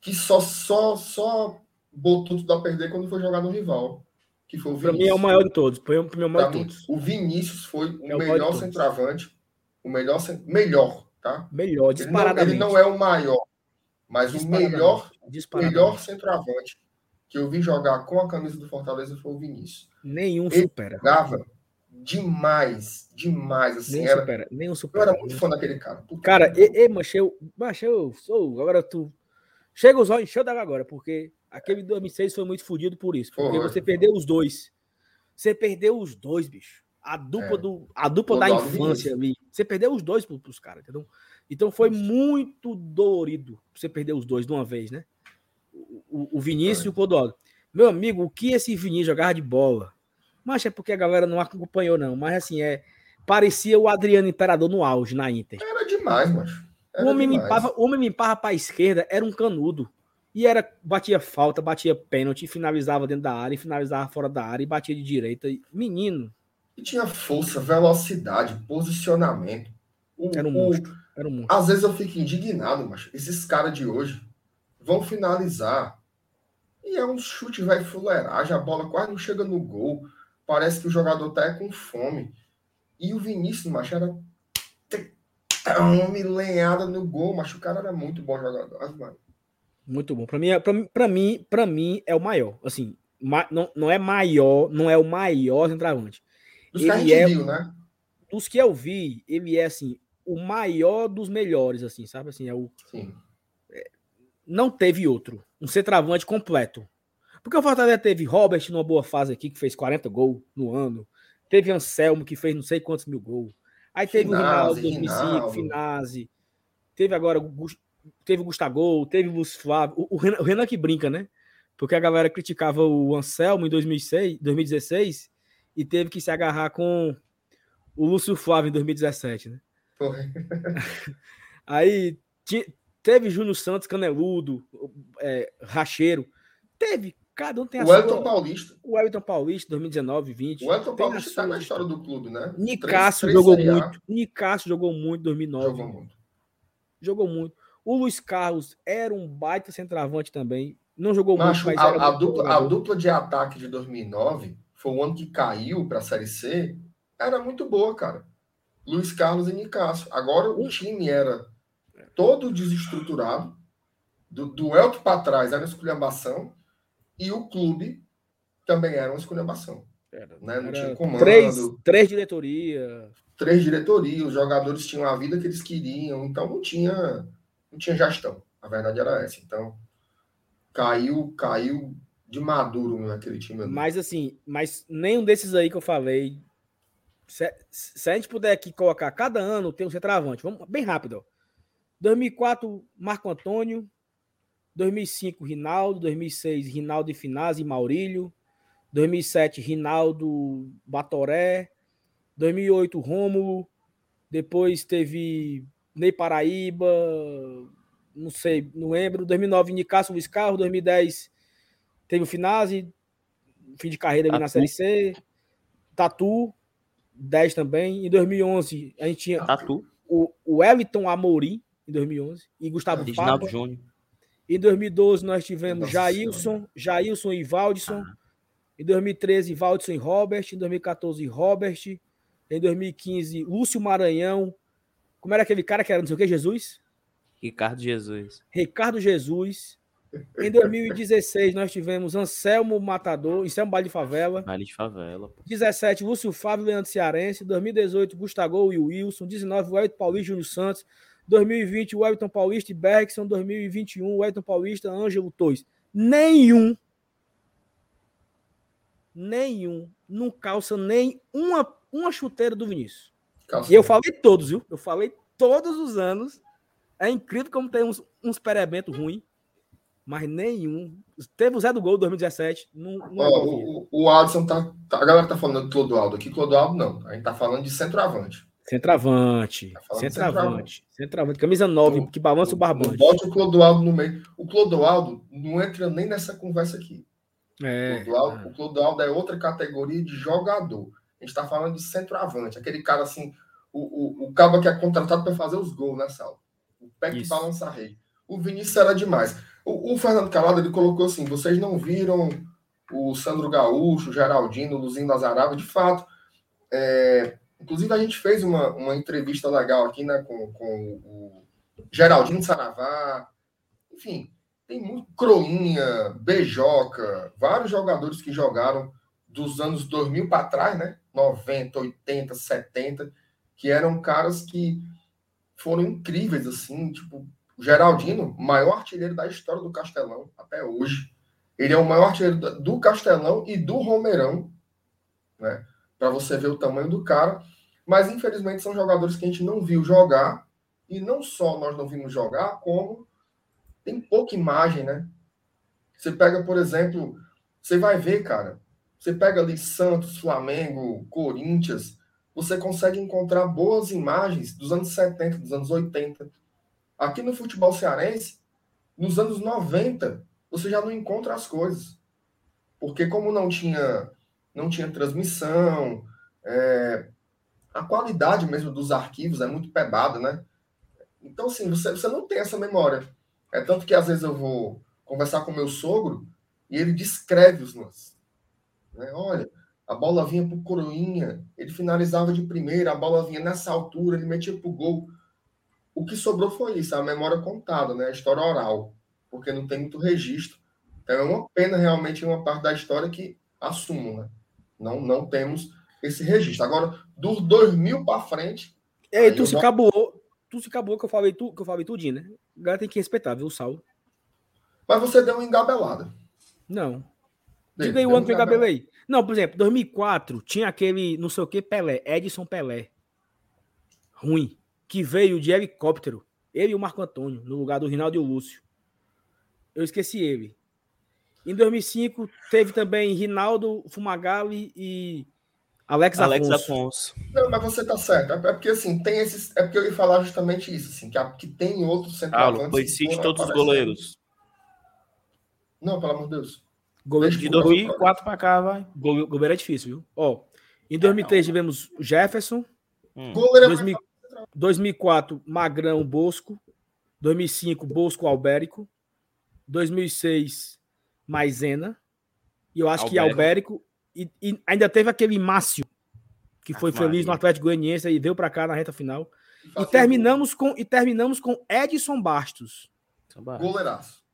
que só, só, só botou tudo a perder quando foi jogar no rival, que foi o Vinícius. mim é o maior de todos. Mim é o maior Pra de todos. o Vinícius foi o É maior melhor centroavante, o melhor, melhor, tá? Melhor, Ele não, disparadamente. ele não é o maior, mas o Disparadamente. melhor, Disparadamente. melhor centroavante que eu vi jogar com a camisa do Fortaleza foi o Vinícius. Nenhum Ele- supera. Jogava demais, demais, assim, Nenhum era, supera. Nenhum eu supera. era muito fã daquele cara. Puta Cara, e, e mancha, eu, mancha, eu sou. Agora tu. Chega os olhos, encheu d'água agora, porque aquele 2006 foi muito fodido por isso. Porque Foi, você perdeu os dois. Você perdeu os dois, bicho. A dupla, É. do, a dupla da infância ali. Você perdeu os dois pro, pros caras, entendeu? Então foi muito dolorido você perder os dois de uma vez, né? O, o- o Vinícius Foi. e o Clodoaldo. Meu amigo, o que esse Vinícius jogava de bola? Mas é porque a galera não acompanhou, não. Mas assim, é. Parecia o Adriano Imperador no auge na Inter. Era demais, macho. O homem, limpava, o homem limpava para a esquerda, era um canudo. E era batia falta, batia pênalti, finalizava dentro da área, finalizava fora da área, e batia de direita. Menino, E tinha força, velocidade, posicionamento. O- era um o- monstro. Era um monstro. Às vezes eu fico indignado, mas esses caras de hoje vão finalizar e é um chute, vai fuleiragem, a bola quase não chega no gol. Parece que o jogador tá é com fome. E o Vinícius, macho, era. Uma lenhada no gol, mas o cara era muito bom jogador. Muito bom. Para mim, é, para mim, para mim é o maior. Assim, não, não é maior, não é o maior centroavante. Dos ele é, viu, né? Dos que eu vi, ele é assim, o maior dos melhores, assim, sabe? Assim, é o. É, não teve outro. Um centroavante completo. Porque o Fortaleza teve Robert numa boa fase aqui, que fez 40 gols no ano. Teve Anselmo, que fez não sei quantos mil gols. Aí teve Finazzi, o Rinaldo 2005, Finazzi. Teve agora teve o Gustavo, teve o Lúcio Flávio. O, Renan, o Renan que brinca, né? Porque a galera criticava o Anselmo em 2006, 2016 e teve que se agarrar com o Lúcio Flávio em 2017, né? Aí teve Júnior Santos, Caneludo, é, Racheiro. Teve, Cada um tem a o Elton Paulista. O Elton Paulista, 2019, 20. O Elton Paulista está na história do clube, né? Nicásio jogou muito. Nicásio jogou muito em 2009. Jogou muito. Jogou muito. O Luiz Carlos era um baita centroavante também. Não jogou muito, mas a, a dupla, a dupla de ataque de 2009 foi o ano que caiu para a Série C. Era muito boa, cara. Luiz Carlos e Nicásio. Agora o time era todo desestruturado. Do, do Elton para trás era esculhambação e o clube também era uma esculhambação. Era, né? Não tinha comando. Três, três diretorias. Três diretorias, os jogadores tinham a vida que eles queriam, então não tinha, não tinha gestão. A verdade era essa. Então, caiu, caiu de maduro naquele time. Ali. Mas assim, mas nenhum desses aí que eu falei. Se, se, a gente puder aqui colocar cada ano, tem um centroavante. Vamos bem rápido. 2004, Marco Antônio. 2005, Rinaldo. 2006, Rinaldo e Finazzi e Maurílio. 2007, Rinaldo Batoré. 2008, Rômulo. Depois teve Ney Paraíba. Não sei, não lembro. 2009, Nicásio Luiz Carlos. 2010, teve o Finazzi. Fim de carreira ali na Série C. Tatu. 10 também. Em 2011, a gente tinha Tatu. o, o Everton Amorim, em 2011. E Gustavo Reginaldo Júnior. Em 2012 nós tivemos Jailson, Jailson e Valdson. Ah. Em 2013, Valdson e Robert. Em 2014, Robert. Em 2015, Lúcio Maranhão. Como era aquele cara que era não sei o que, Jesus? Ricardo Jesus. Ricardo Jesus. Em 2016, nós tivemos Anselmo Matador, Anselmo Baile de Favela. Baile de Favela. Pô. 17, Lúcio Fábio Leandro Cearense. 2018, Gustavo e Wilson. 19, Wellington Paulista Júnior Santos. 2020, o Everton Paulista e Bergson. 2021, o Everton Paulista, Ângelo Torres. Nenhum, nenhum, não calça nem uma, uma chuteira do Vinícius. E eu falei todos, viu? Eu falei todos os anos. É incrível como tem uns, uns perebentos ruins, mas nenhum. Teve o Zé do Gol 2017. Não, não oh, o, o Adson tá, tá, A galera tá falando do Clodoaldo aqui. Clodoaldo não. A gente tá falando de centroavante. Centroavante. Tá centroavante. Centroavante. Camisa 9, então, que balança o barbante. Bote o Clodoaldo no meio. O Clodoaldo não entra nem nessa conversa aqui. É, o, Clodoaldo, é. o Clodoaldo é outra categoria de jogador. A gente está falando de centroavante. Aquele cara assim, o, o, o cabo que é contratado para fazer os gols nessa aula. O pé que balança rei. O Vinícius era demais. O, o, Fernando Calado ele colocou assim: vocês não viram o Sandro Gaúcho, o Geraldino, o Luzinho Azarava, de fato. É, Inclusive, a gente fez uma, uma entrevista legal aqui né, com, com o Geraldinho Saravá. Enfim, tem muito Croinha, Bejoca, vários jogadores que jogaram dos anos 2000 para trás, né? 90, 80, 70, que eram caras que foram incríveis, assim, tipo, o Geraldino, maior artilheiro da história do Castelão até hoje. Ele é o maior artilheiro do Castelão e do Romeirão, né? para você ver o tamanho do cara. Mas infelizmente são jogadores que a gente não viu jogar. E não só nós não vimos jogar, como tem pouca imagem, né? Você pega, por exemplo, você vai ver, cara. Você pega ali Santos, Flamengo, Corinthians, você consegue encontrar boas imagens dos anos 70, dos anos 80. Aqui no futebol cearense, nos anos 90, você já não encontra as coisas. Porque como não tinha não tinha transmissão, é, a qualidade mesmo dos arquivos é muito pebada, né? Então, assim, você, você não tem essa memória. É tanto que às vezes eu vou conversar com meu sogro e ele descreve os lances. Né? Olha, a bola vinha para o Coroinha, ele finalizava de primeira, a bola vinha nessa altura, ele metia para o gol. o que sobrou foi isso, a memória contada, né? A história oral, porque não tem muito registro. Então é uma pena realmente uma parte da história que assumo, né? Não, não temos esse registro. Agora, dos 2000 para frente. É, tu se não... acabou, tu se acabou que eu falei, tu, que eu falei tudinho, né? O cara tem que respeitar, viu, Saulo? Mas você deu uma engabelada. Não. Diga aí o ano que eu engabelei. Não, por exemplo, 2004 tinha aquele, não sei o que, Pelé, Edson Pelé. Ruim. Que veio de helicóptero. Ele e o Marco Antônio, no lugar do Rinaldo e o Lúcio. Eu esqueci ele. Em 2005 teve também Rinaldo Fumagalli e Alex, Alex Afonso. Afonso. Não, mas você tá certo. É porque assim, tem esses. É porque eu ia falar justamente isso, assim, que, que tem outros centroavantes. Ah, foi todos os goleiros. Não, pelo amor de Deus. Goleiro de 2004 para cá, vai. Goleiro é difícil, viu? Ó, em 2003 é, tivemos Jefferson. Hum. Goleiro 2000, 2004, Magrão Bosco. 2005, Bosco Albérico. 2006, Maisena. E eu acho Albérico. que Albérico. E, e, ainda teve aquele Márcio, que foi ah, feliz no Atlético Goianiense e veio para cá na reta final. E terminamos, com, e terminamos com Edson Bastos. Goleiraço.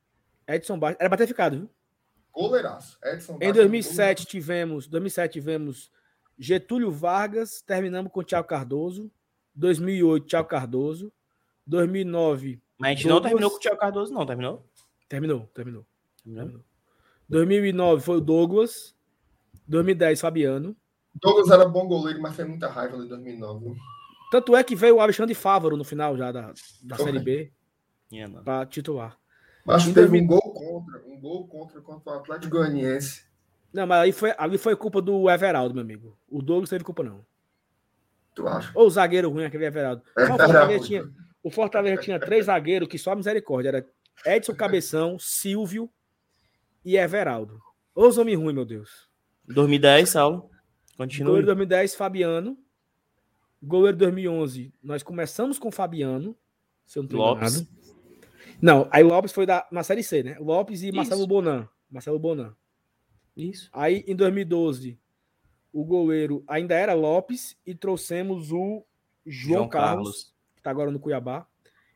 Edson Bastos. Era para ter ficado, viu? Goleiraço. Edson. Em 2007 tivemos, 2007 tivemos Getúlio Vargas, terminamos com Thiago Cardoso. 2008, Thiago Cardoso. 2009. Mas a gente Douglas. não terminou com o Thiago Cardoso, não, terminou? Terminou, terminou. terminou. 2009 foi o Douglas. 2010, Fabiano. Douglas era bom goleiro, mas foi muita raiva em 2009. Tanto é que veio o Alexandre Fávaro no final já da, da Série B yeah, para titular. Mas teve 2000... um gol contra, um gol contra contra o Atlético Goianiense. Não, mas aí foi, ali foi culpa do Everaldo, meu amigo. O Douglas teve culpa, não. Tu acha? Ou o zagueiro ruim, aquele Everaldo. É, o, Fortaleza tinha, o Fortaleza tinha três zagueiros que só misericórdia. Era Edson Cabeção, Silvio e Everaldo. Ô, os homens ruins, meu Deus. 2010, Saulo. Continua. Goleiro 2010, Fabiano. Goleiro 2011, nós começamos com Fabiano. Se eu não Lopes. Enganado. Não, aí Lopes foi da, na Série C, né? Lopes e Isso. Marcelo Bonan. Marcelo Bonan. Isso. Aí em 2012, o goleiro ainda era Lopes e trouxemos o João, João Carlos, Carlos, que está agora no Cuiabá.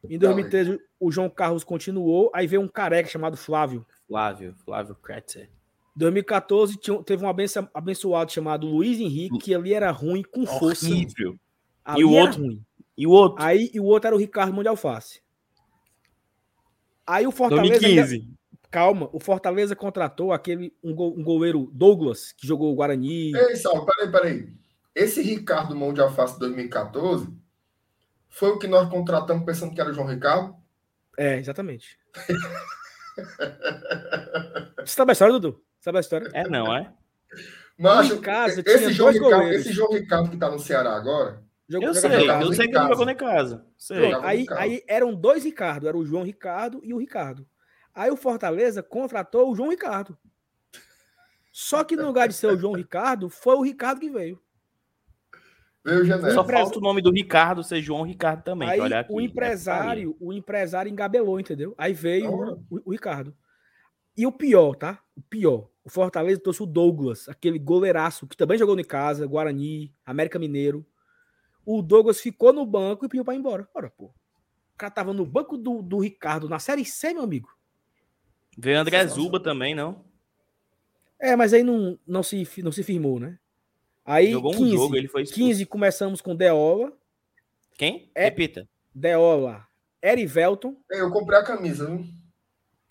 Em 2013, o João Carlos continuou, aí veio um careca chamado Flávio. Flávio, Flávio Kretzer. 2014 tinha, teve um abenço, abençoado chamado Luiz Henrique, que ali era ruim com força. Horrível. Ali e o outro? Ruim. E o outro? Aí e o outro era o Ricardo Mão de Alface. Aí o Fortaleza. 2015. Ainda, calma, o Fortaleza contratou aquele um, go, um goleiro Douglas, que jogou o Guarani. Ei, Sal, peraí, peraí. Esse Ricardo Mão de Alface 2014 foi o que nós contratamos pensando que era o João Ricardo? É, exatamente. Você sabe a história, Dudu? Sabe a história? É, não, é? Mas esse, João Ricardo, esse João Ricardo que tá no Ceará agora. Jogou, eu sei, eu sei que ele jogou em casa. Sei. Aí, aí eram dois Ricardo, era o João Ricardo e o Ricardo. Aí o Fortaleza contratou o João Ricardo. Só que no lugar de ser o João Ricardo, foi o Ricardo que veio. Veio o Só falta o nome do Ricardo ser João Ricardo também. Aí aqui, o empresário, o empresário engabelou, entendeu? Aí veio o, o, o Ricardo. E o pior, tá? O pior. O Fortaleza trouxe o Douglas, aquele goleiraço que também jogou em casa, Guarani, América Mineiro. O Douglas ficou no banco e pediu para ir embora. Ora, pô. O cara tava no banco do, do Ricardo na Série C, meu amigo. Veio André Zuba também, não? É, mas aí não, não, se, não se firmou, né? Aí, Jogou 15, um jogo, ele foi expulso. 15 começamos com Deola. Quem? É, Repita. Deola. Erivelton. Eu comprei a camisa, viu?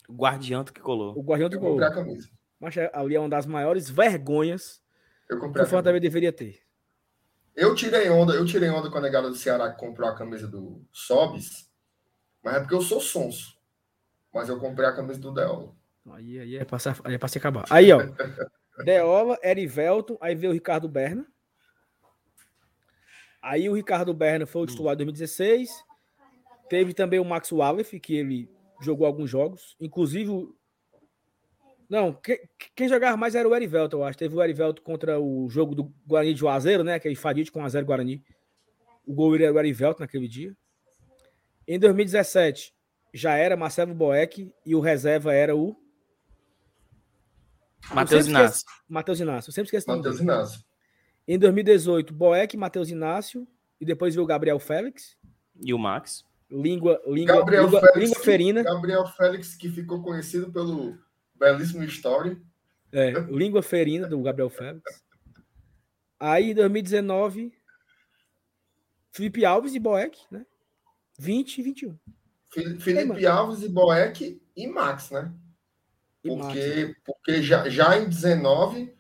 O guardião que colou. O guardião que colou. comprei a camisa. Mas é, ali é uma das maiores vergonhas eu comprei que o Fortaleza deveria ter. Eu tirei onda, eu tirei onda com a negada do Ceará que comprou a camisa do Sobis, mas é porque eu sou sonso. Mas eu comprei a camisa do Deola. Aí, aí, é passar, aí é pra se acabar. Aí, ó. Deola, Erivelton, aí veio o Ricardo Berna. Aí o Ricardo Berna foi o titular em 2016. Teve também o Max Wallace, que ele jogou alguns jogos. Inclusive. Não, quem, quem jogava mais era o Erivelto, eu acho. Teve o Erivelto contra o jogo do Guarani de Juazeiro, né? Aquele fadite com 1x0 Guarani. O gol era o Erivelto naquele dia. Em 2017, já era Marcelo Boeck e o reserva era o. Matheus Inácio. Matheus Inácio. Eu sempre esqueço Matheus Inácio. Em 2018, Boeck, Matheus Inácio e depois veio o Gabriel Félix. E o Max. língua, língua, Gabriel língua, Félix, língua ferina. Gabriel Félix, que ficou conhecido pelo belíssimo Story. É, língua ferina do Gabriel Félix. Aí, em 2019, Felipe Alves e Boeck, né? 20 e 21. Felipe Alves e Boeck e Max, né? E porque, Max. porque já, já em 19,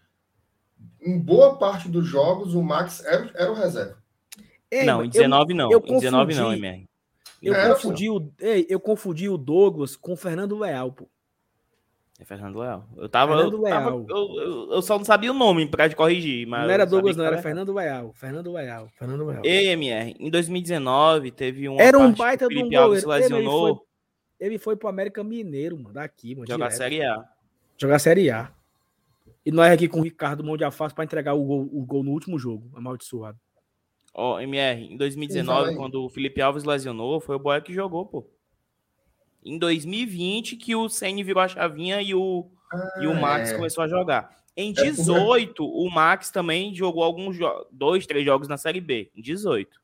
em boa parte dos jogos, o Max era, era o reserva. Ei, não, em 19 eu, não. Eu em confundi, 19 não, MR. Eu, é, confundi o, ei, eu confundi o Douglas com o Fernando Leal, pô. É Fernando Leal. Eu tava. Fernando eu, Leal. Tava, eu, eu, eu, só não sabia o nome pra corrigir. Mas não era Douglas, não, era Fernando Leal. Fernando Leal. Fernando Leal. EMR, em 2019, teve um. Era um baita de um goleiro. Se lesionou. Ele foi, ele foi pro América Mineiro, mano, daqui, mano. Jogar direto. Série A. Jogar Série A. E nós aqui com o Ricardo Mão de Afasta pra entregar o gol, o gol no último jogo, amaldiçoado. Ó, oh, MR, em 2019, quando o Felipe Alves lesionou, foi o Boia que jogou, pô. Em 2020, que o Senni virou a chavinha e o, ah, e o Max é. começou a jogar. Em 18, é o Max também jogou alguns dois, três jogos na Série B. Em 18.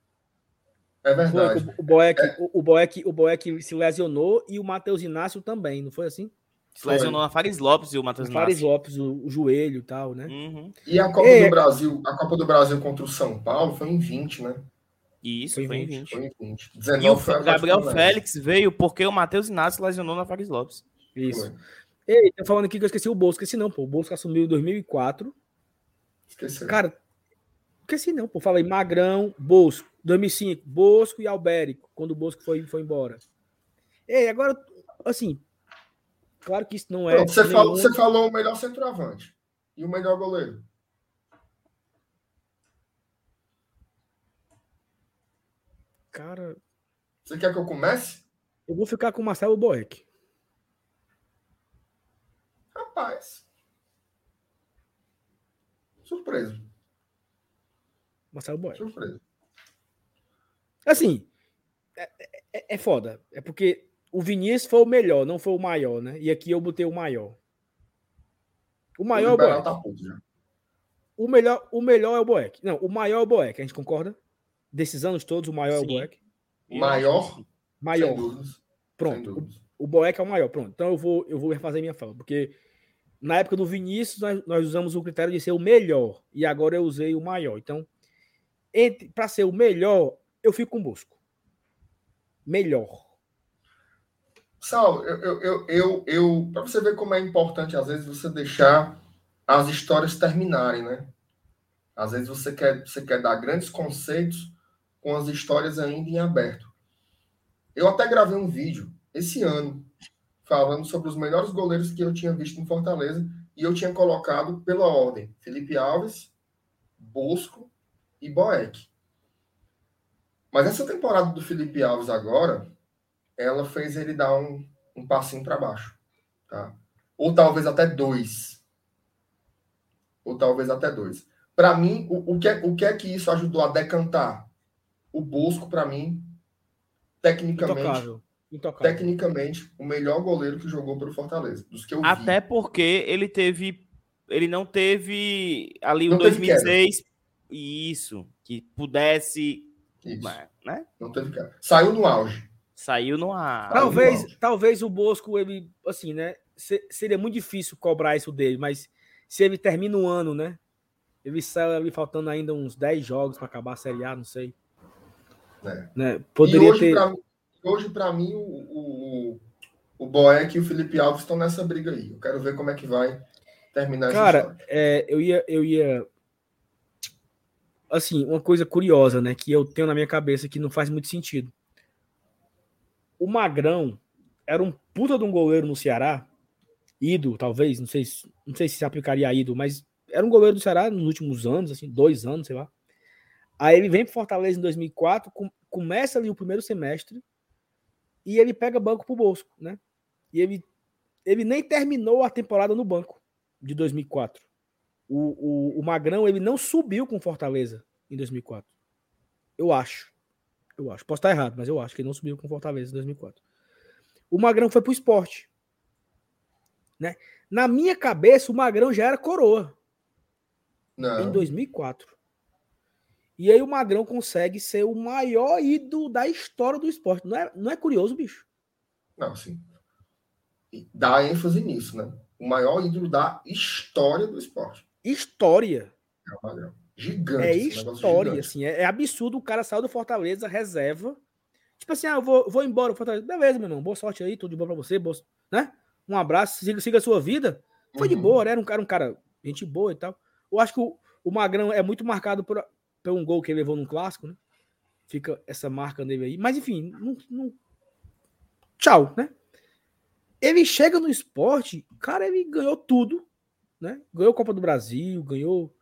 É verdade. Foi, o, Boeck, é. o, o, Boeck, o Boeck se lesionou e o Matheus Inácio também, não foi assim? Se lesionou na Fares Lopes e o Matheus Fares Lopes, o, o, joelho e tal, né? Uhum. E a Copa é. do Brasil, a Copa do Brasil contra o São Paulo foi em 20, né? Isso, foi, foi em 20. Foi em 20. 19 e o Gabriel Félix veio porque o Matheus Inácio lesionou na Fares Lopes. Isso. Foi. Ei, tô falando aqui que eu esqueci o Bosco. Esqueci não, pô. O Bosco assumiu em 2004. Esqueci. Cara, esqueci não, pô. Falei Magrão, Bosco. 2005, Bosco e Albérico, quando o Bosco foi, foi embora. Ei, agora, assim, claro que isso não é. Pronto, você, nenhum... falou, você falou o melhor centroavante e o melhor goleiro. Cara. Você quer que eu comece? Eu vou ficar com o Marcelo Boeck. Rapaz. Surpreso. Marcelo Boeck. Surpreso. Assim, é, é, é, foda. É porque o Vinícius foi o melhor, não foi o maior, né? E aqui eu botei o maior. O maior o é o Boeck. Tá o melhor, o melhor é o Boeck. Não, o maior é o Boeck, a gente concorda? Desses anos todos, o maior Sim. é o Boeck. Maior? Maior. Pronto. O, o Boeck é o maior. Pronto. Então eu vou, eu vou refazer minha fala, porque na época do Vinícius nós, nós usamos o critério de ser o melhor e agora eu usei o maior. Então, para ser o melhor, eu fico com o Bosco. Melhor. Sal, eu, eu, eu, eu, eu para você ver como é importante, às vezes, você deixar as histórias terminarem, né? Às vezes você quer, você quer dar grandes conceitos com as histórias ainda em aberto. Eu até gravei um vídeo esse ano falando sobre os melhores goleiros que eu tinha visto em Fortaleza e eu tinha colocado pela ordem Felipe Alves, Bosco e Boeck. Mas essa temporada do Felipe Alves agora, ela fez ele dar um, um passinho para baixo. Tá? Ou talvez até dois. Ou talvez até dois. Para mim, o, o, que é, o que é que isso ajudou a decantar? O Bosco, para mim, tecnicamente. Intocável. Intocável. Tecnicamente, o melhor goleiro que jogou pelo Fortaleza. Dos que eu Até vi. porque ele teve. Ele não teve ali o 2006. Isso. Que pudesse isso. Né? Não teve cara. Saiu no auge. Saiu no auge. Talvez, no auge. talvez o Bosco, ele, assim, né? Seria muito difícil cobrar isso dele, mas se ele termina o ano, né? Ele sai ali faltando ainda uns 10 jogos para acabar a Série A, não sei. É. Né? Poderia hoje, ter. Pra, hoje, para mim, o, o, o Boeck e o Felipe Alves estão nessa briga aí. Eu quero ver como é que vai terminar Cara, é, eu ia, eu ia assim, uma coisa curiosa, né, que eu tenho na minha cabeça que não faz muito sentido. O Magrão era um puta de um goleiro no Ceará, ido, talvez, não sei, não sei se se aplicaria a ido, mas era um goleiro do Ceará nos últimos anos, assim, dois anos, sei lá. Aí ele vem para Fortaleza em 2004, com, começa ali o primeiro semestre e ele pega banco pro Bosco, né? E ele, ele nem terminou a temporada no banco de 2004 o, o, o Magrão ele não subiu com Fortaleza em 2004. Eu acho. Eu acho. Posso estar errado, mas eu acho que ele não subiu com Fortaleza em 2004. O Magrão foi pro esporte. Né? Na minha cabeça, o Magrão já era coroa. Não. Em 2004. E aí o Magrão consegue ser o maior ídolo da história do esporte. Não é, não é curioso, bicho? Não, sim. Dá ênfase nisso, né? O maior ídolo da história do esporte. História. É o Magrão. Gigante. É história, assim. É, é, absurdo o cara saiu do Fortaleza, reserva. Tipo assim, ah, eu vou, vou embora. Fortaleza. Beleza, meu irmão. Boa sorte aí, tudo de bom pra você. Boa, né? Um abraço, siga, siga a sua vida. Foi uhum. de boa, né? Era um cara, um cara, gente boa e tal. Eu acho que o, o Magrão é muito marcado por, por um gol que ele levou no clássico, né? Fica essa marca nele aí. Mas enfim, não, não... tchau, né? Ele chega no esporte, cara, ele ganhou tudo, né? Ganhou Copa do Brasil, ganhou,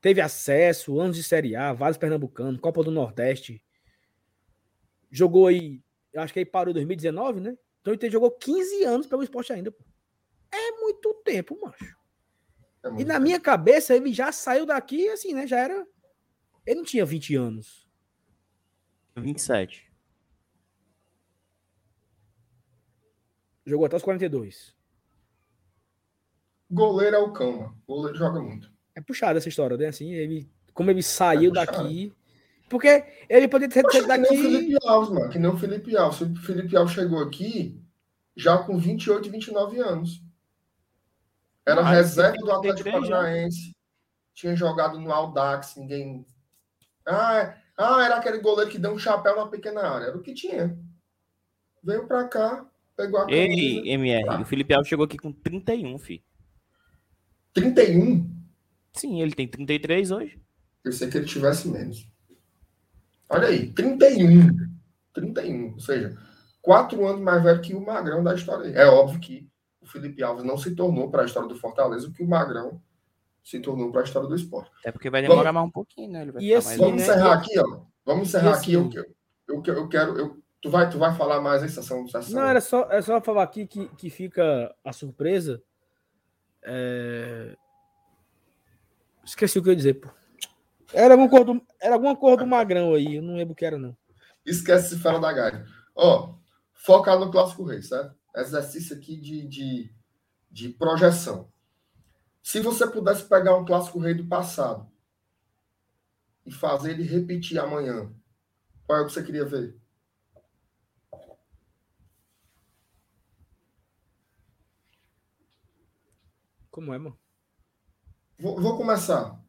teve acesso, anos de Série A, vários pernambucanos, Copa do Nordeste. Jogou aí, eu acho que aí parou em 2019, né? Então ele jogou 15 anos pelo esporte ainda, pô. É muito tempo, macho. É muito e na tempo. minha cabeça, ele já saiu daqui, assim, né? Já era. Ele não tinha 20 anos. 27. Jogou até os 42. Goleiro é o cão, mano. Goleiro joga muito. É puxado essa história, né? Assim, ele, como ele saiu é daqui. Porque ele poderia ter saído daqui. Que nem o Felipe Alves, mano. Que nem o Felipe Alves. O Felipe Alves chegou aqui já com 28, 29 anos. Era ah, reserva do Atlético Paranaense. Tinha jogado no Aldax, ninguém. Ah, ah, era aquele goleiro que deu um chapéu na pequena área. Era o que tinha. Veio pra cá, pegou a Ei, MR, tá. o Felipe Alves chegou aqui com 31, fi. 31? Sim, ele tem 33 hoje. Pensei que ele tivesse menos. Olha aí, 31. 31. Ou seja, quatro anos mais velho que o Magrão da história. É óbvio que o Felipe Alves não se tornou para a história do Fortaleza o que o Magrão se tornou para a história do esporte. É porque vai demorar vamos, mais um pouquinho, né? e esse, vamos né? encerrar aqui, ó. Vamos encerrar aqui. Eu, eu, eu, quero. Eu, tu, vai, tu vai falar mais aí, sessão, sessão. Não, era só, é só falar aqui que, que fica a surpresa. É... Esqueci o que eu ia dizer, pô. Era alguma cor do, era alguma cor do magrão aí, eu não lembro o que era, não. Esquece se fala da galha. Ó, focar no Clássico Rei, certo? Exercício aqui de, de, de projeção. Se você pudesse pegar um Clássico Rei do passado e fazer ele repetir amanhã, qual é o que você queria ver? Como é, mano? Vou, vou começar,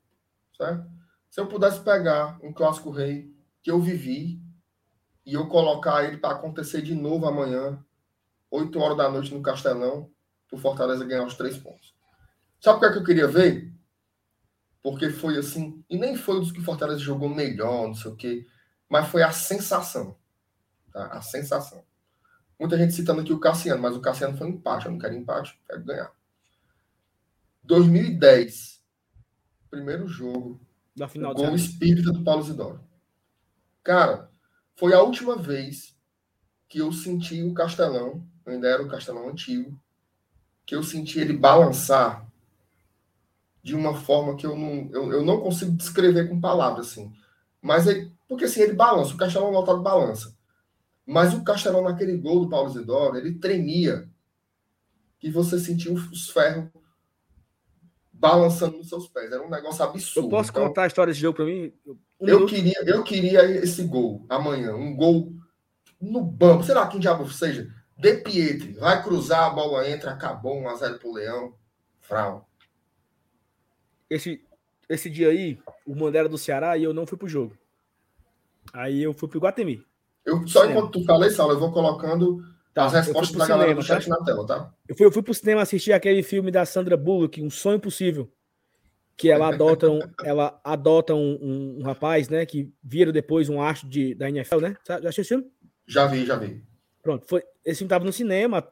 certo? Se eu pudesse pegar um clássico rei que eu vivi e eu colocar ele para acontecer de novo amanhã, 8 horas da noite no Castelão, o Fortaleza ganhar os três pontos. Sabe o que, é que eu queria ver? Porque foi assim, e nem foi dos que o Fortaleza jogou melhor, não sei o quê, mas foi a sensação. Tá? A sensação. Muita gente citando aqui o Cassiano, mas o Cassiano foi um empate. Eu não quero empate, quero ganhar. 2010, primeiro jogo, da final o gol espírita do Paulo Zidoro. Cara, foi a última vez que eu senti o Castelão, ainda era o Castelão antigo, que eu senti ele balançar de uma forma que eu não, eu, eu não consigo descrever com palavras, assim. Mas ele, porque assim, ele balança, o Castelão lotado balança. Mas o Castelão naquele gol do Paulo Zidoro, ele tremia. E você sentia os ferros balançando nos seus pés. Era um negócio absurdo. Eu posso então, contar a história desse jogo para mim? Um eu, queria, eu queria esse gol amanhã. Um gol no banco. Sei lá quem diabo seja. De Pietri. Vai cruzar, a bola entra, acabou. 1x0 pro Leão. Frau. Esse, esse dia aí, o Mandela do Ceará e eu não fui pro jogo. Aí eu fui pro Guatemi. Eu, só enquanto tu fala isso, eu vou colocando Tá, As respostas da galera cinema, do chat tá? na tela, tá? Eu fui, eu fui pro cinema assistir aquele filme da Sandra Bullock, Um Sonho Possível. Que ela adota um, ela adota um, um, um, rapaz, né? Que vira depois um astro de, da NFL, né? Já assistiu esse filme? Já vi, já vi. Pronto, foi, esse filme tava no cinema.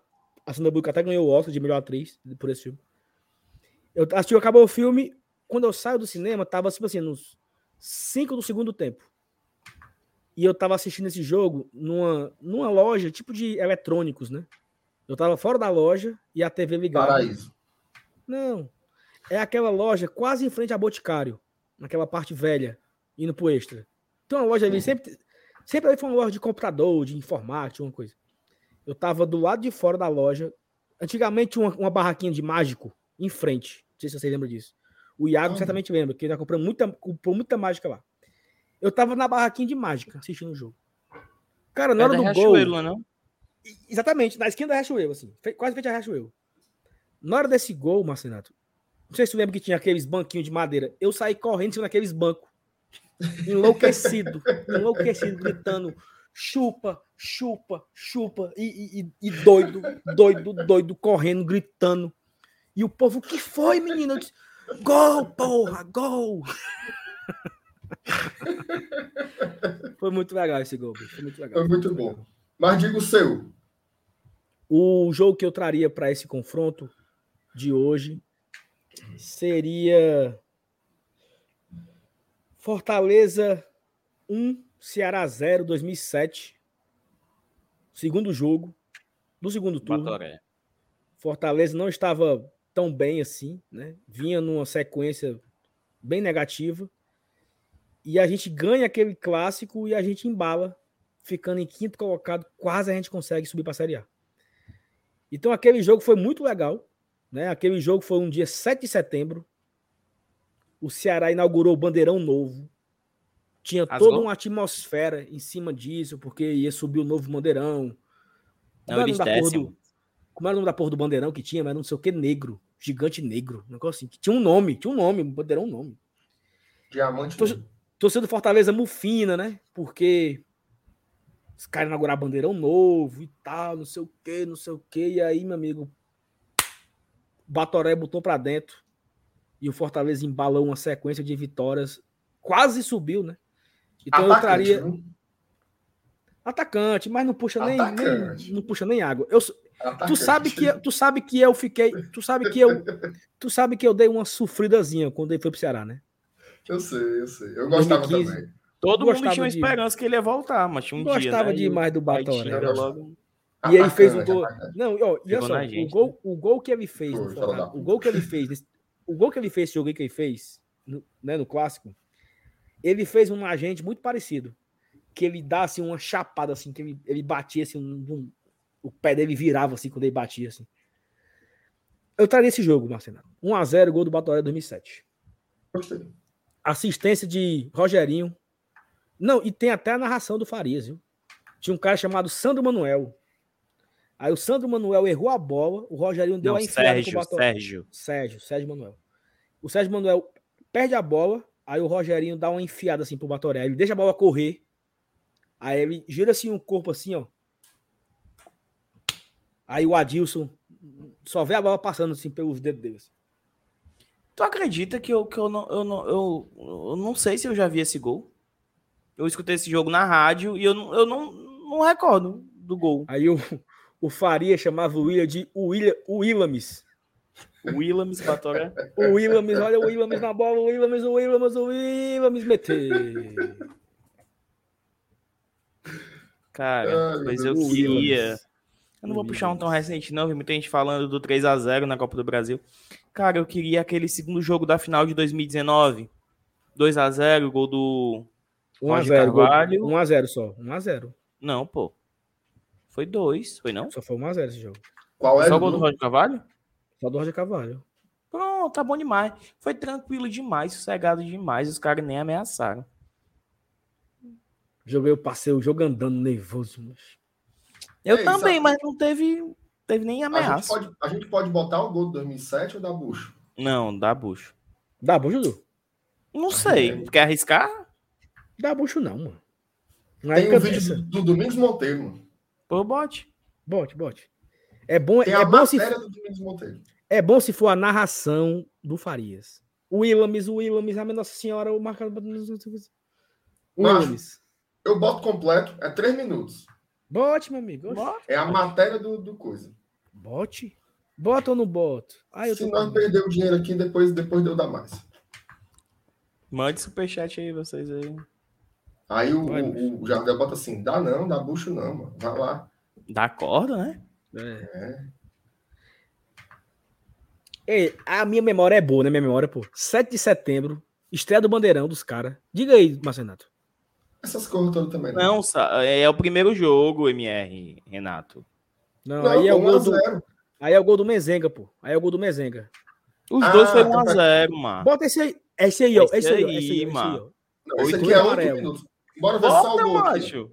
A Sandra Bullock até ganhou o Oscar de melhor atriz por esse filme. Eu assisti, acabou o filme. Quando eu saio do cinema, tava tipo assim, nos 5 do segundo tempo. E eu tava assistindo esse jogo numa, numa loja tipo de eletrônicos, né? Eu tava fora da loja e a TV ligada. Paraíso. Não. É aquela loja quase em frente a Boticário, naquela parte velha, indo pro extra. Então a loja ali hum. sempre sempre ali foi uma loja de computador, de informática, uma coisa. Eu tava do lado de fora da loja. Antigamente uma, uma barraquinha de mágico em frente. Não sei se você lembra disso. O Iago certamente lembra, que ele já comprou muita, comprou muita mágica lá. Eu tava na barraquinha de mágica assistindo o jogo. Cara, na é hora do gol. Não, não? Exatamente, na esquina da Riachuelo, assim. Quase frente a Riachuelo. Na hora desse gol, Marcenato, não sei se você lembra que tinha aqueles banquinhos de madeira. Eu saí correndo naqueles bancos. Enlouquecido. enlouquecido, gritando: chupa, chupa, chupa. E, e, e, doido, doido, doido, correndo, gritando. E o povo, o que foi, menino? Eu disse, gol, porra, gol! foi muito legal esse gol. Foi muito legal. Foi muito bom. Mas diga o seu. O jogo que eu traria para esse confronto de hoje seria Fortaleza 1, Ceará 0, 2007. Segundo jogo do segundo turno. Batoré. Fortaleza não estava tão bem assim, né? Vinha numa sequência bem negativa. E a gente ganha aquele clássico e a gente embala, ficando em quinto colocado, quase a gente consegue subir para a Série A. Então aquele jogo foi muito legal, né? Aquele jogo foi um dia 7 de setembro. O Ceará inaugurou o bandeirão novo. Tinha Rasgou? toda uma atmosfera em cima disso, porque ia subir o novo bandeirão. Como, era, da porra do, como era o nome da porra do bandeirão que tinha? Mas não sei o que, negro. Gigante negro. Um negócio assim. Que tinha um nome, tinha um nome, um bandeirão um nome. Diamante. Torcida, torcida do Fortaleza mufina, né? Porque os caras inauguraram bandeirão novo e tal, não sei o que, não sei o que. E aí, meu amigo, Batoré botou para dentro e o Fortaleza embalou uma sequência de vitórias, quase subiu, né? Então Atacante, eu traria viu? atacante, mas não puxa nem, nem, não puxa nem água. Eu tu sabe que tu sabe que eu fiquei, tu sabe que eu tu sabe que eu dei uma sofridazinha quando ele foi pro Ceará, né? Eu sei, eu sei. Eu gostava 2015, também. Todo mundo tinha uma de... esperança que ele ia voltar, mas tinha um gostava dia. Gostava né? demais do Batoré. Logo... E ele fez o gol. Não, ó, e olha só, o gol, né? o gol que ele fez, Pô, o gol que ele fez, o gol que ele fez, esse jogo que ele fez, no, né, no clássico, ele fez um agente muito parecido, que ele dá assim uma chapada assim, que ele, ele batia assim, um, um, o pé dele virava assim quando ele batia assim. Eu traria esse jogo, Marcelo. 1 a 0 gol do Batoré 2007. Gostei. Assistência de Rogerinho. Não, e tem até a narração do Farias, viu? Tinha um cara chamado Sandro Manuel. Aí o Sandro Manuel errou a bola, o Rogerinho deu Não, a enfiada Sérgio, com o Sérgio. Sérgio, Sérgio Manuel. O Sérgio Manuel perde a bola, aí o Rogerinho dá uma enfiada assim pro Batoré, ele deixa a bola correr, aí ele gira assim um corpo assim, ó. Aí o Adilson só vê a bola passando assim pelos dedos dele. Assim. Tu acredita que eu, que eu, não, eu, não, eu, eu não sei se eu já vi esse gol? Eu escutei esse jogo na rádio e eu, não, eu não, não recordo do gol. Aí o, o Faria chamava o William de William, o Willamis. O Willamis Batora. O Willamis, olha o Willamis na bola, o Willamis, o Willamis, o Willamis meteu. Cara, mas eu queria. Eu não vou puxar um tão recente, não. Vi muita gente falando do 3 a 0 na Copa do Brasil. Cara, eu queria aquele segundo jogo da final de 2019. 2 a 0 gol do 1 a 0 1 a 0 só. 1 a 0 Não, pô. Foi dois, foi não? Só foi 1x0 esse jogo. Qual é? Só o gol do Roger Carvalho? Só do Roger Carvalho. Pronto, tá bom demais. Foi tranquilo demais, sossegado demais. Os caras nem ameaçaram. Joguei, eu passei o jogo andando nervoso. Mas... Eu é, também, mas não teve, teve nem ameaça. A gente, pode, a gente pode botar o gol do 2007 ou da Bucho? Não, da Bucho. Da Bucho, Dudu? Não sei. Quer arriscar? Da Bucho não, mano. Não Tem um vídeo do, do Domingos Monteiro, mano. Pô, bote. Bote, bote. É bom, é bom se É bom se for a narração do Farias. O Willamis, o Willamis, a Nossa Senhora, o marcador. Willamis. Eu boto completo, é três minutos. Bote, meu amigo. Bote. É a matéria do, do coisa. Bote? Bota ou não boto? Ah, eu Se nós perder o dinheiro aqui, depois, depois deu dar mais. Mande superchat aí, vocês aí. Aí o, o, o Jardel bota assim: dá não, dá bucho não, mano. Vai lá. Dá corda, né? É. é. a minha memória é boa, né? Minha memória, pô. 7 de setembro, estreia do Bandeirão dos caras. Diga aí, Marcenato. Essas coisas todas também. Não, não é, é o primeiro jogo, MR, Renato. Não, não aí é o gol do. Aí é o gol do Mezenga, pô. Aí é o gol do Mezenga. Os ah, dois foi 1x0, mano. Bota esse aí. Esse aí, ó. Esse, esse aí, ó. Esse aí, mano. Esse aí, ó. Não, esse aqui é amarelo. minutos. Bora ver Bota, só o gol macho.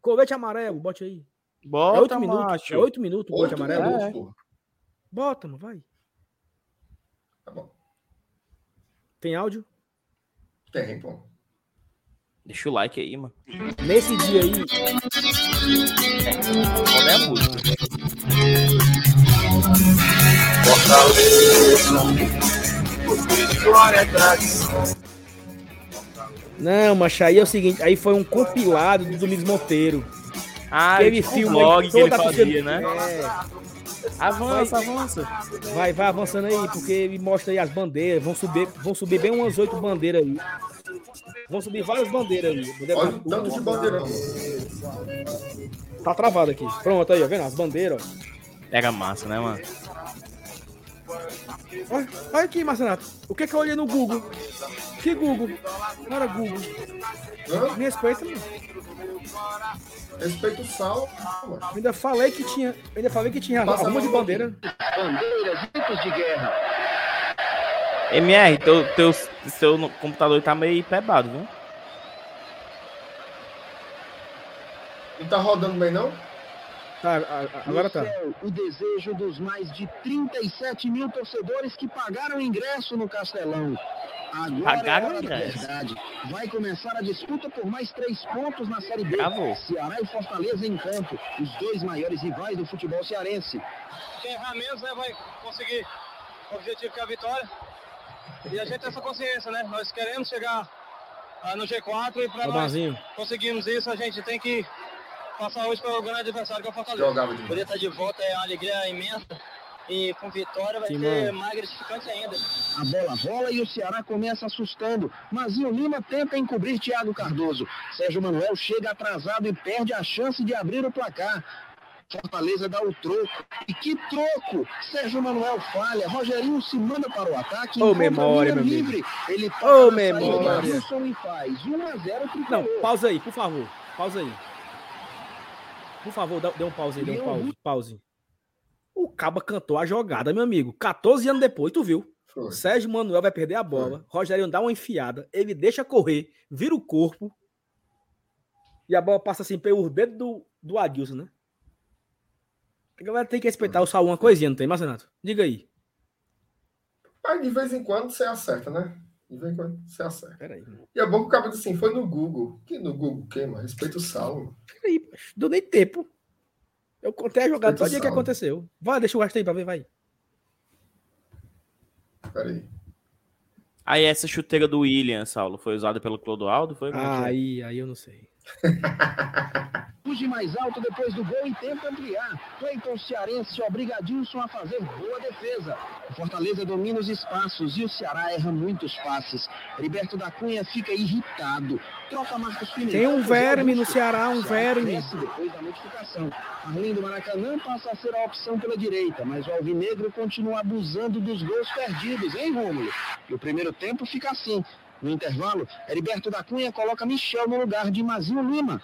Colete amarelo, bote aí. Bota, é 8 minutos. É 8 minutos o colete amarelo. Minutos, é. Bota, mano, vai. Tá bom. Tem áudio? Tem, pô. Deixa o like aí, mano. Nesse dia aí. Qual é a música? Não, mas aí é o seguinte, aí foi um compilado do Domingos Monteiro. Ah, teve filme vlog que ele fazia, né? É. Avança, vai, avança. Vai, vai avançando aí, porque ele mostra aí as bandeiras. Vão subir, vão subir bem umas oito bandeiras aí. Vão subir várias bandeiras aí. Bandeira Olha o tanto de bandeira. Tá travado aqui. Pronto aí, ó. Vendo? As bandeiras, ó. Pega massa, né, mano? Olha, olha aqui, Marcenato. O que é que eu olhei no Google? Que Google? Não era Google. Hã? Me respeita, mano. Respeito o sal. Ainda falei que tinha. Ainda falei que tinha Passa uma de bandeira. Bandeiras, gritos de guerra. MR, teu, teu, teu computador tá meio pebado, viu? Não tá rodando bem, não? Tá, agora tá. O desejo dos mais de 37 mil torcedores que pagaram ingresso no Castelão. Agora Pagaram é verdade. Vai começar a disputa por mais três pontos na Série B. Bravo. Ceará e Fortaleza em campo, os dois maiores rivais do futebol cearense. Quem errar menos né, vai conseguir o objetivo que é a vitória. E a gente tem essa consciência, né? Nós queremos chegar ah, no G4 e para nós conseguirmos isso, a gente tem que passar hoje para o grande adversário que é o Fortaleza. Poder estar de volta é uma alegria imensa e com vitória vai Sim, ser mano. mais gratificante ainda. A bola rola e o Ceará começa assustando. Mazinho Lima tenta encobrir Thiago Cardoso. Sérgio Manuel chega atrasado e perde a chance de abrir o placar. Fortaleza dá o troco. E que troco! Sérgio Manuel falha. Rogerinho se manda para o ataque. Ô, memória, meu livre. Ele Ô, memória. Faz 1 a 0 Não, pausa aí, por favor. Pausa aí. Por favor, dê um pause aí, dê um pause. Pause. O Caba cantou a jogada, meu amigo. 14 anos depois, tu viu? Foi. Sérgio Manuel vai perder a bola. Foi. Rogério dá uma enfiada. Ele deixa correr, vira o corpo. E a bola passa assim pelo dedo do, do Adilson, né? A galera tem que respeitar o Saul uma coisinha, não tem, Marcenato? Diga aí. Mas de vez em quando você acerta, né? De vez em quando você acerta. Peraí. E é bom que o cabo assim, foi no Google. Que no Google quem, mano? Respeita o Saulo. Peraí, deu nem tempo. Eu contei a jogada todo dia que aconteceu. Vai, deixa o resto aí pra ver, vai. Peraí. Aí essa chuteira do William, Saulo, foi usada pelo Clodoaldo? Foi? Ah, aí, aí eu não sei. Fuge mais alto depois do gol e tenta ampliar. Cleiton Cearense obriga Dilson a fazer boa defesa. O Fortaleza domina os espaços e o Ceará erra muitos passes. Heriberto da Cunha fica irritado. Troca Marcos. Tem um verme no Ceará, um verme. Depois da modificação. Arlindo Maracanã passa a ser a opção pela direita, mas o Alvinegro continua abusando dos gols perdidos, hein, Rômulo? E o primeiro tempo fica assim. No intervalo, Heriberto da Cunha coloca Michel no lugar de Mazinho Lima.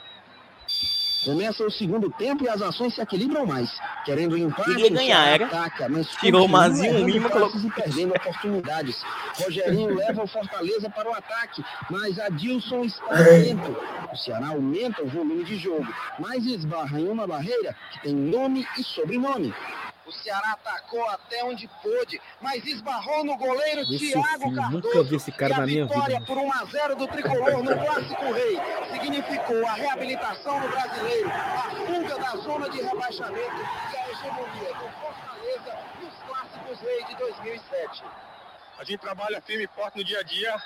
Começa o segundo tempo e as ações se equilibram mais. Querendo um empate, Queria ganhar, era. Ataca, mas Tirou o Mazinho Lima colocou... e perdendo oportunidades. Rogerinho leva o Fortaleza para o ataque, mas Adilson está lento. O Ceará aumenta o volume de jogo, mas esbarra em uma barreira que tem nome e sobrenome. O Ceará atacou até onde pôde, mas esbarrou no goleiro esse Thiago filho, Cardoso. Nunca vi esse cara e a na minha vitória vida. por 1 a 0 do tricolor no Clássico Rei significou a reabilitação do brasileiro, a fuga da zona de rebaixamento e a hegemonia do Fortaleza nos Clássicos Rei de 2007. A gente trabalha firme e forte no dia a dia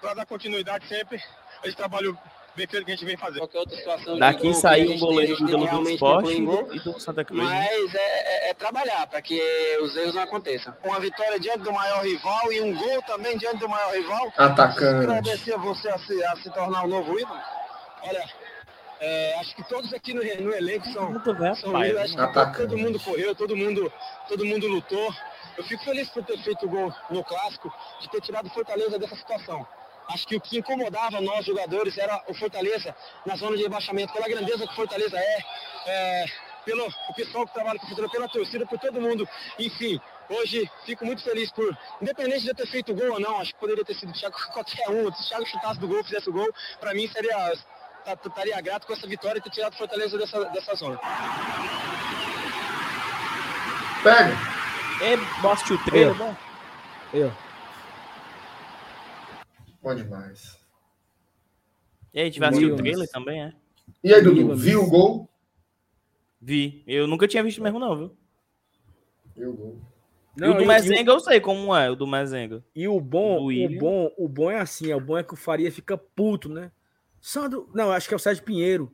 para dar continuidade sempre. A gente trabalha bem feito que a gente vem fazer. Qualquer outra situação. Daqui saiu um goleiro do do esporte e do Santa Cruz. Mas é, é, é trabalhar para que os erros não aconteçam. Uma vitória diante do maior rival e um gol também diante do maior rival. Atacando. Agradecer a você a se, a se tornar o um novo ídolo. Olha, é, acho que todos aqui no, no elenco são, são pai, acho que todo mundo correu, todo mundo, todo mundo lutou. Eu fico feliz por ter feito o gol no clássico, de ter tirado Fortaleza dessa situação. Acho que o que incomodava nós jogadores era o Fortaleza na zona de rebaixamento, pela grandeza que o Fortaleza é, é pelo o pessoal que trabalha com o Fortaleza, pela torcida, por todo mundo. Enfim, Hoje fico muito feliz por, independente de eu ter feito gol ou não, acho que poderia ter sido Thiago, qualquer um. Se o Thiago chutasse do gol, fizesse o gol, para mim seria estaria grato com essa vitória e ter tirado Fortaleza dessa, dessa zona. Pega. É, mostre o trailer. Eu. Bom demais. E aí, tivesse o trailer também, é? E aí, Dudu, viu o gol? Vi. Eu nunca tinha visto mesmo, não, viu? Viu o gol. Não, e o do Mezenga eu sei como é, o do Mezenga. E o bom, o bom, o bom é assim, é o bom é que o Faria fica puto, né? Sandro, não, acho que é o Sérgio Pinheiro.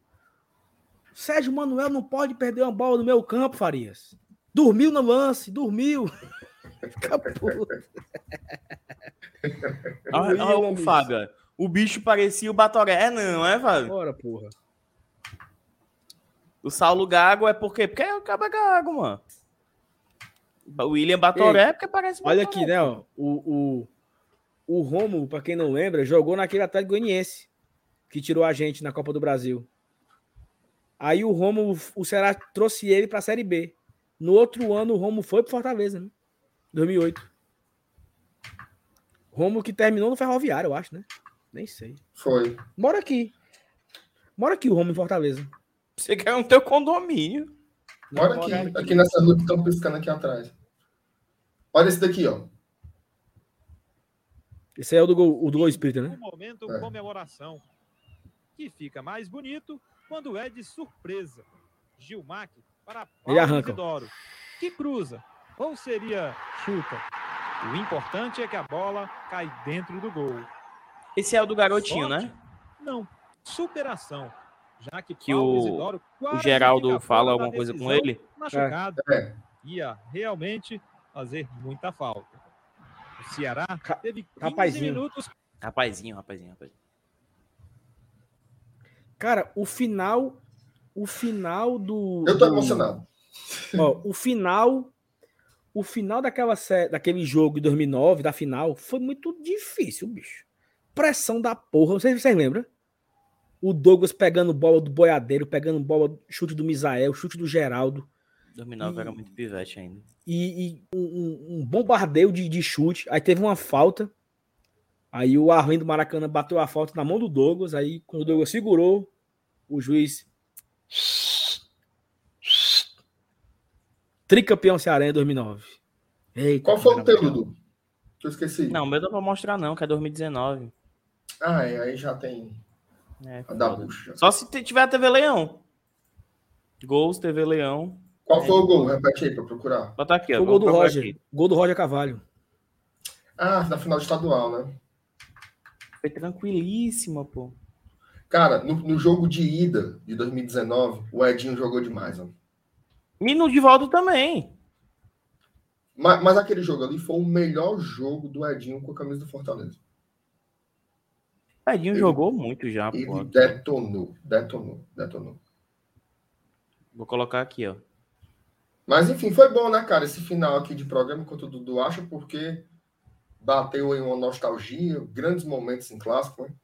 Sérgio Manuel não pode perder uma bola no meu campo, Farias. Dormiu no lance, dormiu. Fica puto. Olha, o Fábio. O bicho parecia o Batoré. É não, é, Fábio? Bora, porra. O Saulo Gago é por quê? Porque é o Caba Gago, mano. O William Batoré é porque parece Olha aqui, né, ó. O, o, o Romo, pra quem não lembra, jogou naquele Atlético Goianiense que tirou a gente na Copa do Brasil. Aí o Romo, o Ceará trouxe ele para a Série B. No outro ano, o Romo foi para Fortaleza, né? 2008. Romo que terminou no Ferroviário, eu acho, né? Nem sei. Foi. Mora aqui. Mora aqui o Romo em Fortaleza. Você quer um teu condomínio. Mora aqui, aqui, aqui nessa luz que estão piscando aqui atrás. Olha esse daqui, ó. Esse é o do gol, o do gol espírita, né? Um momento, é. comemoração que fica mais bonito quando é de surpresa. Gilmac para Paulo arranca. Isidoro, que cruza, ou seria chuta. O importante é que a bola cai dentro do gol. Esse é o do garotinho, Sorte? né? Não, superação. Já que, que o, o Geraldo fala alguma coisa com ele. Machucado. É. Ia realmente fazer muita falta. O Ceará teve 15 rapazinho. minutos. Rapazinho, rapazinho, rapazinho. Cara, o final. O final do. Eu tô do, emocionado. Ó, o final. O final daquela daquele jogo de 2009, da final, foi muito difícil, bicho. Pressão da porra. Vocês, vocês lembram? O Douglas pegando bola do boiadeiro, pegando bola, chute do Misael, chute do Geraldo. 2009 e, era muito pivete ainda. E, e um, um, bombardeio de, de chute. Aí teve uma falta. Aí o Arlindo Maracanã bateu a falta na mão do Douglas. Aí, quando o Douglas segurou, o juiz. Tricampeão Ceará 2009. Eita, Qual foi o teu, Dudu? Que eu esqueci. Não, o meu não pra mostrar, não, que é 2019. Ah, é, aí já tem. É, a da bucha. Só se tiver a TV Leão. Gols, TV Leão. Qual é. foi o gol? Repete aí pra procurar. Bota aqui, ó. Foi o gol do Roger. Aqui. Gol do Roger Cavalho. Ah, na final estadual, né? Foi tranquilíssima, pô. Cara, no, no, jogo de ida de 2019, o Edinho jogou demais. Ó. E no de volta também. Mas, mas, aquele jogo ali foi o melhor jogo do Edinho com a camisa do Fortaleza. O Edinho ele, jogou muito já. Ele pô. detonou, detonou, detonou. Vou colocar aqui, ó. Mas enfim, foi bom, né, cara, esse final aqui de programa, enquanto o Dudu acha, porque bateu em uma nostalgia, grandes momentos em clássico, né?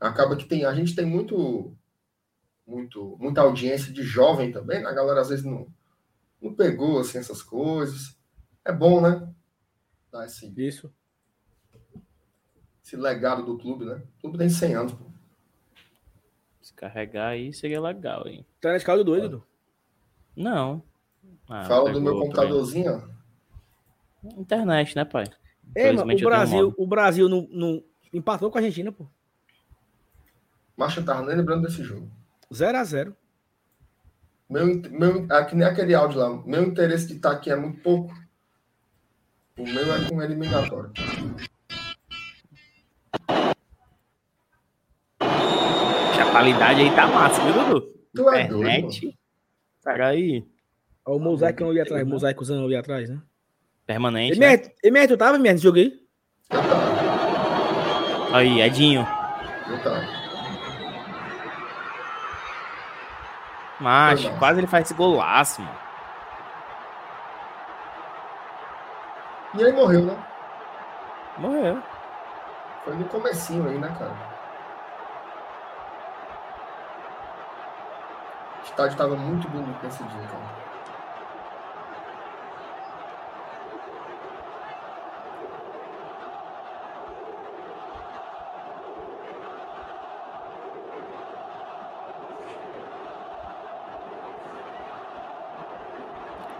acaba que tem a gente tem muito muito muita audiência de jovem também, né? a galera às vezes não, não pegou assim essas coisas. É bom, né? Dar esse, Isso. Esse legado do clube, né? O clube tem 100 anos. Pô. Se carregar aí seria legal, hein? Tá na escala do doido, Dudu? Não. Ah, Fala do meu computadorzinho. Internet, né, pai? É, o Brasil, o Brasil não, não empatou com a Argentina, pô. Marcha tava nem lembrando desse jogo. 0x0. Meu, meu, aqui nem aquele áudio lá. Meu interesse de estar aqui é muito pouco. O meu é com eliminatório. A qualidade aí tá massa, viu, Dudu? Tu é Internet. doido. Pega aí. Olha o mosaico ali atrás, mosaico usando ali atrás, né? Permanente. Emerto, né? Emerto, tu tava, Emerto, joguei? Aí, Edinho. Eu tava. Macho, quase ele faz esse golaço, mano. E aí morreu, né? Morreu. Foi no comecinho aí, né, cara? O estádio tava muito bonito nesse dia, cara.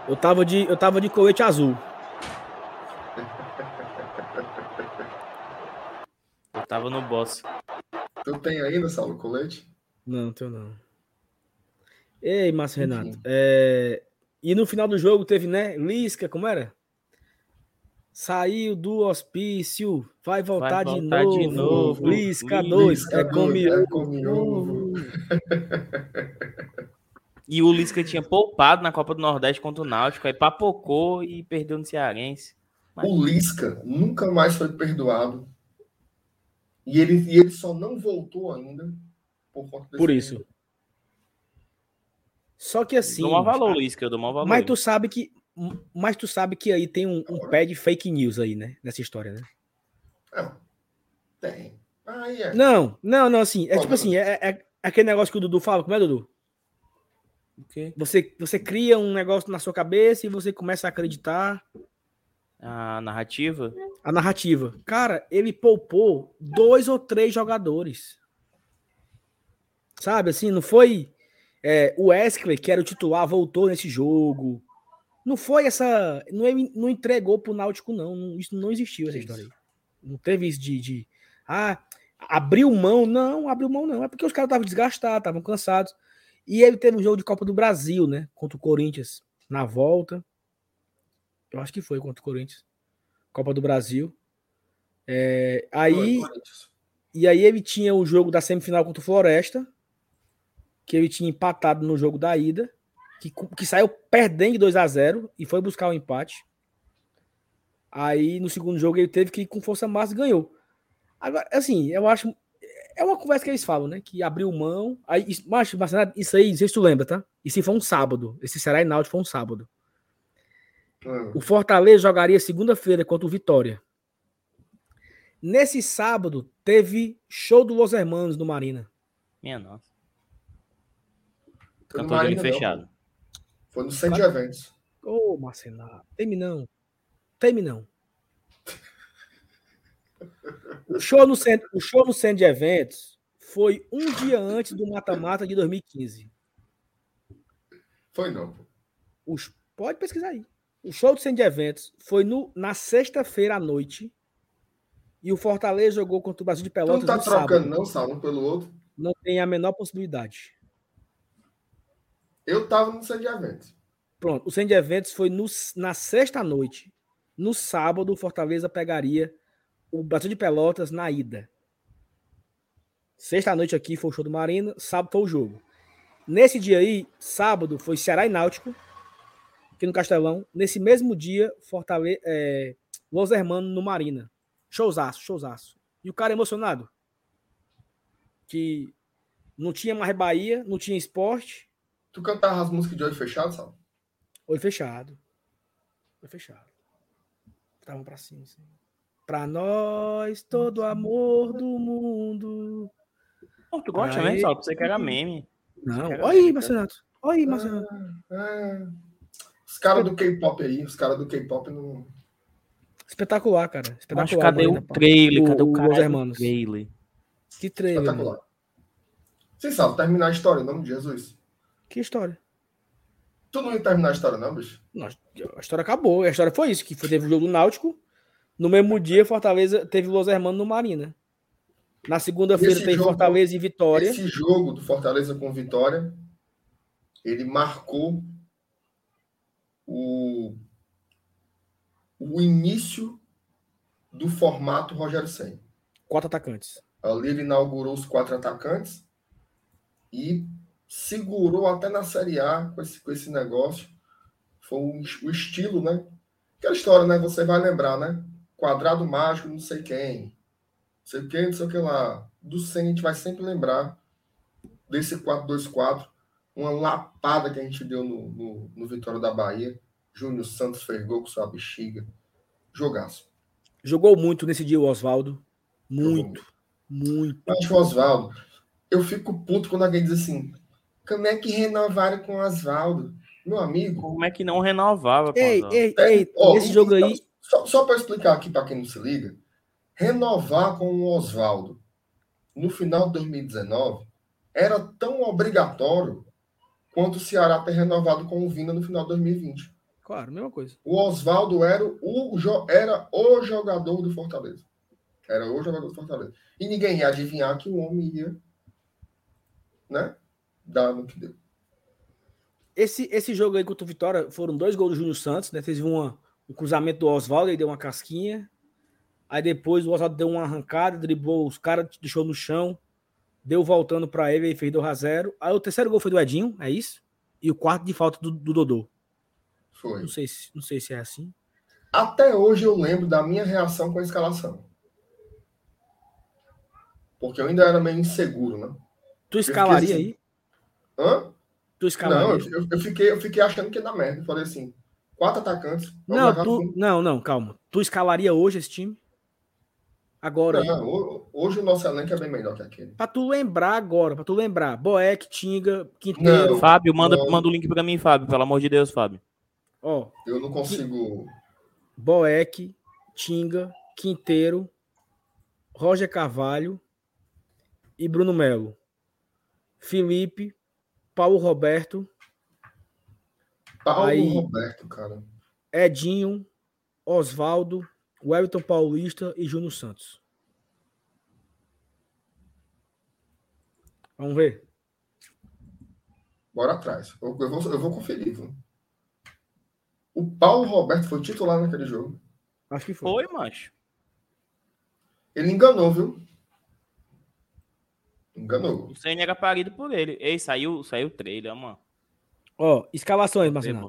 Eu tava de, eu tava de colete azul. Eu tava no boss. Tu tem ainda, Saulo, colete? Não, tenho não. Ei, Márcio Renato. É... E no final do jogo teve, né? Lisca, como era? Saiu do hospício, vai voltar, vai voltar de, novo. de novo. Lisca 2, é come é ovo. E o Lisca tinha poupado na Copa do Nordeste contra o Náutico, aí papocou e perdeu no Cearense. Mas... O Lisca nunca mais foi perdoado. E ele, e ele só não voltou ainda por conta Por isso. Só que assim. Dou mau valor, Lisca, eu dou valor. Mas tu sabe que mas tu sabe que aí tem um, um pé de fake news aí, né? Nessa história, né? Não. Tem. Ah, é. Não, não, não, assim. É tipo assim, é, é, aquele negócio que o Dudu fala. Como é, Dudu? O quê? Você, você cria um negócio na sua cabeça e você começa a acreditar. A narrativa? A narrativa. Cara, ele poupou dois ou três jogadores. Sabe, assim, não foi. É, o Wesley, que era o titular, voltou nesse jogo. Não foi essa. Não, não entregou pro Náutico, não. não isso não existiu, essa história aí. Não teve isso de. de ah, abriu mão. Não, abriu mão, não. É porque os caras estavam desgastados, estavam cansados. E ele teve um jogo de Copa do Brasil, né? Contra o Corinthians na volta. Eu acho que foi contra o Corinthians. Copa do Brasil. É, aí. E aí ele tinha o jogo da semifinal contra o Floresta. Que ele tinha empatado no jogo da ida que, que saiu perdendo de 2 a 0 e foi buscar o empate. Aí no segundo jogo ele teve que ir com força máxima e ganhou. Agora, assim, eu acho. É uma conversa que eles falam, né? Que abriu mão. Aí, mas, isso aí, não sei se tu lembra, tá? Isso foi um sábado. Esse Ceará e Náutico foi um sábado. Hum. O Fortaleza jogaria segunda-feira contra o Vitória. Nesse sábado, teve show do Los Hermanos no Marina. Minha nossa. Cantor fechado. Foi no centro de eventos. Ô, oh, Marcelo, teme não. Teme não. O show, no centro, o show no centro de eventos foi um dia antes do mata-mata de 2015. Foi não. Os, pode pesquisar aí. O show do centro de eventos foi no, na sexta-feira à noite. E o Fortaleza jogou contra o Brasil de Pelotas. Tu não tá trocando, sábado. não, um pelo outro? Não tem a menor possibilidade. Eu estava no centro de eventos. Pronto, o centro de eventos foi no, na sexta noite. No sábado, o Fortaleza pegaria o Brasil de Pelotas na ida. Sexta noite aqui foi o show do Marina, sábado foi o jogo. Nesse dia aí, sábado, foi Ceará e Náutico, aqui no Castelão. Nesse mesmo dia, Fortaleza, é, Los Hermanos no Marina. Showzaço, showzaço. E o cara emocionado. Que não tinha mais Bahia, não tinha esporte, Tu cantava as músicas de olho fechado, sabe? Olho fechado. Olho fechado. Estavam pra cima, assim. Pra nós, todo amor do mundo. Oh, tu gosta mesmo, só? Você que era meme. Não, olha aí, Marcenato. Olha aí, Marcenato. Ah, ah. Os caras do K-pop aí, os caras do K-pop não. Espetacular, cara. Espetacular. Mas cadê o trailer? Cadê o, o cara? Hermanos? Trailer. Que trailer? Espetacular. Vocês sabem terminar a história em nome de Jesus. Que história? Tu não ia terminar a história, não, bicho? Não, a história acabou. A história foi isso: que teve o jogo do Náutico. No mesmo dia, Fortaleza teve Los Hermanos no Marina. Na segunda-feira tem jogo, Fortaleza e Vitória. Esse jogo do Fortaleza com Vitória, ele marcou o, o início do formato Rogério Senna. Quatro atacantes. Ali ele inaugurou os quatro atacantes e segurou até na Série A com esse, com esse negócio. Foi o, o estilo, né? Aquela história, né? Você vai lembrar, né? Quadrado mágico, não sei quem. Não sei quem, não sei o que lá. Do Senna a gente vai sempre lembrar desse 4-2-4. Uma lapada que a gente deu no, no, no Vitória da Bahia. Júnior Santos fez gol com sua bexiga. Jogaço. Jogou muito nesse dia o Oswaldo. Muito. Muito. Mas o Oswaldo, eu fico puto quando alguém diz assim: como é que renovaram com o Oswaldo? Meu amigo. Como é que não renovava com ei, ei, é, ei, ó, esse jogo aí. Só, só para explicar aqui para quem não se liga, renovar com o Oswaldo no final de 2019 era tão obrigatório quanto o Ceará ter renovado com o Vina no final de 2020. Claro, mesma coisa. O Oswaldo era o, era o jogador do Fortaleza. Era o jogador do Fortaleza. E ninguém ia adivinhar que o homem ia, né? Dar no que deu. Esse, esse jogo aí contra o Vitória foram dois gols do Júnior Santos, né? Fez uma, um cruzamento do Oswaldo, e deu uma casquinha. Aí depois o Oswaldo deu uma arrancada, driblou os caras, deixou no chão, deu voltando para ele e fez 2 a 0 Aí o terceiro gol foi do Edinho, é isso? E o quarto de falta do, do Dodô. Foi. Não sei, se, não sei se é assim. Até hoje eu lembro da minha reação com a escalação. Porque eu ainda era meio inseguro, né? Tu escalaria assim, aí? Hã? Tu escalaria? Não, eu, eu, fiquei, eu fiquei achando que ia dar merda. Falei assim, quatro atacantes. Não, tu, não, não, calma. Tu escalaria hoje esse time? Agora. Não, hoje o nosso elenco é bem melhor que aquele. Pra tu lembrar agora, pra tu lembrar. Boeck, Tinga, Quinteiro. Não, Fábio, manda, não. manda o link pra mim, Fábio. Pelo amor de Deus, Fábio. Ó. Eu não consigo. Boeck, Tinga, Quinteiro, Roger Carvalho e Bruno Melo. Felipe, Paulo Roberto. Paulo aí, Roberto, cara. Edinho, Oswaldo, Wellington Paulista e Júnior Santos. Vamos ver. Bora atrás. Eu, eu, vou, eu vou conferir. Viu? O Paulo Roberto foi titular naquele jogo. Acho que foi. Foi, macho. Ele enganou, viu? Enganou. O Senna era parido por ele. Ei, saiu, saiu o trailer, mano. Ó, escalações, Marcelo.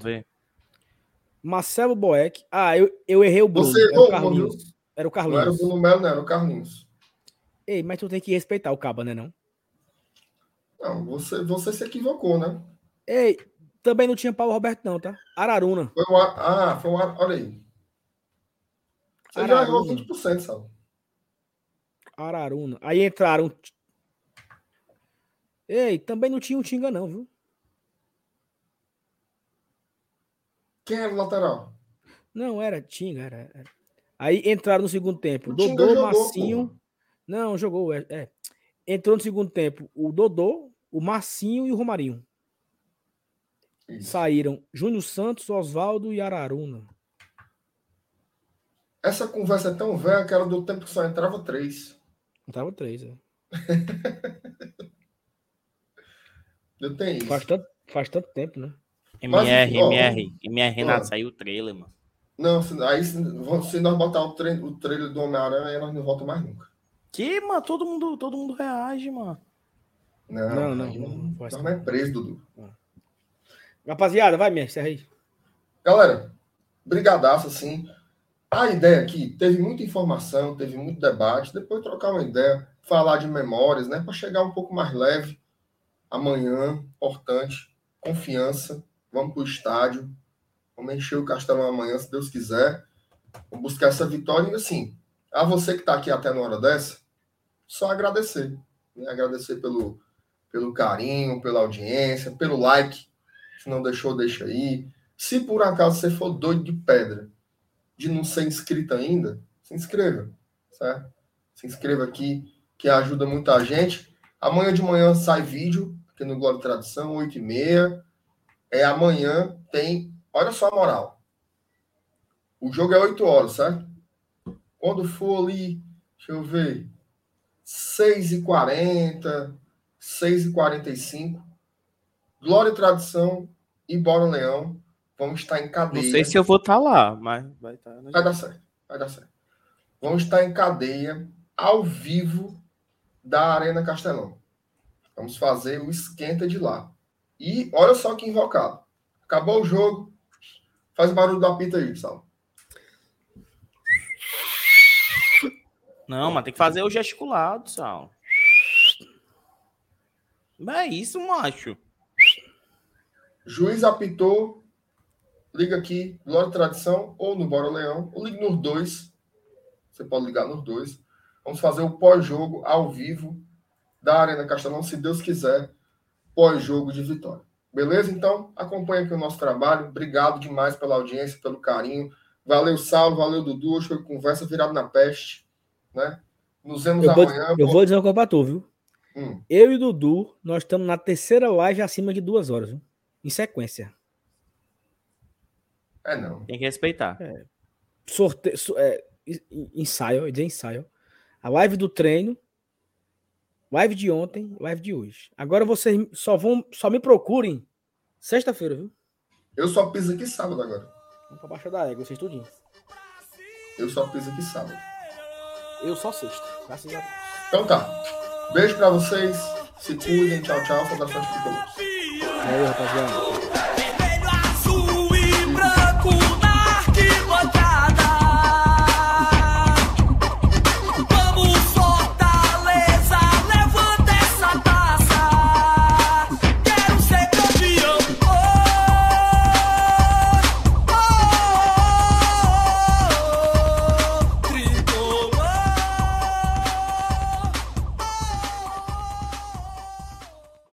Marcelo Boeck. Ah, eu, eu errei o Bruno. Você era o Carlinhos. Era o Carlinhos. Não era o Bruno Melo, não, era o Carlinhos. Ei, mas tu tem que respeitar o Caba, né, não? Não, você, você se equivocou, né? Ei, também não tinha Paulo Roberto, não, tá? Araruna. Foi o, ah, foi o Olha aí. Você Araruna. já errou 20%, sabe? Araruna. Aí entraram. Ei, também não tinha o Tinga, não, viu? Quem era o lateral? Não, era Tinga, era, era. Aí entraram no segundo tempo. O Dodô, jogou, Massinho. Pô. Não, jogou, é, é. Entrou no segundo tempo o Dodô, o Massinho e o Romarinho. Isso. Saíram Júnior Santos, Oswaldo e Araruna. Essa conversa é tão velha que era do tempo que só entrava três. Entrava três, é. Eu tenho isso. Faz tanto, faz tanto tempo, né? MR, MR, MR Renato, ó, saiu o trailer, mano. Não, aí se, se nós botar o, tre o trailer do Homem-Aranha, aí nós não voltamos mais nunca. Que, mano? Todo mundo, todo mundo reage, mano. Não, não, não. não, não, não, não é preso, Dudu. Rapaziada, vai, mestre, aí. Galera, brigadaço, assim. A ideia aqui, teve muita informação, teve muito debate, depois trocar uma ideia, falar de memórias, né? Para chegar um pouco mais leve amanhã, importante, confiança vamos para o estádio, vamos encher o Castelão amanhã, se Deus quiser. Vamos buscar essa vitória e, assim, a você que está aqui até na hora dessa, só agradecer. Né? Agradecer pelo, pelo carinho, pela audiência, pelo like. Se não deixou, deixa aí. Se por acaso você for doido de pedra, de não ser inscrito ainda, se inscreva, certo? Se inscreva aqui, que ajuda muita gente. Amanhã de manhã sai vídeo aqui no Glória Tradução, 8h30 é amanhã tem. Olha só a moral. O jogo é 8 horas, certo? Quando for ali, deixa eu ver, 6h40, 6h45, Glória e Tradição e Bora Leão vamos estar em cadeia. Não sei se eu vou estar lá, mas vai estar. Vai dar certo, vai dar certo. Vamos estar em cadeia ao vivo da Arena Castelão. Vamos fazer o esquenta de lá. E olha só que invocado. Acabou o jogo. Faz barulho da pita aí, Sal. Não, mas tem que fazer o gesticulado, Sal. É isso, macho. Juiz apitou. Liga aqui, Glória Tradição ou no Bora Leão. Ou liga nos dois. Você pode ligar nos dois. Vamos fazer o pós-jogo ao vivo da Arena Castelão, se Deus quiser pós-jogo de vitória. Beleza? Então, acompanha aqui o nosso trabalho. Obrigado demais pela audiência, pelo carinho. Valeu, Saulo, valeu, Dudu. Hoje foi conversa virada na peste, né? Nos vemos eu amanhã. Vou, eu vou dizer uma coisa pra tu, viu? Hum. Eu e Dudu, nós estamos na terceira live acima de duas horas, viu? Em sequência. É não. Tem que respeitar. É. Sorteio, é, ensaio, dizer ensaio. A live do treino, live de ontem, live de hoje. Agora vocês só vão, só me procurem sexta-feira, viu? Eu só piso aqui sábado agora. Vamos pra baixo da égua, vocês tudinho. Eu só piso aqui sábado. Eu só sexta, graças a Deus. Então tá. Beijo pra vocês. Se cuidem. Tchau, tchau. Saudações tricolores. Aí, rapaziada.